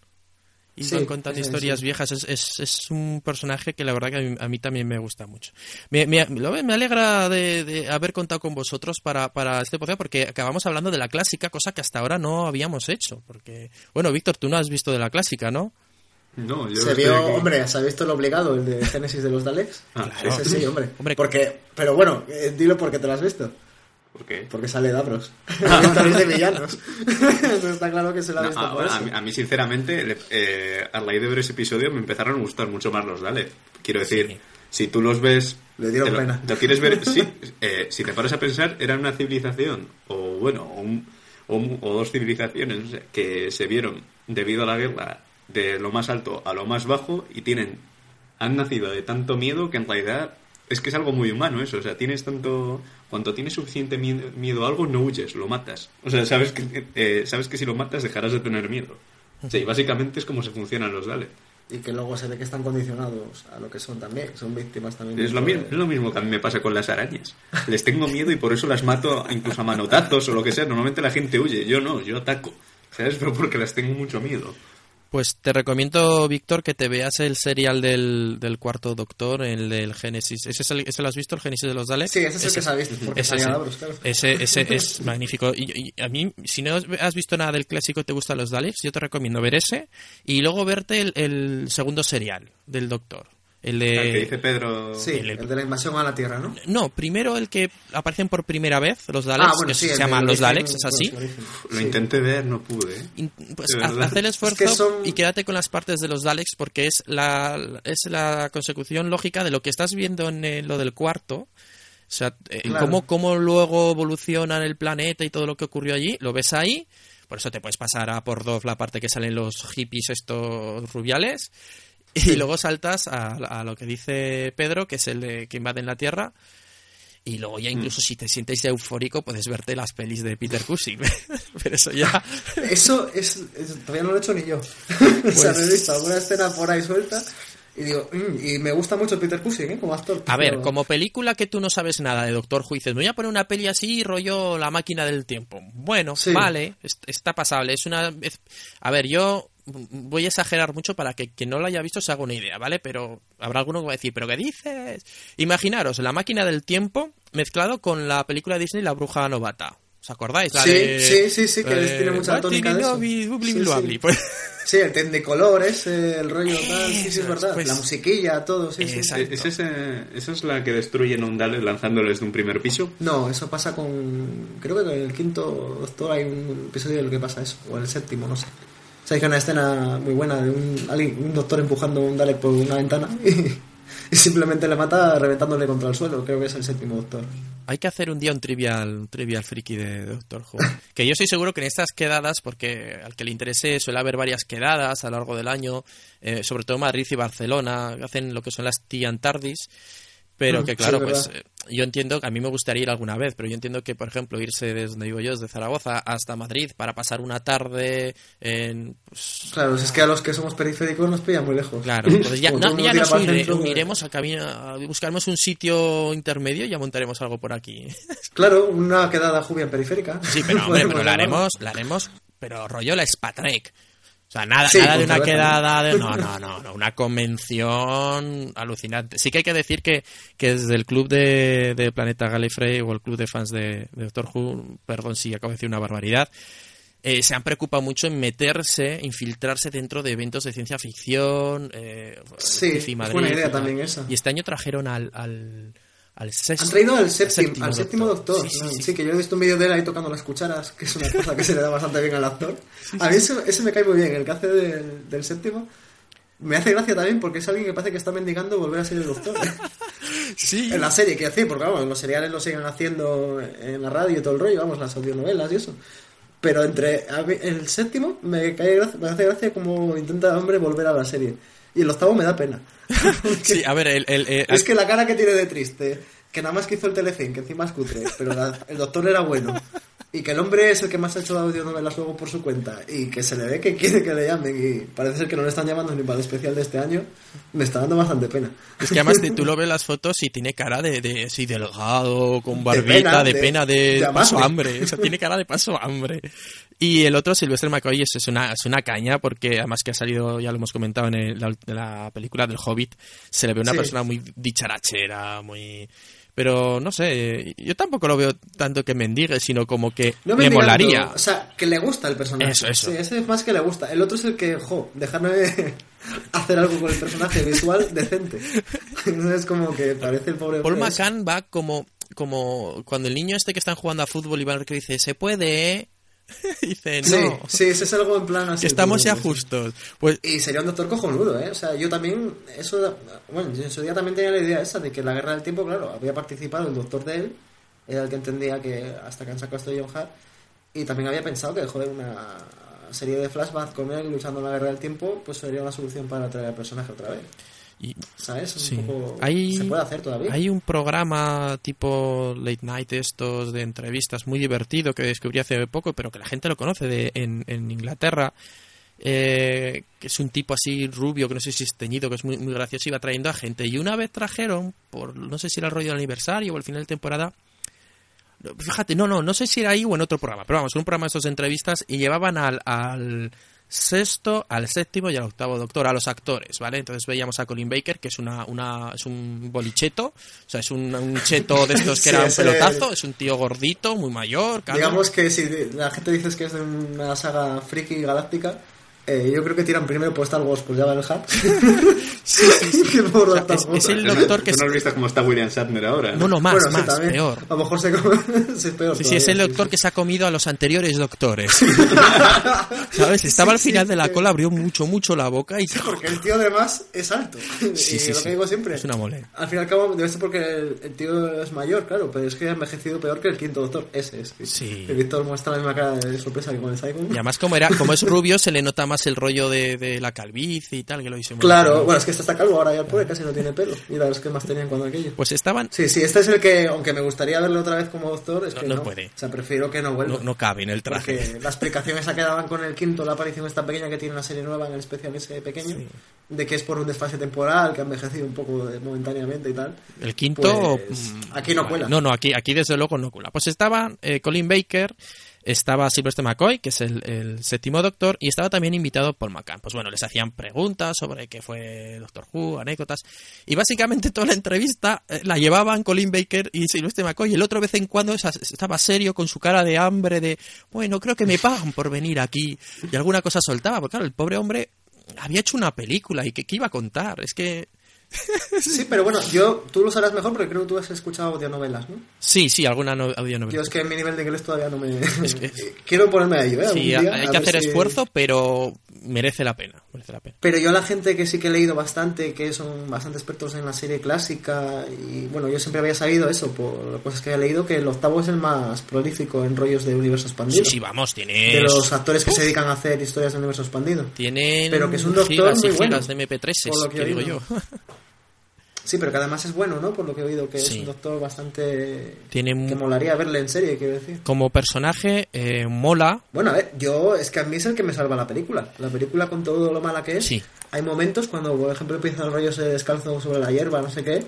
y Sí, van contando historias sí. viejas. Es, es, es un personaje que la verdad que a mí, a mí también me gusta mucho. Me, me, lo- me alegra de, de haber contado con vosotros para, para este podcast porque acabamos hablando de la clásica, cosa que hasta ahora no habíamos hecho. Porque, bueno, Víctor, tú no has visto de la clásica, ¿no? No, yo Se vio, aquí. hombre, ¿se ha visto el obligado, el de Génesis de los Daleks? Ah, Claro. Ese sí, hombre. Hombre. Porque, pero bueno, eh, dilo porque te lo has visto. ¿Por qué? Porque sale Davros. [laughs] [laughs] Historias de villanos. [laughs] Eso está claro que se lo ha No, visto ah, a, mí, a mí, sinceramente, eh, a raíz de ver ese episodio me empezaron a gustar mucho más los Daleks. Quiero decir, si tú los ves... Le dieron te lo, pena. lo quieres ver... Sí, eh, si te paras a pensar, era una civilización, o bueno, un- o un- o dos civilizaciones que se vieron debido a la guerra de lo más alto a lo más bajo y tienen... Han nacido de tanto miedo que en realidad es que es algo muy humano eso. O sea, tienes tanto... Cuando tienes suficiente miedo, a algo, no huyes, lo matas. O sea, sabes que, eh, sabes que si lo matas dejarás de tener miedo. Sí, básicamente es como se funcionan los Daleks. Y que luego se ve que están condicionados a lo que son también. Son víctimas también. Es lo, de- mismo, es lo mismo que a mí me pasa con las arañas. Les tengo miedo y por eso las mato incluso a manotazos o lo que sea. Normalmente la gente huye, yo no, yo ataco. ¿Sabes? Pero porque les tengo mucho miedo. Pues te recomiendo, Víctor, que te veas el serial del, del cuarto doctor, el del Génesis. ¿Ese, es el- ese lo has visto, el Génesis de los Daleks? Sí, ese es el que porque ese, ese. Claro. Ese, ese es [laughs] magnífico. Y, y a mí, si no has visto nada del clásico y te gustan los Daleks, yo te recomiendo ver ese y luego verte el, el segundo serial del doctor. El de... El que dice Pedro... Sí, el- el de la invasión a la Tierra, ¿no? No, primero el que aparecen por primera vez, los Daleks, Ah, bueno, que sí, se el llaman los Daleks, es así. Lo Sí. intenté ver, no pude. ¿eh? In- Pues haz, el esfuerzo Es que son- y quédate con las partes de los Daleks porque es la, es la consecución lógica de lo que estás viendo en eh, lo del cuarto. O sea, eh, Claro. cómo, cómo luego evolucionan el planeta y todo lo que ocurrió allí, lo ves ahí. Por eso te puedes pasar a por dos la parte que salen los hippies estos rubiales. Y luego saltas a, a lo que dice Pedro, que es el de que invaden la Tierra. Y luego Mm. ya incluso si te sientes ya eufórico puedes verte las pelis de Peter Cushing. [laughs] Pero eso ya... [laughs] Eso es, Todavía no lo he hecho ni yo. Pues [laughs] o sea, no he visto alguna escena por ahí suelta. Y digo, "Mm", y me gusta mucho Peter Cushing, ¿eh? Como actor. A ver, pero- como película que tú no sabes nada de Doctor Who, dices, me voy a poner una peli así, rollo La máquina del tiempo. Bueno, Sí. vale, es- está pasable. Es una... A ver, yo voy a exagerar mucho para que quien no lo haya visto se haga una idea, ¿vale? Pero habrá alguno que va a decir, ¿pero qué dices? Imaginaros La máquina del tiempo mezclado con la película de Disney La bruja novata. ¿Os acordáis? La Sí, de, sí, sí, sí, que eh, tiene mucha tónica de eso. know, bli- bli- Sí, bli- sí. bli- Pues- Sí, el ten de colores, el rollo tal, sí, sí, es verdad. pues- la musiquilla, todo, sí. Exacto. ¿Es ese- ¿Esa es la que destruyen a un Dalek lanzándoles de un primer piso? No, eso pasa con. Creo que en el quinto Doctor hay un episodio en el que pasa eso, o en el séptimo, no sé. Sea, hay una escena muy buena de un, un doctor empujando un Dalek por una ventana y, [laughs] y simplemente le mata reventándole contra el suelo. Creo que es el séptimo Doctor. Hay que hacer un día un trivial, un trivial friki de Doctor Who. [laughs] Que yo estoy seguro que en estas quedadas, porque al que le interese suele haber varias quedadas a lo largo del año, eh, sobre todo Madrid y Barcelona, hacen lo que son las Tian Tardis. Pero [laughs] que claro, es pues eh, yo entiendo, a mí me gustaría ir alguna vez, pero yo entiendo que, por ejemplo, irse desde donde vivo yo, desde Zaragoza hasta Madrid, para pasar una tarde en... pues, Claro, es que a los que somos periféricos nos pilla muy lejos. Claro, entonces ya, [laughs] Como no, ya nos unire- pues- uniremos a camino, a- buscaremos un sitio intermedio y ya montaremos algo por aquí. [laughs] Claro, una quedada jubia periférica. Sí, pero hombre, pero la haremos, la haremos, pero rollo la Spatrek. O sea, nada, Sí, nada de una quedada de. No, no, no, no, una convención alucinante. Sí que hay que decir que, que desde el club de, de Planeta Gallifrey o el club de fans de, de Doctor Who, perdón si acabo de decir una barbaridad, eh, se han preocupado mucho en meterse, infiltrarse dentro de eventos de ciencia ficción. Eh, Sí, Wifi es Madrid buena idea también esa. Y este año trajeron al, al, al sexto. Han traído al al séptimo, al séptimo doctor. Sí, sí, ¿no? sí. Sí, que yo he visto un vídeo de él ahí tocando las cucharas, que es una cosa que se le da bastante bien al actor. A mí ese, ese me cae muy bien, el que hace del, del séptimo. Me hace gracia también porque es alguien que parece que está mendigando volver a ser el doctor. [laughs] Sí. En la serie, que decir, porque vamos, los seriales lo siguen haciendo en la radio y todo el rollo, vamos, las audionovelas y eso. Pero entre el séptimo me, cae me hace gracia como intenta el hombre volver a la serie. Y el octavo me da pena. [laughs] Sí, a ver, el, el- el- Es que la cara que tiene de triste, que nada más que hizo el telefilm, que encima es cutre, pero la- el doctor era bueno. Y que el hombre es el que más ha hecho audionovelas luego por su cuenta. Y que se le ve que quiere que le llamen. Y parece ser que no le están llamando ni para el especial de este año. Me está dando bastante pena. Es que además tú lo ves las fotos y tiene cara de, de así delgado, con barbita, pena, de, de- pena, de, de paso hambre. O sea, tiene cara de paso hambre. Y el otro, Sylvester McCoy, es, es una, es una caña porque además que ha salido, ya lo hemos comentado en el- la, en la película del Hobbit, se le ve una Sí. persona muy dicharachera, muy... Pero no sé, yo tampoco lo veo tanto que mendigue, sino como que No me molaría. O sea, que le gusta el personaje. Eso, eso. Sí, ese es más que le gusta. El otro es el que, jo, dejarme [laughs] hacer algo con el personaje visual decente. Entonces, como que parece el pobre. Paul McCann va como, como cuando el niño este que están jugando a fútbol y van que dice, se puede, ¿eh?". [laughs] dice, Sí, no, sí, ese es algo en plan así. que estamos ya justos. Pues Y sería un doctor cojonudo, ¿eh? O sea, yo también, eso, bueno, yo en su día también tenía la idea esa de que en la guerra del tiempo, claro, había participado el doctor de él, era el que entendía que hasta que han sacado esto de John Hart, y también había pensado que, joder, una serie de flashbacks con él luchando en la guerra del tiempo, pues sería una solución para traer al personaje otra vez. Y- ¿Sabes? Un Sí. poco... Hay- Se puede hacer todavía. hay un programa tipo late night estos de entrevistas muy divertido que descubrí hace poco, pero que la gente lo conoce de, en, en Inglaterra. eh, que es un tipo así rubio, que no sé si es teñido, que es muy, muy gracioso, va trayendo a gente. Y una vez trajeron, por no sé si era el rollo del aniversario o el final de temporada, Fíjate, no, no, no sé si era ahí o en otro programa, pero vamos, un programa de estos de entrevistas y llevaban al, al sexto, al séptimo y al octavo doctor, a los actores, ¿vale? Entonces veíamos a Colin Baker, que es una, una es un bolicheto, o sea, es un, un cheto de estos que Sí, era un pelotazo, es un tío gordito, muy mayor, calvo. Digamos que si la gente dice que es de una saga friki galáctica, eh, yo creo que tiran primero por Star Wars, por Jabba el Hutt. [laughs] [laughs] que por O sea, es- es el doctor que ¿Tú no has visto cómo está William Shatner ahora? No, no, más, Bueno, sí, más, también. peor. A lo mejor se come- [laughs] es peor. Sí, sí, es el doctor sí, que se ha comido a los anteriores doctores. ¿Sabes? Estaba al Sí, final sí, de la cola, abrió mucho, mucho la boca y... sí. Porque el tío además es alto. Sí, sí, lo sí. que digo siempre. Es una mole. Al fin y al cabo, debe ser porque el, el tío es mayor, claro, pero es que ha envejecido peor que el quinto doctor. Ese es. Sí. El Víctor muestra la misma cara de sorpresa que con el Cyclone. Y además como era, como es rubio, se le nota más el rollo de, de la calvicie y tal, que lo hice muy Claro, bien. bueno, es que este está calvo ahora ya el pobre casi no tiene pelo. Mira los que más tenían cuando aquello. Pues estaban, Sí, sí, este es el que, aunque me gustaría verlo otra vez como doctor, es No, que no no, puede. O sea, prefiero que no vuelva. no, no cabe en el traje. Porque la explicación esa que daban con el quinto, la aparición esta pequeña que tiene una serie nueva en el especial ese pequeño, de que es por un desfase temporal, que ha envejecido un poco de- momentáneamente y tal. El quinto... Pues, mm, aquí no cuela. No, no, aquí, aquí desde luego no cuela. Pues estaba eh, Colin Baker, estaba Sylvester McCoy, que es el, el séptimo doctor, y estaba también invitado Paul McCann. Pues bueno, les hacían preguntas sobre qué fue Doctor Who, anécdotas, y básicamente toda la entrevista eh, la llevaban Colin Baker y Sylvester McCoy, y el otro vez en cuando estaba serio con su cara de hambre, de, bueno, creo que me pagan por venir aquí, y alguna cosa soltaba, porque claro, el pobre hombre había hecho una película, y ¿qué, qué iba a contar? Es que... Sí, pero bueno, yo, tú lo sabrás mejor porque creo que tú has escuchado audionovelas, ¿no? Sí, sí, alguna no, audionovela. Yo es que mi nivel de inglés todavía no me... que- [laughs] Quiero ponerme a ello, ¿eh? Sí, día, hay que hacer si- esfuerzo, pero merece la pena, merece la pena. Pero yo la gente que sí que he leído bastante, que son bastante expertos en la serie clásica, y bueno, yo siempre había sabido eso, por cosas que había leído, que el octavo es el más prolífico en rollos de universo Sí, expandido. sí, vamos, tiene de los actores que se dedican a hacer historias de universo expandido. tienen pero que es un doctor gigas muy bueno, gigas de MP3, por lo que digo yo. [laughs] Sí, pero que además es bueno, ¿no? Por lo que he oído, que Sí. es un doctor bastante... Tiene que molaría verle en serie, quiero decir. Como personaje, eh, mola. Bueno, a ver, yo es que a mí es el que me salva la película. La película con todo lo mala que es. Sí. Hay momentos cuando, por ejemplo, empieza el rollo ese descalzo sobre la hierba, no sé qué,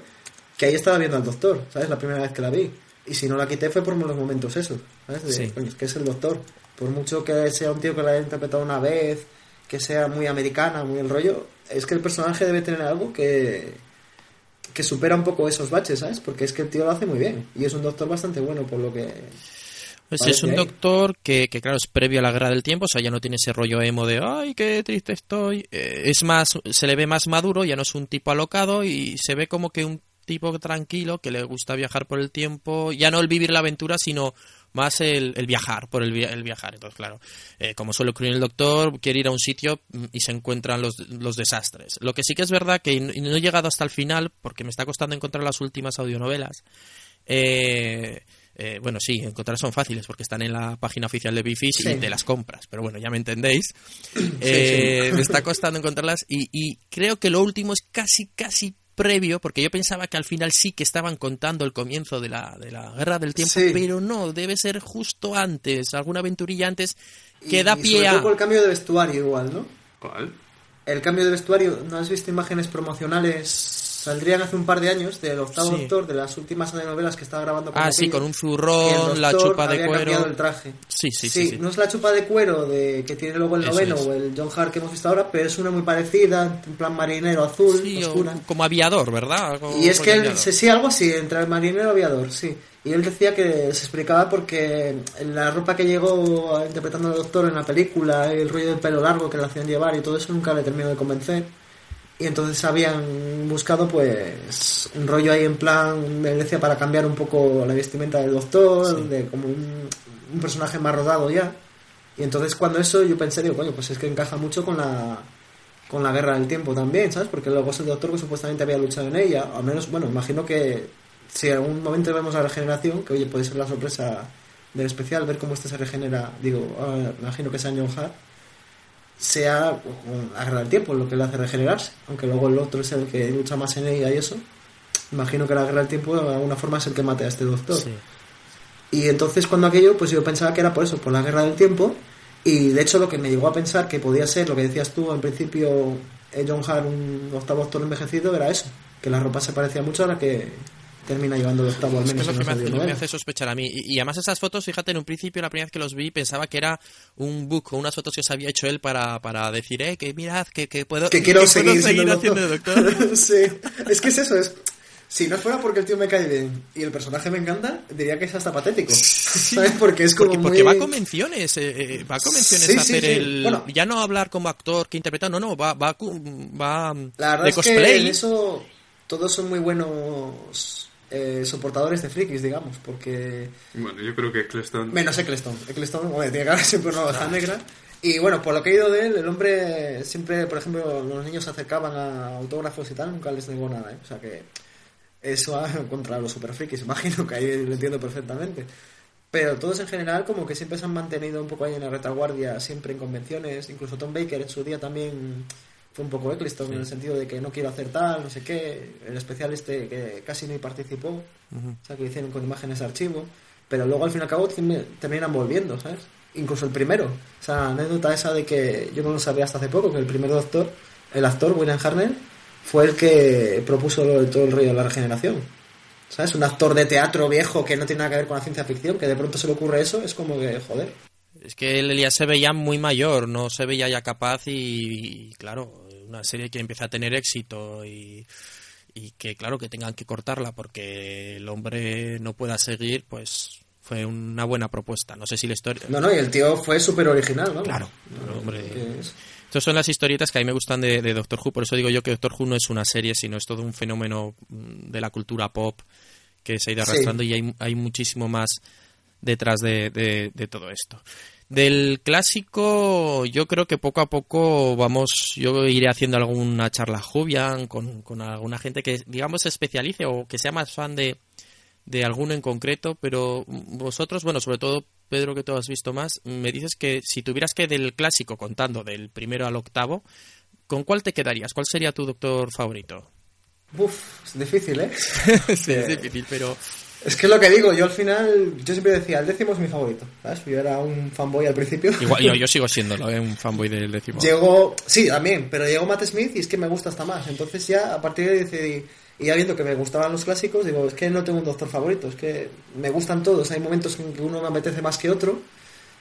que ahí estaba viendo al doctor, ¿sabes? La primera vez que la vi. Y si no la quité fue por los momentos esos, ¿sabes? De, Sí. coño, es que es el doctor. Por mucho que sea un tío que la haya interpretado una vez, que sea muy americana, muy el rollo, es que el personaje debe tener algo que que supera un poco esos baches, ¿sabes? Porque es que el tío lo hace muy bien y es un doctor bastante bueno por lo que Pues es un ahí. doctor que, que, claro, es previo a la guerra del tiempo, o sea, ya no tiene ese rollo emo de, ay, qué triste estoy. Eh, es más, se le ve más maduro, ya no es un tipo alocado y se ve como que un tipo tranquilo que le gusta viajar por el tiempo, ya no el vivir la aventura, sino más el, el viajar, por el, el, viajar. Entonces, claro, eh, como suele ocurrir el doctor, quiere ir a un sitio mm, y se encuentran los, los desastres. Lo que sí que es verdad que no he llegado hasta el final, porque me está costando encontrar las últimas audionovelas. Eh, eh, bueno, sí, encontrar son fáciles porque están en la página oficial de Bifis y te las compras, pero bueno, ya me entendéis. Eh, me está costando encontrarlas y, y, creo que lo último es casi, casi previo, porque yo pensaba que al final sí que estaban contando el comienzo de la, de la guerra del tiempo, pero no, debe ser justo antes, alguna aventurilla antes que da pie a. el cambio de vestuario igual, ¿no? ¿Cuál? El cambio de vestuario, ¿no has visto imágenes promocionales Saldrían hace un par de años del octavo doctor, de las últimas novelas que estaba grabando con Ah, sí, con un zurrón, la chupa de cuero. el traje. Sí sí, sí, No es la chupa de cuero de que tiene luego el noveno o el John Hart que hemos visto ahora, pero es una muy parecida, en plan marinero azul, oscura. como aviador, ¿verdad? y es que él, sí, algo así, entre el marinero y aviador, sí. Y él decía que se explicaba porque la ropa que llegó interpretando al doctor en la película, el rollo del pelo largo que le hacían llevar y todo eso nunca le terminó de convencer y entonces habían buscado pues un rollo ahí en plan me decía para cambiar un poco la vestimenta del doctor de como un, personaje más rodado ya. Y entonces cuando eso yo pensé digo coño pues es que encaja mucho con la con la guerra del tiempo también sabes porque luego es el doctor que supuestamente había luchado en ella. Al menos bueno imagino que si en algún momento vemos la regeneración que oye puede ser la sorpresa del especial ver cómo este se regenera digo ah, imagino que sea John Hart sea agarrar el tiempo lo que le hace regenerarse, aunque luego el otro es el que lucha más en ella y eso. Imagino que la guerra del tiempo de alguna forma es el que mate a este doctor. Y entonces cuando aquello, pues yo pensaba que era por eso, por la guerra del tiempo. Y de hecho lo que me llegó a pensar que podía ser, lo que decías tú al principio, eh, John Hart, un octavo doctor envejecido, era eso, que la ropa se parecía mucho a la que termina llevando el octavo al menos. Es lo, que me, hace, sospechar a mí. Y, además esas fotos, fíjate, en un principio, la primera vez que los vi, pensaba que era un book o unas fotos que se había hecho él para, para decir, eh, que mirad, que, que puedo, que quiero [laughs] seguir, haciendo doctor. [laughs] sí, es que es eso, es... Si no fuera porque el tío me cae bien y el personaje me encanta, diría que es hasta patético. [laughs] ¿Sabes? Porque es como porque, va a convenciones, eh, eh, va a convenciones a hacer el... ya no hablar como actor que interpreta, no, no, va, va, va la verdad de cosplay. Es que eso todos son muy buenos eh, soportadores de frikis, digamos, porque... Bueno, yo creo que Eccleston... Menos Eccleston. Eccleston tiene que siempre una oveja negra. Y bueno, por lo que he ido de él, el hombre siempre, por ejemplo, los niños se acercaban a autógrafos y tal, nunca les negó nada, ¿eh? O sea que eso [laughs] contra los super frikis, [laughs] imagino que ahí lo entiendo perfectamente. Pero todos en general como que siempre se han mantenido un poco ahí en la retaguardia, siempre en convenciones, incluso Tom Baker en su día también fue un poco Eccleston en el sentido de que no quiero hacer tal, no sé qué. El especial este que casi ni participó, o sea, que hicieron con imágenes de archivo, pero luego al fin y al cabo terminan volviendo, ¿sabes? Incluso el primero. O sea, anécdota esa de que yo no lo sabía hasta hace poco, que el primer doctor, el actor William Harnell, fue el que propuso todo el rollo de la regeneración. ¿Sabes? Un actor de teatro viejo que no tiene nada que ver con la ciencia ficción, que de pronto se le ocurre eso, es como que, joder. Es que él ya se veía muy mayor, no se veía ya capaz y, claro, una serie que empieza a tener éxito y, que claro que tengan que cortarla porque el hombre no pueda seguir, pues fue una buena propuesta. No sé si la historia... No, no, y el tío fue súper original, ¿no? Claro, hombre... Estas son las historietas que a mí me gustan de, de, Doctor Who, por eso digo yo que Doctor Who no es una serie, sino es todo un fenómeno mm, de la cultura pop que se ha ido arrastrando y hay, hay muchísimo más detrás de, de, todo esto. Del clásico, yo creo que poco a poco vamos, yo iré haciendo alguna charla Jubian con, con alguna gente que, digamos, se especialice o que sea más fan de, de alguno en concreto, pero vosotros, bueno, sobre todo Pedro, que tú has visto más, me dices que si tuvieras que del clásico contando del primero al octavo, ¿con cuál te quedarías? ¿Cuál sería tu doctor favorito? Uf, es difícil, ¿eh? [laughs] sí, es difícil, pero es que es lo que digo, yo al final, yo siempre decía, el décimo es mi favorito, ¿sabes? Yo era un fanboy al principio. Igual, yo, yo [laughs] sigo siendo ¿no? un fanboy del décimo. Llegó, sí, también, pero llegó Matt Smith y es que me gusta hasta más. Entonces ya, a partir de ahí decidí, y ya viendo que me gustaban los clásicos, digo, es que no tengo un doctor favorito, es que me gustan todos. Hay momentos en que uno me apetece más que otro.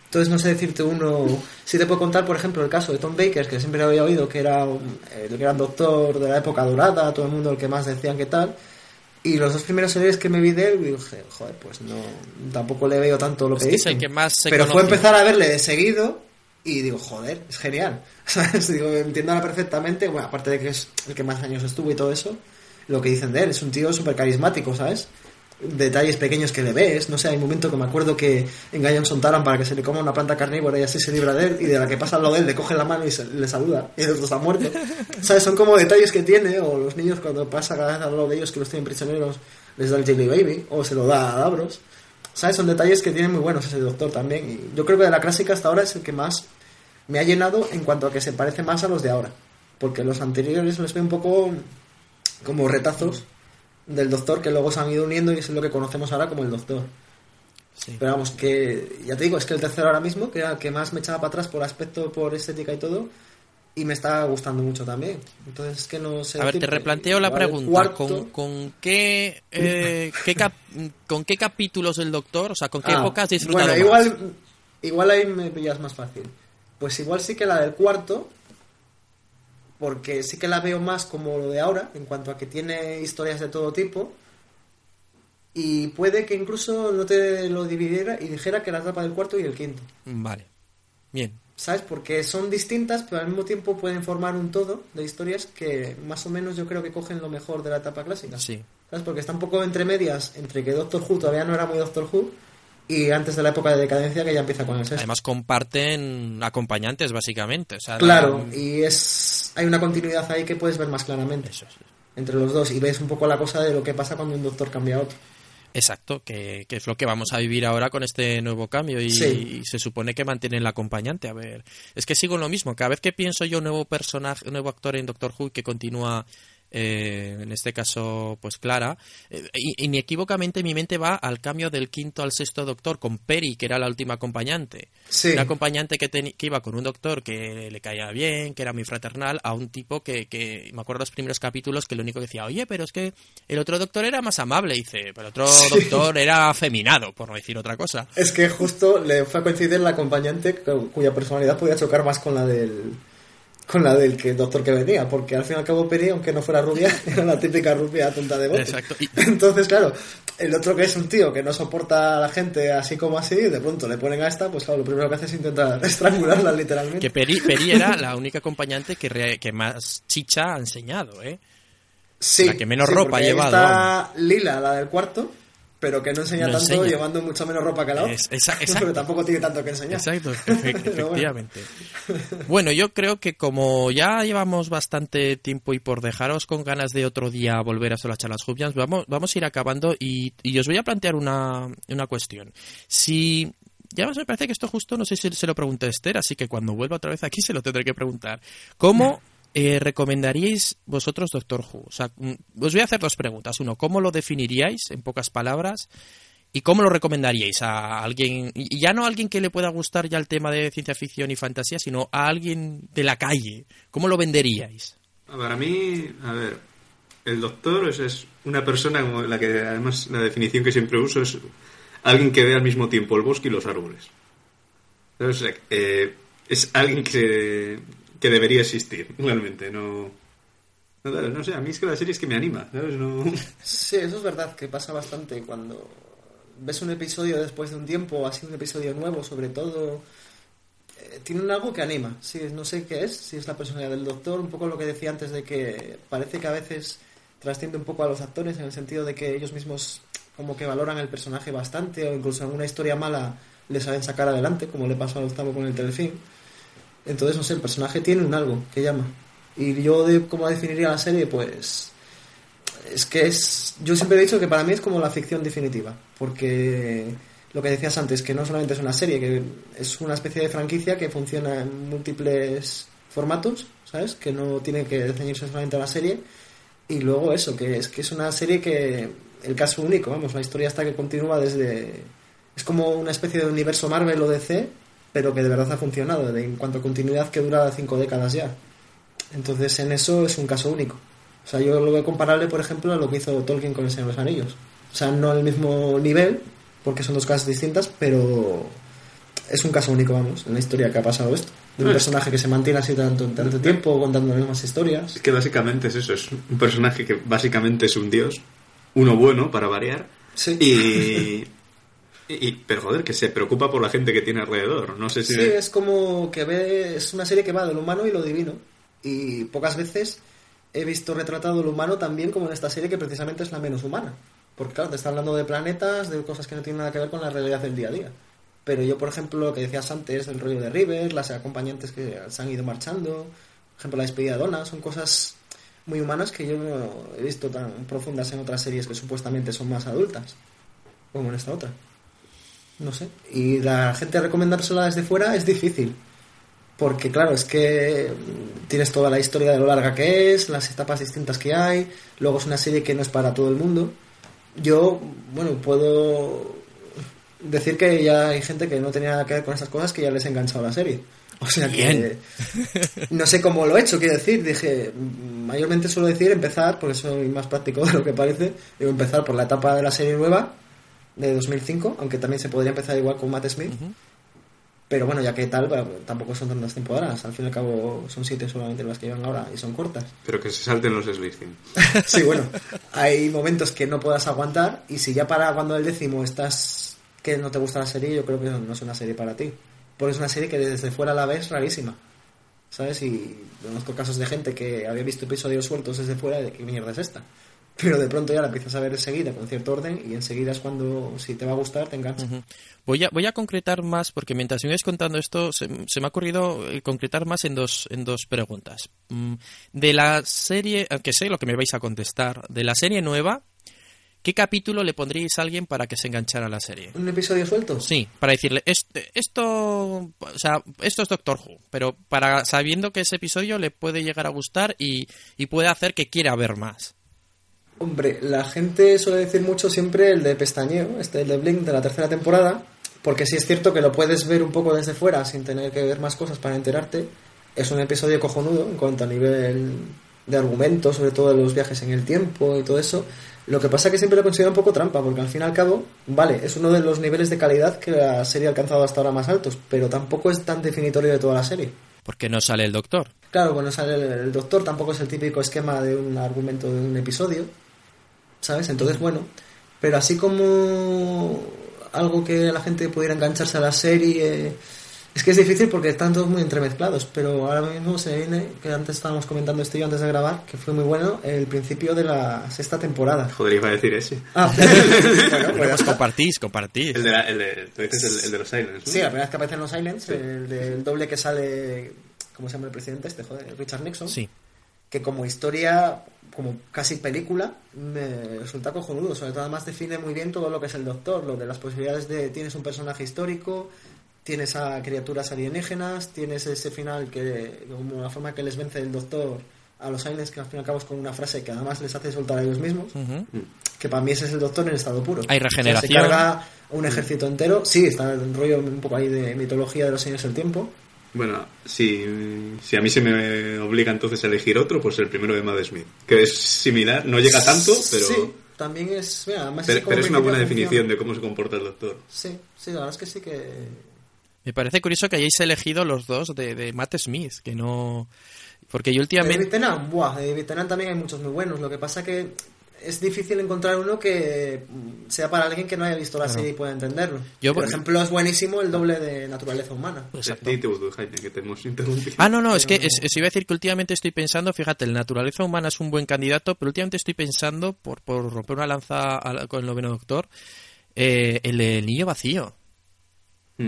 Entonces no sé decirte uno, si te puedo contar, por ejemplo, el caso de Tom Baker, que siempre había oído que era el gran doctor de la época dorada, todo el mundo el que más decían que tal y los dos primeros series que me vi de él, dije, joder, pues no, tampoco le veo tanto lo que dice. Pero fue empezar a verle de seguido y digo, joder, es genial. [laughs] Digo, entiendo perfectamente, bueno, aparte de que es el que más años estuvo y todo eso, lo que dicen de él. Es un tío súper carismático, ¿sabes? Detalles pequeños que le ves, no sé, hay un momento que me acuerdo que engañan a Sontaran para que se le coma una planta carnívora y así se libra de él, y de la que pasa al lado de él le coge la mano y se- le saluda, y el otro está muerto. ¿Sabes? Son como detalles que tiene, o los niños cuando pasa cada vez de ellos que los tienen prisioneros, les da el Jelly Baby, o se lo da a Davros. ¿Sabes? Son detalles que tienen muy buenos ese doctor también. Y yo creo que de la clásica hasta ahora es el que más me ha llenado en cuanto a que se parece más a los de ahora. Porque los anteriores les veo un poco como retazos del doctor que luego se han ido uniendo y es lo que conocemos ahora como el doctor. Sí. Pero vamos, que ya te digo, es que el tercero ahora mismo, que era el que más me echaba para atrás por aspecto, por estética y todo, y me está gustando mucho también. Entonces es que no sé. A ver, te replanteo la el pregunta. cuarto- ¿Con, con qué, eh, qué cap- ¿Con qué capítulos del Doctor? O sea, ¿con qué Ah, épocas has disfrutado Bueno, más? igual, igual ahí me pillas más fácil. Pues igual sí que la del cuarto, porque sí que la veo más como lo de ahora, en cuanto a que tiene historias de todo tipo. Y puede que incluso no te lo dividiera y dijera que la etapa del cuarto y el quinto. Vale. Bien. ¿Sabes? Porque son distintas, pero al mismo tiempo pueden formar un todo de historias que más o menos yo creo que cogen lo mejor de la etapa clásica. Sí. ¿Sabes? Porque está un poco entre medias, entre que Doctor Who todavía no era muy Doctor Who y antes de la época de decadencia que ya empieza con el sexto. Además comparten acompañantes, básicamente. O sea, claro, la- y es hay una continuidad ahí que puedes ver más claramente Eso, sí. entre los dos y ves un poco la cosa de lo que pasa cuando un doctor cambia a otro. Exacto, que, que es lo que vamos a vivir ahora con este nuevo cambio y, Sí. y se supone que mantienen el acompañante. A ver, es que sigo en lo mismo. Cada vez que pienso yo un nuevo personaje, un nuevo actor en Doctor Who que continúa, eh, en este caso, pues Clara, eh, inequívocamente mi mente va al cambio del quinto al sexto Doctor con Perry, que era la última acompañante. Sí. Un acompañante que, que iba con un doctor que le caía bien, que era muy fraternal, a un tipo que, que, me acuerdo los primeros capítulos, que lo único que decía, oye, pero es que el otro doctor era más amable, dice, pero el otro doctor era afeminado, por no decir otra cosa. Es que justo le fue a coincidir la acompañante cu- cuya personalidad podía chocar más con la del con la del que doctor que venía, porque al fin y al cabo Peri, aunque no fuera rubia, [laughs] era la típica rubia tonta de bote. Exacto. [laughs] Entonces, claro, el otro que es un tío que no soporta a la gente así como así, de pronto le ponen a esta, pues claro, lo primero que hace es intentar [laughs] estrangularla literalmente. Que Peri, Peri era la única acompañante que, re- que más chicha ha enseñado, ¿eh? Sí, la que menos sí, ropa ha llevado, Está Lila, la del cuarto, pero que no enseña No tanto, enseña. llevando mucho menos ropa que la otra. Es- [laughs] esa- pero tampoco tiene tanto que enseñar. Exacto, [laughs] bueno. efectivamente. Bueno, yo creo que como ya llevamos bastante tiempo y por dejaros con ganas de otro día volver a hacer las charlas jubias, vamos, vamos a ir acabando y, y os voy a plantear una, una cuestión. Si ya me parece que esto justo, no sé si se lo pregunté a Esther, así que cuando vuelva otra vez aquí se lo tendré que preguntar. ¿Cómo eh, recomendaríais vosotros Doctor Who? O sea, mm, os voy a hacer dos preguntas. Uno, ¿cómo lo definiríais en pocas palabras? ¿Y cómo lo recomendaríais a alguien, y ya no a alguien que le pueda gustar ya el tema de ciencia ficción y fantasía, sino a alguien de la calle? ¿Cómo lo venderíais? Para mí, a ver, el doctor es, una persona como la que, además, la definición que siempre uso es alguien que ve al mismo tiempo el bosque y los árboles. Sea, eh, es alguien que, que debería existir, realmente. No, no, sé, a mí es que la serie es que me anima, ¿sabes? No... Sí, eso es verdad, que pasa bastante cuando ves un episodio después de un tiempo, así un episodio nuevo, sobre todo, eh, tienen algo que anima. Sí, no sé qué es, si es la personalidad del doctor, un poco lo que decía antes de que parece que a veces trasciende un poco a los actores en el sentido de que ellos mismos como que valoran el personaje bastante o incluso en una historia mala le saben sacar adelante, como le pasó a Gustavo con el telefilm. Entonces, no sé, el personaje tiene un algo que llama. Y yo, de cómo definiría la serie, pues es que es yo siempre he dicho que para mí es como la ficción definitiva porque lo que decías antes que no solamente es una serie que es una especie de franquicia que funciona en múltiples formatos sabes que no tiene que ceñirse solamente a la serie y luego eso que es que es una serie que el caso único vamos la historia hasta que continúa desde es como una especie de universo Marvel o DC pero que de verdad ha funcionado en cuanto a continuidad que dura cinco décadas ya entonces en eso es un caso único o sea, yo lo veo comparable, por ejemplo, a lo que hizo Tolkien con El Señor de los Anillos. O sea, no al mismo nivel, porque son dos cosas distintas, pero es un caso único, vamos, en la historia que ha pasado esto. De un Ah. personaje que se mantiene así tanto, tanto tiempo contando las mismas historias. Es que básicamente es eso, es un personaje que básicamente es un dios, uno bueno para variar, Sí. y, [laughs] y- pero joder, que se preocupa por la gente que tiene alrededor. No sé si... Sí, es como que ve, es una serie que va de lo humano y lo divino. Y pocas veces he visto retratado lo humano también como en esta serie que precisamente es la menos humana. Porque claro, te está hablando de planetas, de cosas que no tienen nada que ver con la realidad del día a día. Pero yo, por ejemplo, lo que decías antes, el rollo de River, las acompañantes que se han ido marchando, por ejemplo, la despedida de Donna, son cosas muy humanas que yo no he visto tan profundas en otras series que supuestamente son más adultas, como en esta otra. No sé. Y la gente recomendársela desde fuera es difícil. Porque claro, es que tienes toda la historia de lo larga que es, las etapas distintas que hay, luego es una serie que no es para todo el mundo. Yo, bueno, puedo decir que ya hay gente que no tenía nada que ver con esas cosas que ya les ha enganchado la serie. O sea que [laughs] no sé cómo lo he hecho, quiero decir, dije, mayormente suelo decir empezar, porque soy más práctico [laughs] de lo que parece, digo empezar por la etapa de la serie nueva de 2005, aunque también se podría empezar igual con Matt Smith. Pero bueno, ya que tal, bueno, tampoco son tantas temporadas. Al fin y al cabo son siete solamente las que llevan ahora y son cortas. [laughs] Pero que se salten los Slicing. sí, bueno, hay momentos que no puedas aguantar y si ya para cuando el décimo estás que no te gusta la serie, yo creo que no es una serie para ti. Porque es una serie que desde fuera la ves rarísima. ¿Sabes? Y conozco casos de gente que había visto episodios sueltos desde fuera de qué mierda es esta. Pero de pronto ya la empiezas a ver enseguida con cierto orden y enseguida es cuando, si te va a gustar, te engancha. Voy a, voy a concretar más, porque mientras me ibas contando esto, se, se me ha ocurrido eh, concretar más en dos, en dos preguntas. Mm, De la serie, aunque sé lo que me vais a contestar, de la serie nueva, ¿qué capítulo le pondríais a alguien para que se enganchara a la serie? ¿Un episodio suelto? Sí, para decirle, "Est- esto, o sea, esto es Doctor Who, pero para sabiendo que ese episodio le puede llegar a gustar y, y puede hacer que quiera ver más. Hombre, la gente suele decir mucho siempre el de pestañeo, este el de Blink de la tercera temporada, porque sí es cierto que lo puedes ver un poco desde fuera sin tener que ver más cosas para enterarte. Es un episodio cojonudo en cuanto a nivel de argumento, sobre todo de los viajes en el tiempo y todo eso. Lo que pasa es que siempre lo considero un poco trampa, porque al fin y al cabo, vale, es uno de los niveles de calidad que la serie ha alcanzado hasta ahora más altos, pero tampoco es tan definitorio de toda la serie. Porque no sale el Doctor. Claro, bueno, sale el, el doctor, tampoco es el típico esquema de un argumento de un episodio, ¿sabes? Entonces, bueno, pero así como algo que la gente pudiera engancharse a la serie, es que es difícil porque están todos muy entremezclados, pero ahora mismo se viene, que antes estábamos comentando esto yo antes de grabar, que fue muy bueno, el principio de la sexta temporada. Joder, iba a decir ese. Ah, [laughs] [laughs] bueno, pues Pues compartís, compartís. El de, la- el de, tú dices el, el de los Silence, ¿no? Sí, la primera vez que aparecen los Silents, el del doble que sale, ¿cómo se llama el presidente este? Joder, Richard Nixon. Sí. Que como historia, como casi película, me resulta cojonudo. Sobre todo, además define muy bien todo lo que es el Doctor, lo de las posibilidades de tienes un personaje histórico, tienes a criaturas alienígenas, tienes ese final que, como la forma que les vence el Doctor a los aliens, que al fin y al cabo es con una frase que además les hace soltar a ellos mismos, que para mí ese es el Doctor en estado puro. Hay O sea, regeneración. se carga un ejército entero, sí, está el rollo un poco ahí de mitología de los años del tiempo. Bueno, si, si a mí se me obliga entonces a elegir otro, pues el primero de Matt Smith. Que es similar, no llega tanto, pero, Sí, también es... mira, además pero, es como pero es una buena definición de cómo se comporta el doctor. Sí, sí, la verdad es que sí que... Me parece curioso que hayáis elegido los dos de, de Matt Smith, que no... Porque yo David últimamente... Tennant, buah, de David Tennant también hay muchos muy buenos. Lo que pasa que es difícil encontrar uno que sea para alguien que no haya visto la Claro. serie y pueda entenderlo. Yo, por por- ejemplo, es buenísimo el doble de naturaleza humana. Exacto. Sí, tú, tú, Jaime, que te hemos interrumpido. Ah, no, no, es que es, es- iba a decir que últimamente estoy pensando, fíjate, el naturaleza humana es un buen candidato, pero últimamente estoy pensando, por, por romper una lanza con el noveno doctor, eh, el, el niño vacío.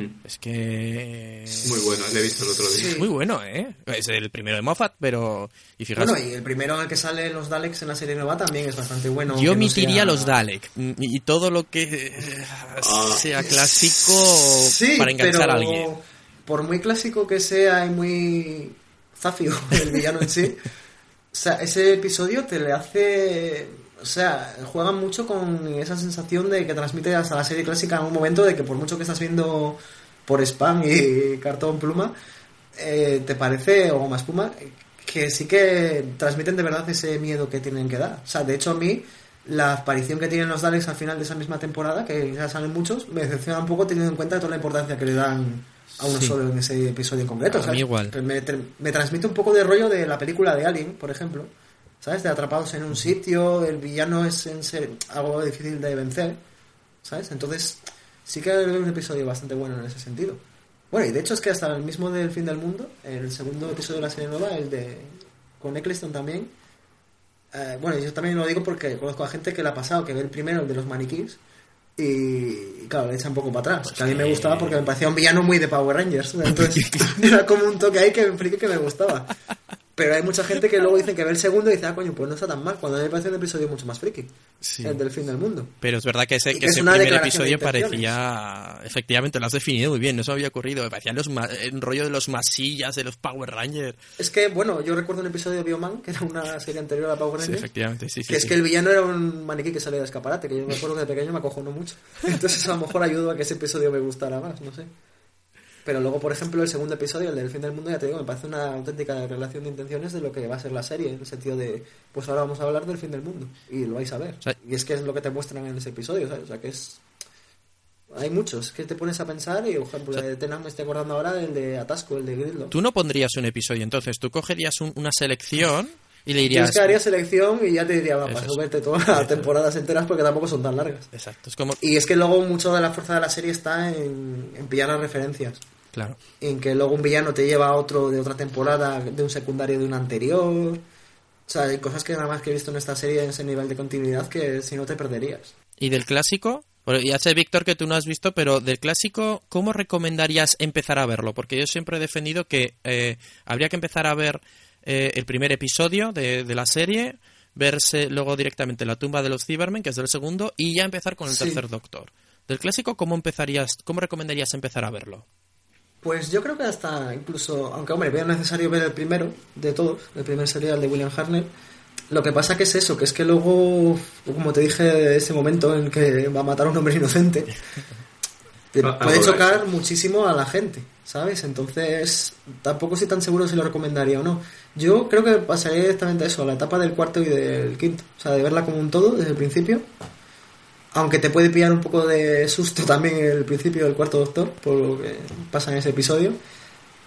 Mm, Es que... Muy bueno, le he visto el otro día. Es muy bueno, ¿eh? Es el primero de Moffat, pero... Y fíjate, Bueno, y el primero en el que salen los Daleks en la serie nueva también es bastante bueno. yo no omitiría sea- los Dalek mm, y todo lo que eh, Ah. sea clásico Sí, para enganchar pero a alguien. Por muy clásico que sea y muy zafio [laughs] el villano en sí, o sea, ese episodio te le hace. O sea, juegan mucho con esa sensación de que transmite hasta la serie clásica en un momento de que por mucho que estás viendo por spam y [laughs] cartón pluma, eh, te parece, o más espuma, que sí que transmiten de verdad ese miedo que tienen que dar. O sea, de hecho a mí la aparición que tienen los Daleks al final de esa misma temporada, que ya salen muchos, me decepciona un poco teniendo en cuenta toda la importancia que le dan a uno Sí. solo en ese episodio en concreto. A igual. Me transmite un poco de rollo de la película de Alien, por ejemplo. ¿Sabes? De atrapados en un sitio, el villano es en ser algo difícil de vencer. ¿Sabes? Entonces, sí que es un episodio bastante bueno en ese sentido. Bueno, y de hecho es que hasta el mismo del fin del mundo, el segundo episodio de la serie nueva, el de con Eccleston también, Eh, bueno, yo también lo digo porque conozco a gente que le ha pasado, que ve el primero, el de los maniquís, y claro, le echa un poco para atrás. Pues que a mí me gustaba porque me parecía un villano muy de Power Rangers. [laughs] Entonces era como un toque ahí que me que me gustaba. Pero hay mucha gente que luego dice que ve el segundo y dice, ah, coño, pues no está tan mal. Cuando a mí me parece un episodio mucho más friki. Sí. El del fin del mundo. Pero es verdad que ese, que es ese primer episodio parecía. Efectivamente, lo has definido muy bien, no se me había ocurrido. Me parecían los el rollo de los masillas, de los Power Rangers. Es que, bueno, yo recuerdo un episodio de Bioman, que era una serie anterior a Power Sí, Rangers. efectivamente, sí, sí. que es sí. que el villano era un maniquí que salía de escaparate, que yo me acuerdo que de pequeño me acojonó mucho. [laughs] Entonces a lo mejor ayudó a que ese episodio me gustara más, no sé. Pero luego, por ejemplo, el segundo episodio, el del fin del mundo, ya te digo, me parece una auténtica relación de intenciones de lo que va a ser la serie, en el sentido de, pues ahora vamos a hablar del fin del mundo, y lo vais a ver. O sea- y es que es lo que te muestran en ese episodio, ¿sabes? O sea, que es... Hay muchos que te pones a pensar y, por ejemplo, de Tenan me estoy acordando ahora del de Atasco, el de. Tú no pondrías un episodio, entonces tú cogerías un- una selección y le Tienes dirías. que haría selección y ya te diría, va, para verte todas las temporadas enteras porque tampoco son tan largas. Exacto, es como. Y es que luego mucho de la fuerza de la serie está en, en pillar las referencias. Claro. En que luego un villano te lleva a otro de otra temporada, de un secundario de una anterior. O sea, hay cosas que nada más que he visto en esta serie en ese nivel de continuidad que si no te perderías. ¿Y del clásico? Bueno, ya sé, Víctor, que tú no has visto, pero del clásico, ¿cómo recomendarías empezar a verlo? Porque yo siempre he defendido que eh, habría que empezar a ver eh, el primer episodio de, de la serie, verse luego directamente la tumba de los Cybermen, que es del segundo, y ya empezar con el Sí. tercer Doctor. Del clásico, ¿cómo empezarías, cómo recomendarías empezar a verlo? Pues yo creo que hasta incluso, aunque hombre, veo necesario ver el primero de todos, el primer serial de William Hartnell, lo que pasa que es eso, que es que luego, como te dije, ese momento en que va a matar a un hombre inocente, [laughs] te Ah, puede chocar eso. muchísimo a la gente, ¿sabes? Entonces, tampoco estoy tan seguro si lo recomendaría o no. Yo creo que pasaría directamente a eso, a la etapa del cuarto y del quinto, o sea, de verla como un todo desde el principio. Aunque te puede pillar un poco de susto [laughs] también el principio del cuarto Doctor, por lo que pasa en ese episodio.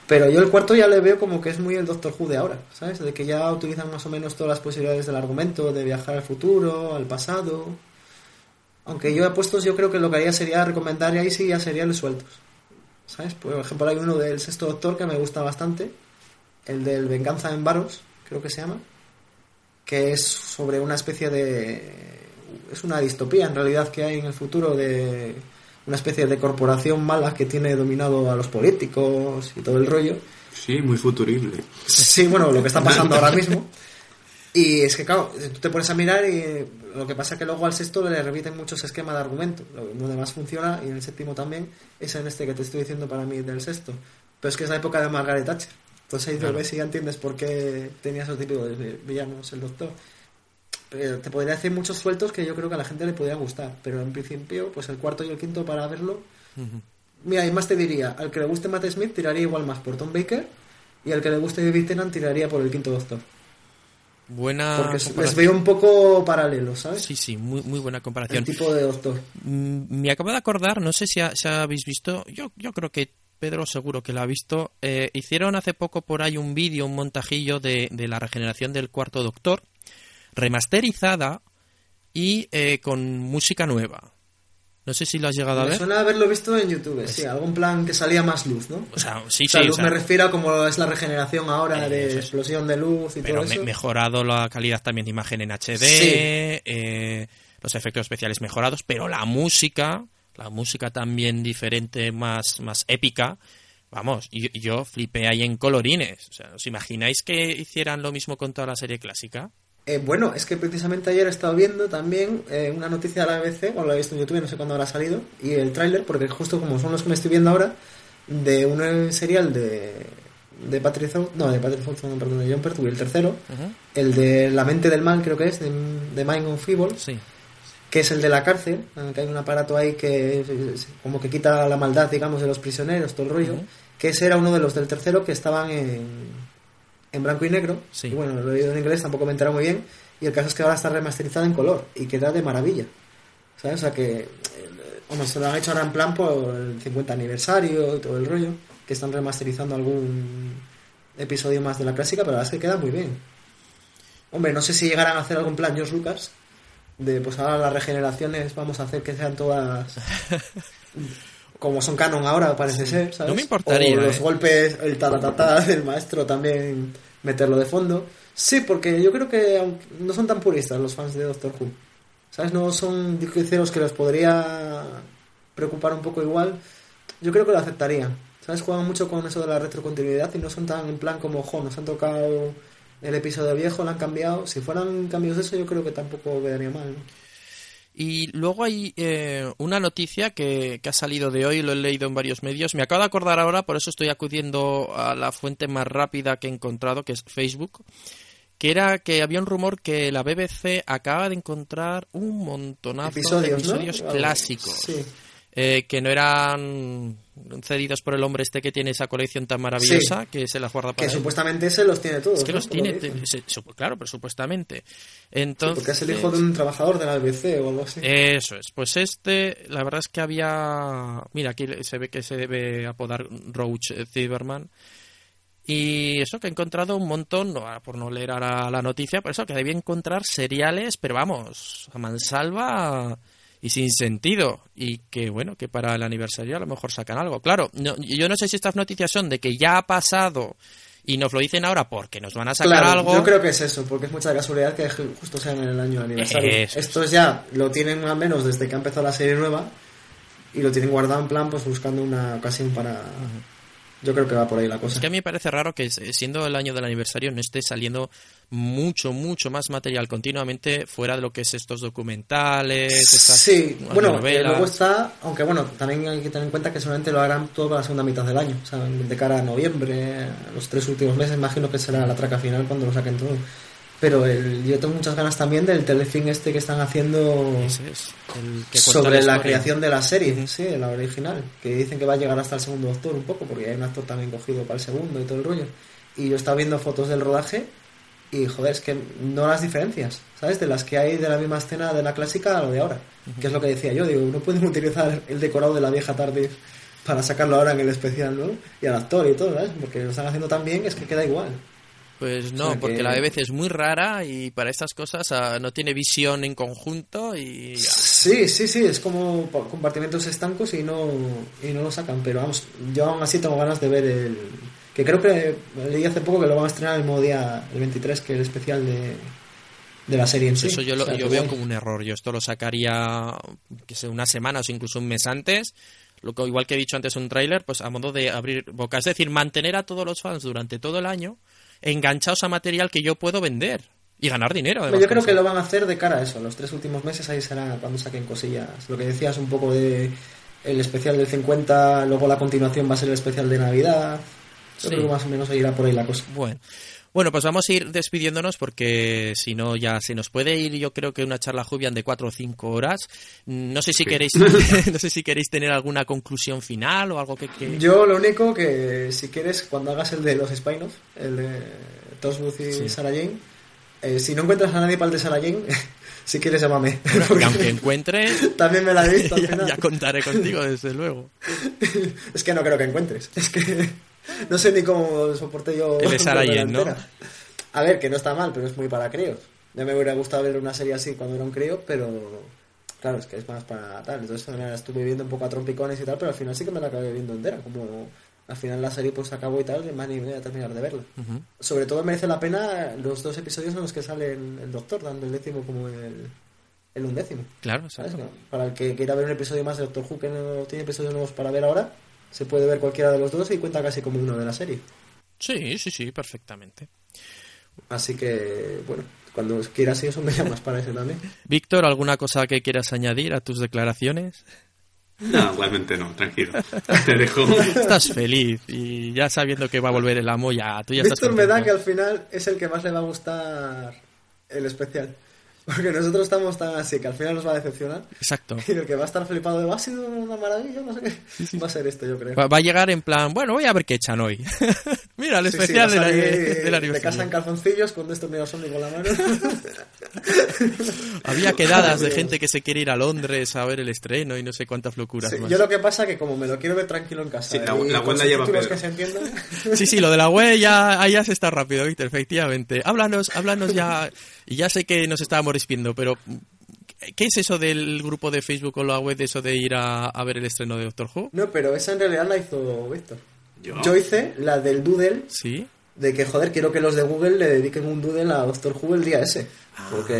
Pero yo el cuarto ya le veo como que es muy el Doctor Who de ahora, ¿sabes? De que ya utilizan más o menos todas las posibilidades del argumento, de viajar al futuro, al pasado. Aunque yo apuestos, yo creo que lo que haría sería recomendar y ahí sí ya seriales sueltos. ¿Sabes? Por ejemplo, hay uno del sexto Doctor que me gusta bastante, el del Venganza en Varos, creo que se llama, que es sobre una especie de... Es una distopía en realidad que hay en el futuro de una especie de corporación mala que tiene dominado a los políticos y todo el rollo. Sí, muy futurible. Sí, bueno, lo que está pasando ahora mismo. [laughs] Y es que, claro, tú te pones a mirar y lo que pasa es que luego al sexto le repiten muchos esquemas de argumento. Lo donde más funciona, y en el séptimo también, es en este que te estoy diciendo para mí del sexto. Pero es que es la época de Margaret Thatcher. Entonces ahí te ves y ya entiendes por qué tenía esos de villanos el doctor. Pero te podría decir muchos sueltos que yo creo que a la gente le podría gustar. Pero en principio, pues el cuarto y el quinto para verlo. Mira, y más te diría, al que le guste Matt Smith tiraría igual más por Tom Baker. Y al que le guste David Tennant tiraría por el quinto doctor. Buena Porque les veo un poco paralelos, ¿sabes? Sí, sí, muy, muy buena El comparación. tipo de doctor. Mm, Me acabo de acordar, no sé si, ha- si habéis visto, yo, yo creo que Pedro seguro que lo ha visto. eh, hicieron hace poco por ahí un vídeo, un montajillo de, de la regeneración del cuarto doctor, remasterizada y eh, con música nueva. No sé si lo has llegado a Me ver. suena haberlo visto en YouTube, sí, algún plan que salía más luz, ¿no? O sea, sí, O sea, sí, o luz sea, me refiero a como es la regeneración ahora Eh, de es. explosión de luz y pero todo me- eso. mejorado la calidad también de imagen en HD, Sí. eh, los efectos especiales mejorados, pero la música, la música también diferente, más, más épica. Vamos, y- y yo flipé ahí en colorines. O sea, ¿os imagináis que hicieran lo mismo con toda la serie clásica? Eh, bueno, es que precisamente ayer he estado viendo también eh, una noticia de la BBC, bueno, la he visto en YouTube, no sé cuándo habrá salido, y el tráiler, porque justo como son los que me estoy viendo ahora, de un serial de, de Patrick no, de Patrick Thornton, perdón, de John Pertwee, el tercero, el de La mente del mal, creo que es, de, de Mind of Evil, Sí. que es el de la cárcel, en el que hay un aparato ahí que como que quita la maldad, digamos, de los prisioneros, todo el rollo, que ese era uno de los del tercero que estaban en, en blanco y negro, Sí. y bueno, lo he oído en inglés, tampoco me he enterado muy bien, y el caso es que ahora está remasterizado en color, y queda de maravilla, ¿sabes? O sea que, eh, bueno, se lo han hecho ahora en plan por el 50 aniversario y todo el rollo, que están remasterizando algún episodio más de la clásica, pero la verdad es que queda muy bien. Hombre, no sé si llegarán a hacer algún plan George Lucas, de pues ahora las regeneraciones vamos a hacer que sean todas [laughs] como son canon ahora, parece ser, ¿sabes? No me importaría, O los ¿eh? golpes, el tatatata del maestro también meterlo de fondo. Sí, porque yo creo que no son tan puristas los fans de Doctor Who. ¿Sabes? No son juicieros que les podría preocupar un poco igual. Yo creo que lo aceptarían. ¿Sabes? Juegan mucho con eso de la retrocontinuidad y no son tan en plan como, jo, nos han tocado el episodio viejo, lo han cambiado. Si fueran cambios de eso, yo creo que tampoco quedaría mal. ¿no? Y luego hay eh, una noticia que, que ha salido de hoy, lo he leído en varios medios. Me acabo de acordar ahora, por eso estoy acudiendo a la fuente más rápida que he encontrado, que es Facebook, que era que había un rumor que la BBC acaba de encontrar un montonazo Episodios, de episodios clásicos. Sí. eh, que no eran cedidos por el hombre este que tiene esa colección tan maravillosa que se las guarda para Que él. supuestamente se los tiene todos. Es que ¿no? los Por lo tiene, se- claro, pero supuestamente. Sí, Entonces, porque es el hijo de un trabajador de la BBC o algo así. Eso es. Pues este, la verdad es que había. Mira, aquí se ve que se debe apodar Roach Zimmerman. Y eso que he encontrado un montón, no, ahora por no leer ahora la noticia, pero eso que debía encontrar seriales, pero vamos, a mansalva y sin sentido. Y que bueno, que para el aniversario a lo mejor sacan algo. Claro, no- yo no sé si estas noticias son de que ya ha pasado y nos lo dicen ahora porque nos van a sacar Claro, algo. yo creo que es eso, porque es mucha casualidad que ju- justo sea en el año aniversario. Eso es. Estos ya lo tienen al menos desde que ha empezado la serie nueva y lo tienen guardado en plan, pues buscando una ocasión para. Yo creo que va por ahí la cosa. Es que a mí me parece raro que eh, siendo el año del aniversario no esté saliendo mucho, mucho más material continuamente fuera de lo que es estos documentales, estas Sí, bueno, eh, luego está, aunque bueno, también hay que tener en cuenta que solamente lo harán todo para la segunda mitad del año, o sea, de cara a noviembre, los tres últimos meses, imagino que será la traca final cuando lo saquen todo. Pero el, yo tengo muchas ganas también del telefilm este que están haciendo Ese es, el que cuenta sobre la, creación de la serie, sí, la original, que dicen que va a llegar hasta el segundo doctor un poco, porque hay un actor también cogido para el segundo y todo el rollo. Y yo estaba viendo fotos del rodaje y, joder, es que no las diferencias, ¿sabes? De las que hay de la misma escena de la clásica a lo de ahora. Que es lo que decía yo, digo, no pueden utilizar el decorado de la vieja tarde para sacarlo ahora en el especial, ¿no? Y al actor y todo, ¿sabes? Porque lo están haciendo tan bien es que queda igual. Pues O no, sea porque que- la BBC es muy rara y para estas cosas ah, no tiene visión en conjunto y... Sí, sí, sí, es como pa- compartimentos estancos y no, y no lo sacan, pero vamos, yo aún así tengo ganas de ver el... Que creo que leí hace poco que lo van a estrenar el mismo día, el 23, que es el especial de, de la serie en sí. Eso yo, O lo, sea, yo veo como un error. Yo esto lo sacaría, que sé, unas semanas o incluso un mes antes. Lo que, igual que he dicho antes un tráiler, pues a modo de abrir boca. Es decir, mantener a todos los fans durante todo el año enganchados a material que yo puedo vender y ganar dinero. además, Yo creo que lo van a hacer de cara a eso. Los tres últimos meses ahí será cuando saquen cosillas. Lo que decías un poco de el especial del 50, luego la continuación va a ser el especial de Navidad. Yo Sí. creo que más o menos irá por ahí la cosa. Bueno. Bueno, pues vamos a ir despidiéndonos porque si no ya se nos puede ir yo creo que una charla Jubian de cuatro o cinco horas. No sé si Sí. queréis [laughs] [laughs] no sé si queréis tener alguna conclusión final o algo que, que- Yo lo único que si quieres cuando hagas el de los spin-off, el de Tosbooth y Sí. Sarah Jane, eh, si no encuentras a nadie para el de Sarah Jane, [laughs] si quieres llámame. Porque que aunque encuentre También me la he visto al ya, final. ya contaré contigo desde luego. Es que no creo que encuentres. Es que [laughs] no sé ni cómo soporté yo. El Jane, [laughs] ¿no? A ver, que no está mal, pero es muy para críos. Ya me hubiera gustado ver una serie así cuando era un crío, pero claro, es que es más para tal. Entonces la estuve viendo un poco a trompicones y tal, pero al final sí que me la acabé viendo entera. Como al final la serie pues acabó y tal, y más ni voy a terminar de verla. Ujú. Sobre todo merece la pena los dos episodios en los que sale el, doctor, dando el décimo como el, el undécimo. Claro, ¿sabes? Para el que quiera ver un episodio más de Doctor Who que no tiene episodios nuevos para ver ahora, se puede ver cualquiera de los dos y cuenta casi como uno de la serie. Sí, sí, sí, perfectamente. Así que, bueno, cuando quieras eso me llamas para ese también. Víctor, ¿alguna cosa que quieras añadir a tus declaraciones? No, igualmente no, tranquilo. Te dejo. Estás feliz y ya sabiendo que va a volver el amo, ya tú ya estás Víctor me da que al final es el que más le va a gustar el especial. Porque nosotros estamos tan así que al final nos va a decepcionar. Exacto. [laughs] Y el que va a estar flipado de, "Va, ha sido una maravilla, no sé qué. Va a ser este, yo creo. Va, va a llegar en plan, bueno, voy a ver qué echan hoy. [laughs] Mira, el sí, especial va a del, salir del de casa en calzoncillos con esto medio Sony con la mano. [laughs] Había quedadas de gente que se quiere ir a Londres a ver el estreno y no sé cuántas locuras Sí, más. yo lo que pasa que como me lo quiero ver tranquilo en casa Sí, la- la la lleva que se entiendan Sí, sí, lo de la web ya, ya se está rápido, Víctor, efectivamente. Háblanos, háblanos ya, y ya sé que nos estábamos despidiendo, pero ¿Qué es eso del grupo de Facebook o la web de eso de ir a, a ver el estreno de Doctor Who? No, pero esa en realidad la hizo Víctor. ¿Yo? Yo hice la del Doodle, Sí. de que, joder, quiero que los de Google le dediquen un Doodle a Doctor Who el día ese. Porque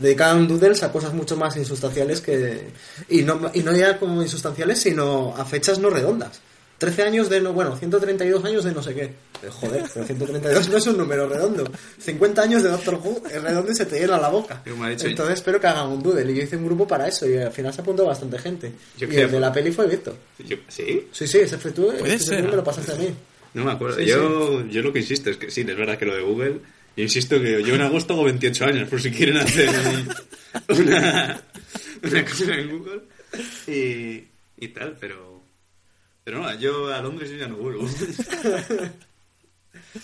dedicaban Doodles a cosas mucho más insustanciales que... Y no, y no ya como insustanciales, sino a fechas no redondas. 13 años de no... Bueno, 132 años de no sé qué. Eh, Joder, pero 132 no es un número redondo. 50 años de Doctor Who es redondo y se te llena la boca. Yo me ha dicho- Entonces espero que hagan un Doodle. Y yo hice un grupo para eso y al final se apuntó bastante gente. Yo y creo- el de la peli fue Víctor. Yo- ¿Sí? Sí, sí, ese fue tú. Puede ese ser. me lo pasaste a mí. No me acuerdo. Sí, yo, yo lo que insisto es que sí, es verdad que lo de Google. Yo insisto que yo en agosto hago 28 años, por si quieren hacer un- una, una cosa en Google y, y tal, pero. Pero no, yo a Londres yo ya no vuelvo. [laughs]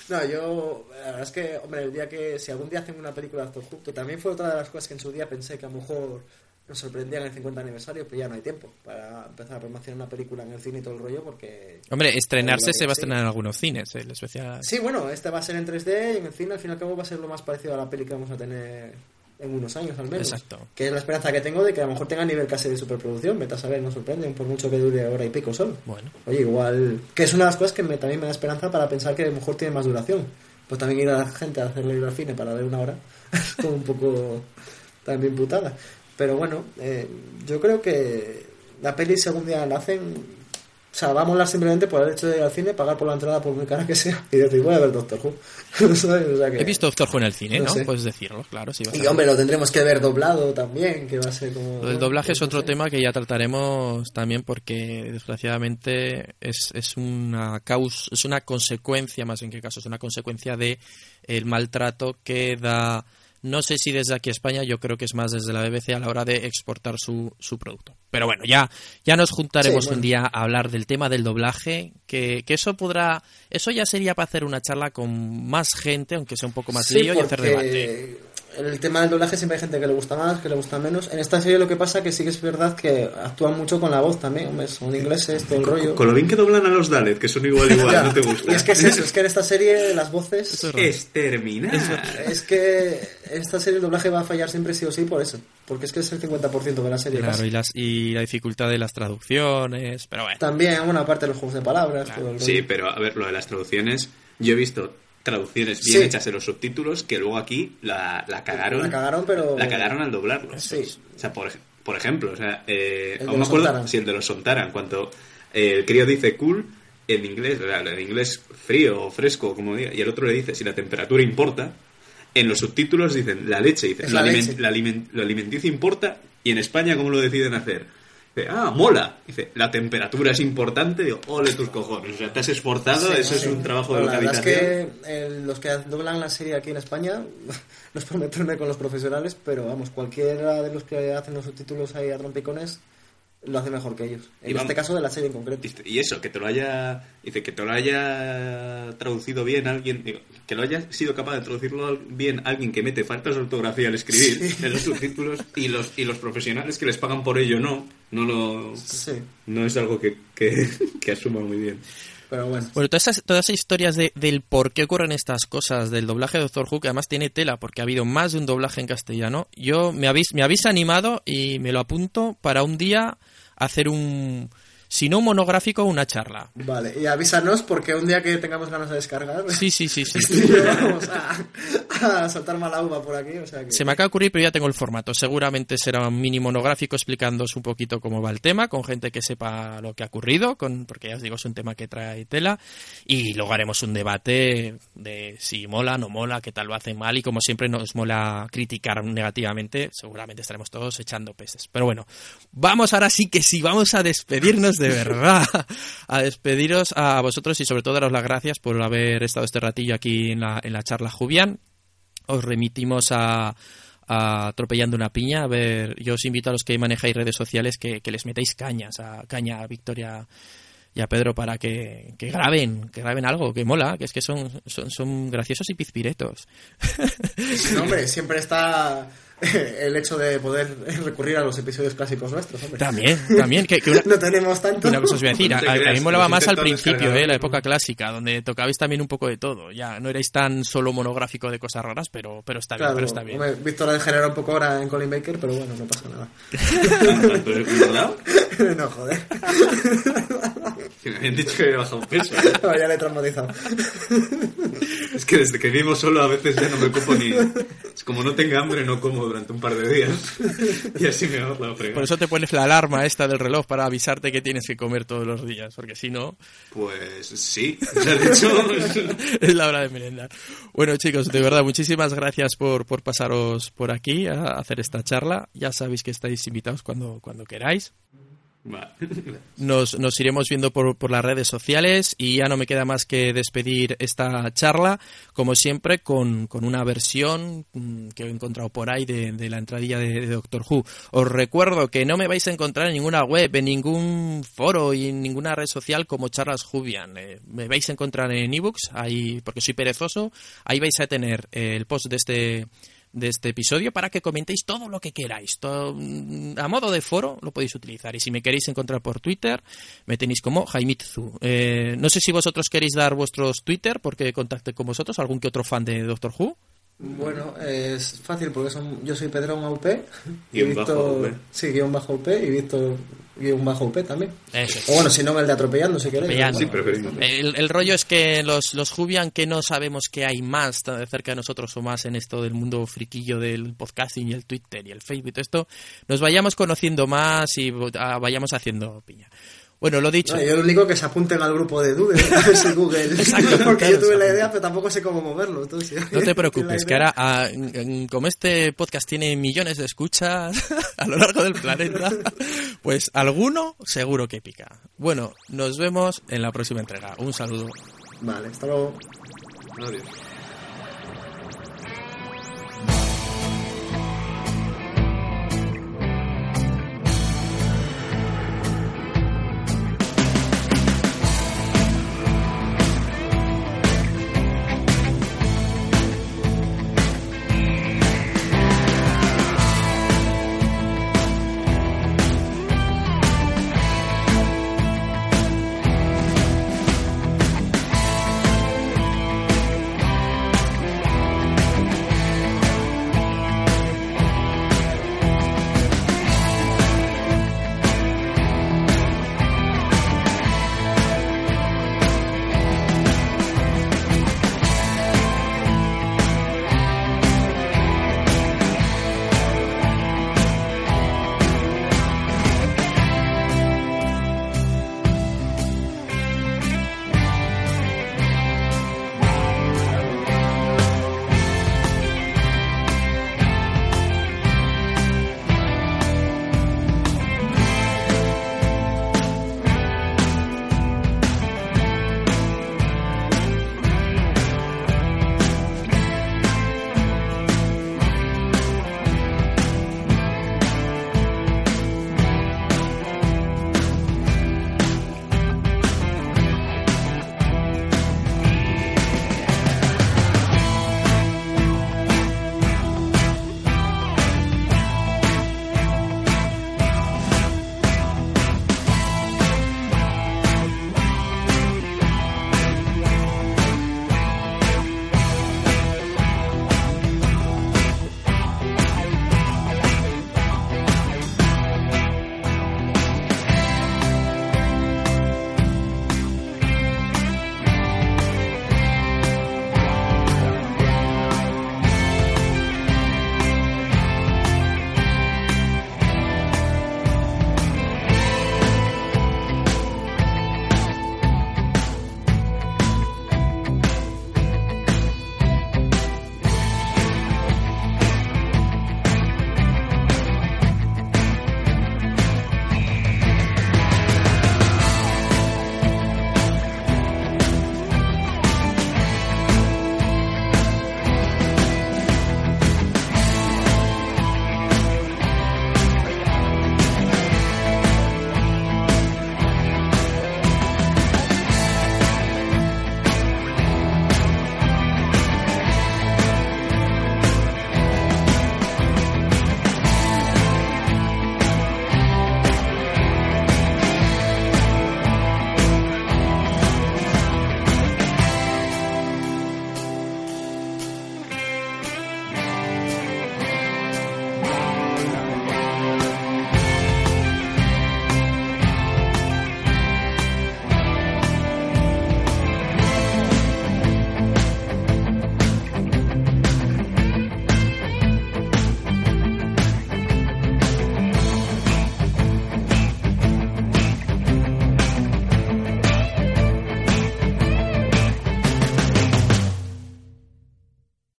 No, yo, la verdad es que, hombre, el día que, si algún día hacen una película de Doctor Who, que también fue otra de las cosas que en su día pensé que a lo mejor nos sorprendían en el 50 aniversario, pero ya no hay tiempo para empezar a promocionar una película en el cine y todo el rollo, porque... Hombre, estrenarse se va a estrenar en algunos cines, el especial. Sí, bueno, este va a ser en 3D y en el cine al fin y al cabo va a ser lo más parecido a la peli que vamos a tener en unos años al menos. Exacto. Que es la esperanza que tengo de que a lo mejor tenga nivel casi de superproducción, vete a saber, nos sorprenden, por mucho que dure hora y pico solo. Bueno. Oye, igual. Que es una de las cosas que me, también me da esperanza para pensar que a lo mejor tiene más duración. Pues también ir a la gente a hacerle ir al cine para ver una hora [laughs] es como un poco también putada. Pero bueno, eh, yo creo que la peli, si algún día la hacen, o sea, va a molar simplemente por el hecho de ir al cine, pagar por la entrada por muy cara que sea y decir, voy a ver Doctor Who. [laughs] ¿Sabes? O sea que- He visto Doctor Who en el cine, No. Puedes decirlo, claro. Sí, Y hombre, lo tendremos que ver doblado también, que va a ser como. Lo del doblaje es otro tema que ya trataremos también porque desgraciadamente es, es una causa, es una consecuencia, más en qué caso, es una consecuencia de el maltrato que da, no sé si desde aquí a España, yo creo que es más desde la BBC a la hora de exportar su, su producto. Pero bueno, ya, ya nos juntaremos Sí, bueno. un día a hablar del tema del doblaje, que, que eso podrá, eso ya sería para hacer una charla con más gente, aunque sea un poco más Sí, lío y hacer debate. El tema del doblaje siempre hay gente que le gusta más, que le gusta menos. En esta serie lo que pasa que sí que es verdad que actúan mucho con la voz también, hombre, son ingleses, todo el rollo. Con lo bien que doblan a los Daleks, que son igual igual, [laughs] no te gusta. Y es que es eso, es que en esta serie las voces... Es raro. Exterminar. Es que en esta serie el doblaje va a fallar siempre sí o sí por eso. Porque es que es el 50% de la serie. Claro, casi. y, las, y la dificultad de las traducciones, pero bueno. También, bueno, aparte de los juegos de palabras, todo el Sí, rollo. pero a ver, lo de las traducciones, yo he visto traducciones bien Sí. hechas en los subtítulos que luego aquí la, la cagaron. La cagaron, pero- La cagaron al doblarlo. Sí. O sea, por, por ejemplo, o sea, eh, aún me los acuerdo Sontaran. si el de los Sontaran, cuando eh, el crío dice cool en inglés, en inglés frío o fresco, como diga, y el otro le dice si la temperatura importa, en los subtítulos dicen la leche, dice Es la la leche. la alimen- lo alimenticio importa, y en España, ¿cómo lo deciden hacer? Dice, ah, mola. Dice, la temperatura es importante. Digo, ole tus cojones. O sea, te has esforzado, Sí, eso sí. es un trabajo de Pero La verdad es localización. que eh, los que doblan la serie aquí en España, [laughs] no es por meterme con los profesionales, pero vamos, cualquiera de los que hacen los subtítulos ahí a trompicones lo hace mejor que ellos. En Y vamos- este caso de la serie en concreto. Y eso, que te lo haya. Dice que te lo haya traducido bien alguien. digo, que lo haya sido capaz de traducirlo al- bien alguien que mete faltas de ortografía al escribir en los subtítulos y los, y los profesionales que les pagan por ello no. No lo. Sí, No es algo que, que, [laughs] que asuma muy bien. pero bueno. Bueno, todas esas, todas esas historias de, del por qué ocurren estas cosas, del doblaje de Doctor Who, que además tiene tela, porque ha habido más de un doblaje en castellano, yo me habéis, me habéis animado y me lo apunto para un día hacer un, si no un monográfico, una charla. Vale, y avísanos porque un día que tengamos ganas de descargar, [laughs] Sí, sí, sí, sí. [laughs] vamos a, a soltar mala uva por aquí. O sea que... Se me acaba de ocurrir, pero ya tengo el formato. Seguramente será un mini monográfico explicándoos un poquito cómo va el tema, con gente que sepa lo que ha ocurrido, con, porque ya os digo, es un tema que trae tela. Y luego haremos un debate de si mola, no mola, qué tal lo hacen mal. Y como siempre nos mola criticar negativamente, seguramente estaremos todos echando peces. Pero bueno, vamos ahora sí que sí, vamos a despedirnos de verdad. A despediros a vosotros y sobre todo daros las gracias por haber estado este ratillo aquí en la, en la charla Jubian os remitimos a, a atropellando una piña. A ver, yo os invito a los que manejáis redes sociales que, que les metáis cañas, a caña a Victoria y a Pedro para que, que graben, que graben algo, que mola, que es que son, son, son graciosos y pizpiretos. Hombre, siempre está [laughs] el hecho de poder [laughs] recurrir a los episodios clásicos nuestros, hombre. También, también, que, que una, [laughs] No tenemos tanto. una cosa os voy a decir, a, No mí molaba los más al principio, eh, la época clásica, donde tocabais también un poco de todo, ya, no erais tan solo monográfico de cosas raras, pero, pero está bien, pero está bien. hombre, Víctor ha degenerado un poco ahora en Colin Baker, pero bueno, no pasa nada. No, joder. Que me habían dicho que había bajado peso. ya le he traumatizado. Es que desde que vivo solo a veces ya no me ocupo ni... Es como no tenga hambre, no como durante un par de días. [laughs] Y así me ahorro la fregada. Por eso te pones la alarma esta del reloj para avisarte que tienes que comer todos los días, porque si no, Pues sí, ya de hecho... [laughs] es la hora de merendar. Bueno, chicos, de verdad, muchísimas gracias por, por pasaros por aquí a hacer esta charla. Ya sabéis que estáis invitados cuando, cuando queráis. Nos, nos iremos viendo por, por las redes sociales y ya no me queda más que despedir esta charla, como siempre, con, con una versión mm, que he encontrado por ahí de, de la entradilla de, Doctor Who. Os recuerdo que no me vais a encontrar en ninguna web, en ningún foro y en ninguna red social como Charlas Jubian. Eh, me vais a encontrar en ebooks, ahí, porque soy perezoso. Ahí vais a tener el post de este de este episodio para que comentéis todo lo que queráis. Mm, a modo de foro lo podéis utilizar. Y si me queréis encontrar por Twitter, me tenéis como Jaimitzu. Eh, no sé si vosotros queréis dar vuestros Twitter porque contacte con vosotros, algún que otro fan de Doctor Who. Bueno, es fácil porque son, yo soy Pedrón AUP y Guión bajo Víctor... UP. Sí, guion bajo UP y Víctor guion bajo UP también. Es. O bueno, si no, el de Atropellando, si queréis. Atropellando. Sí, Bueno, preferimos. El, el rollo es que los, los Jubian que no sabemos que hay más tan de cerca de nosotros o más en esto del mundo friquillo del podcasting y el Twitter y el Facebook y todo esto, nos vayamos conociendo más y ah, vayamos haciendo piña. Bueno, lo dicho. No, yo lo único que se apunten al grupo de ver si [laughs] Google. [laughs] Exacto, [laughs] porque claro, yo tuve la idea, pero tampoco sé cómo moverlo. Entonces, No te preocupes, que ahora, ah, como este podcast tiene millones de escuchas a lo largo del planeta, pues alguno seguro que pica. Bueno, nos vemos en la próxima entrega. Un saludo. Vale, hasta luego. Adiós.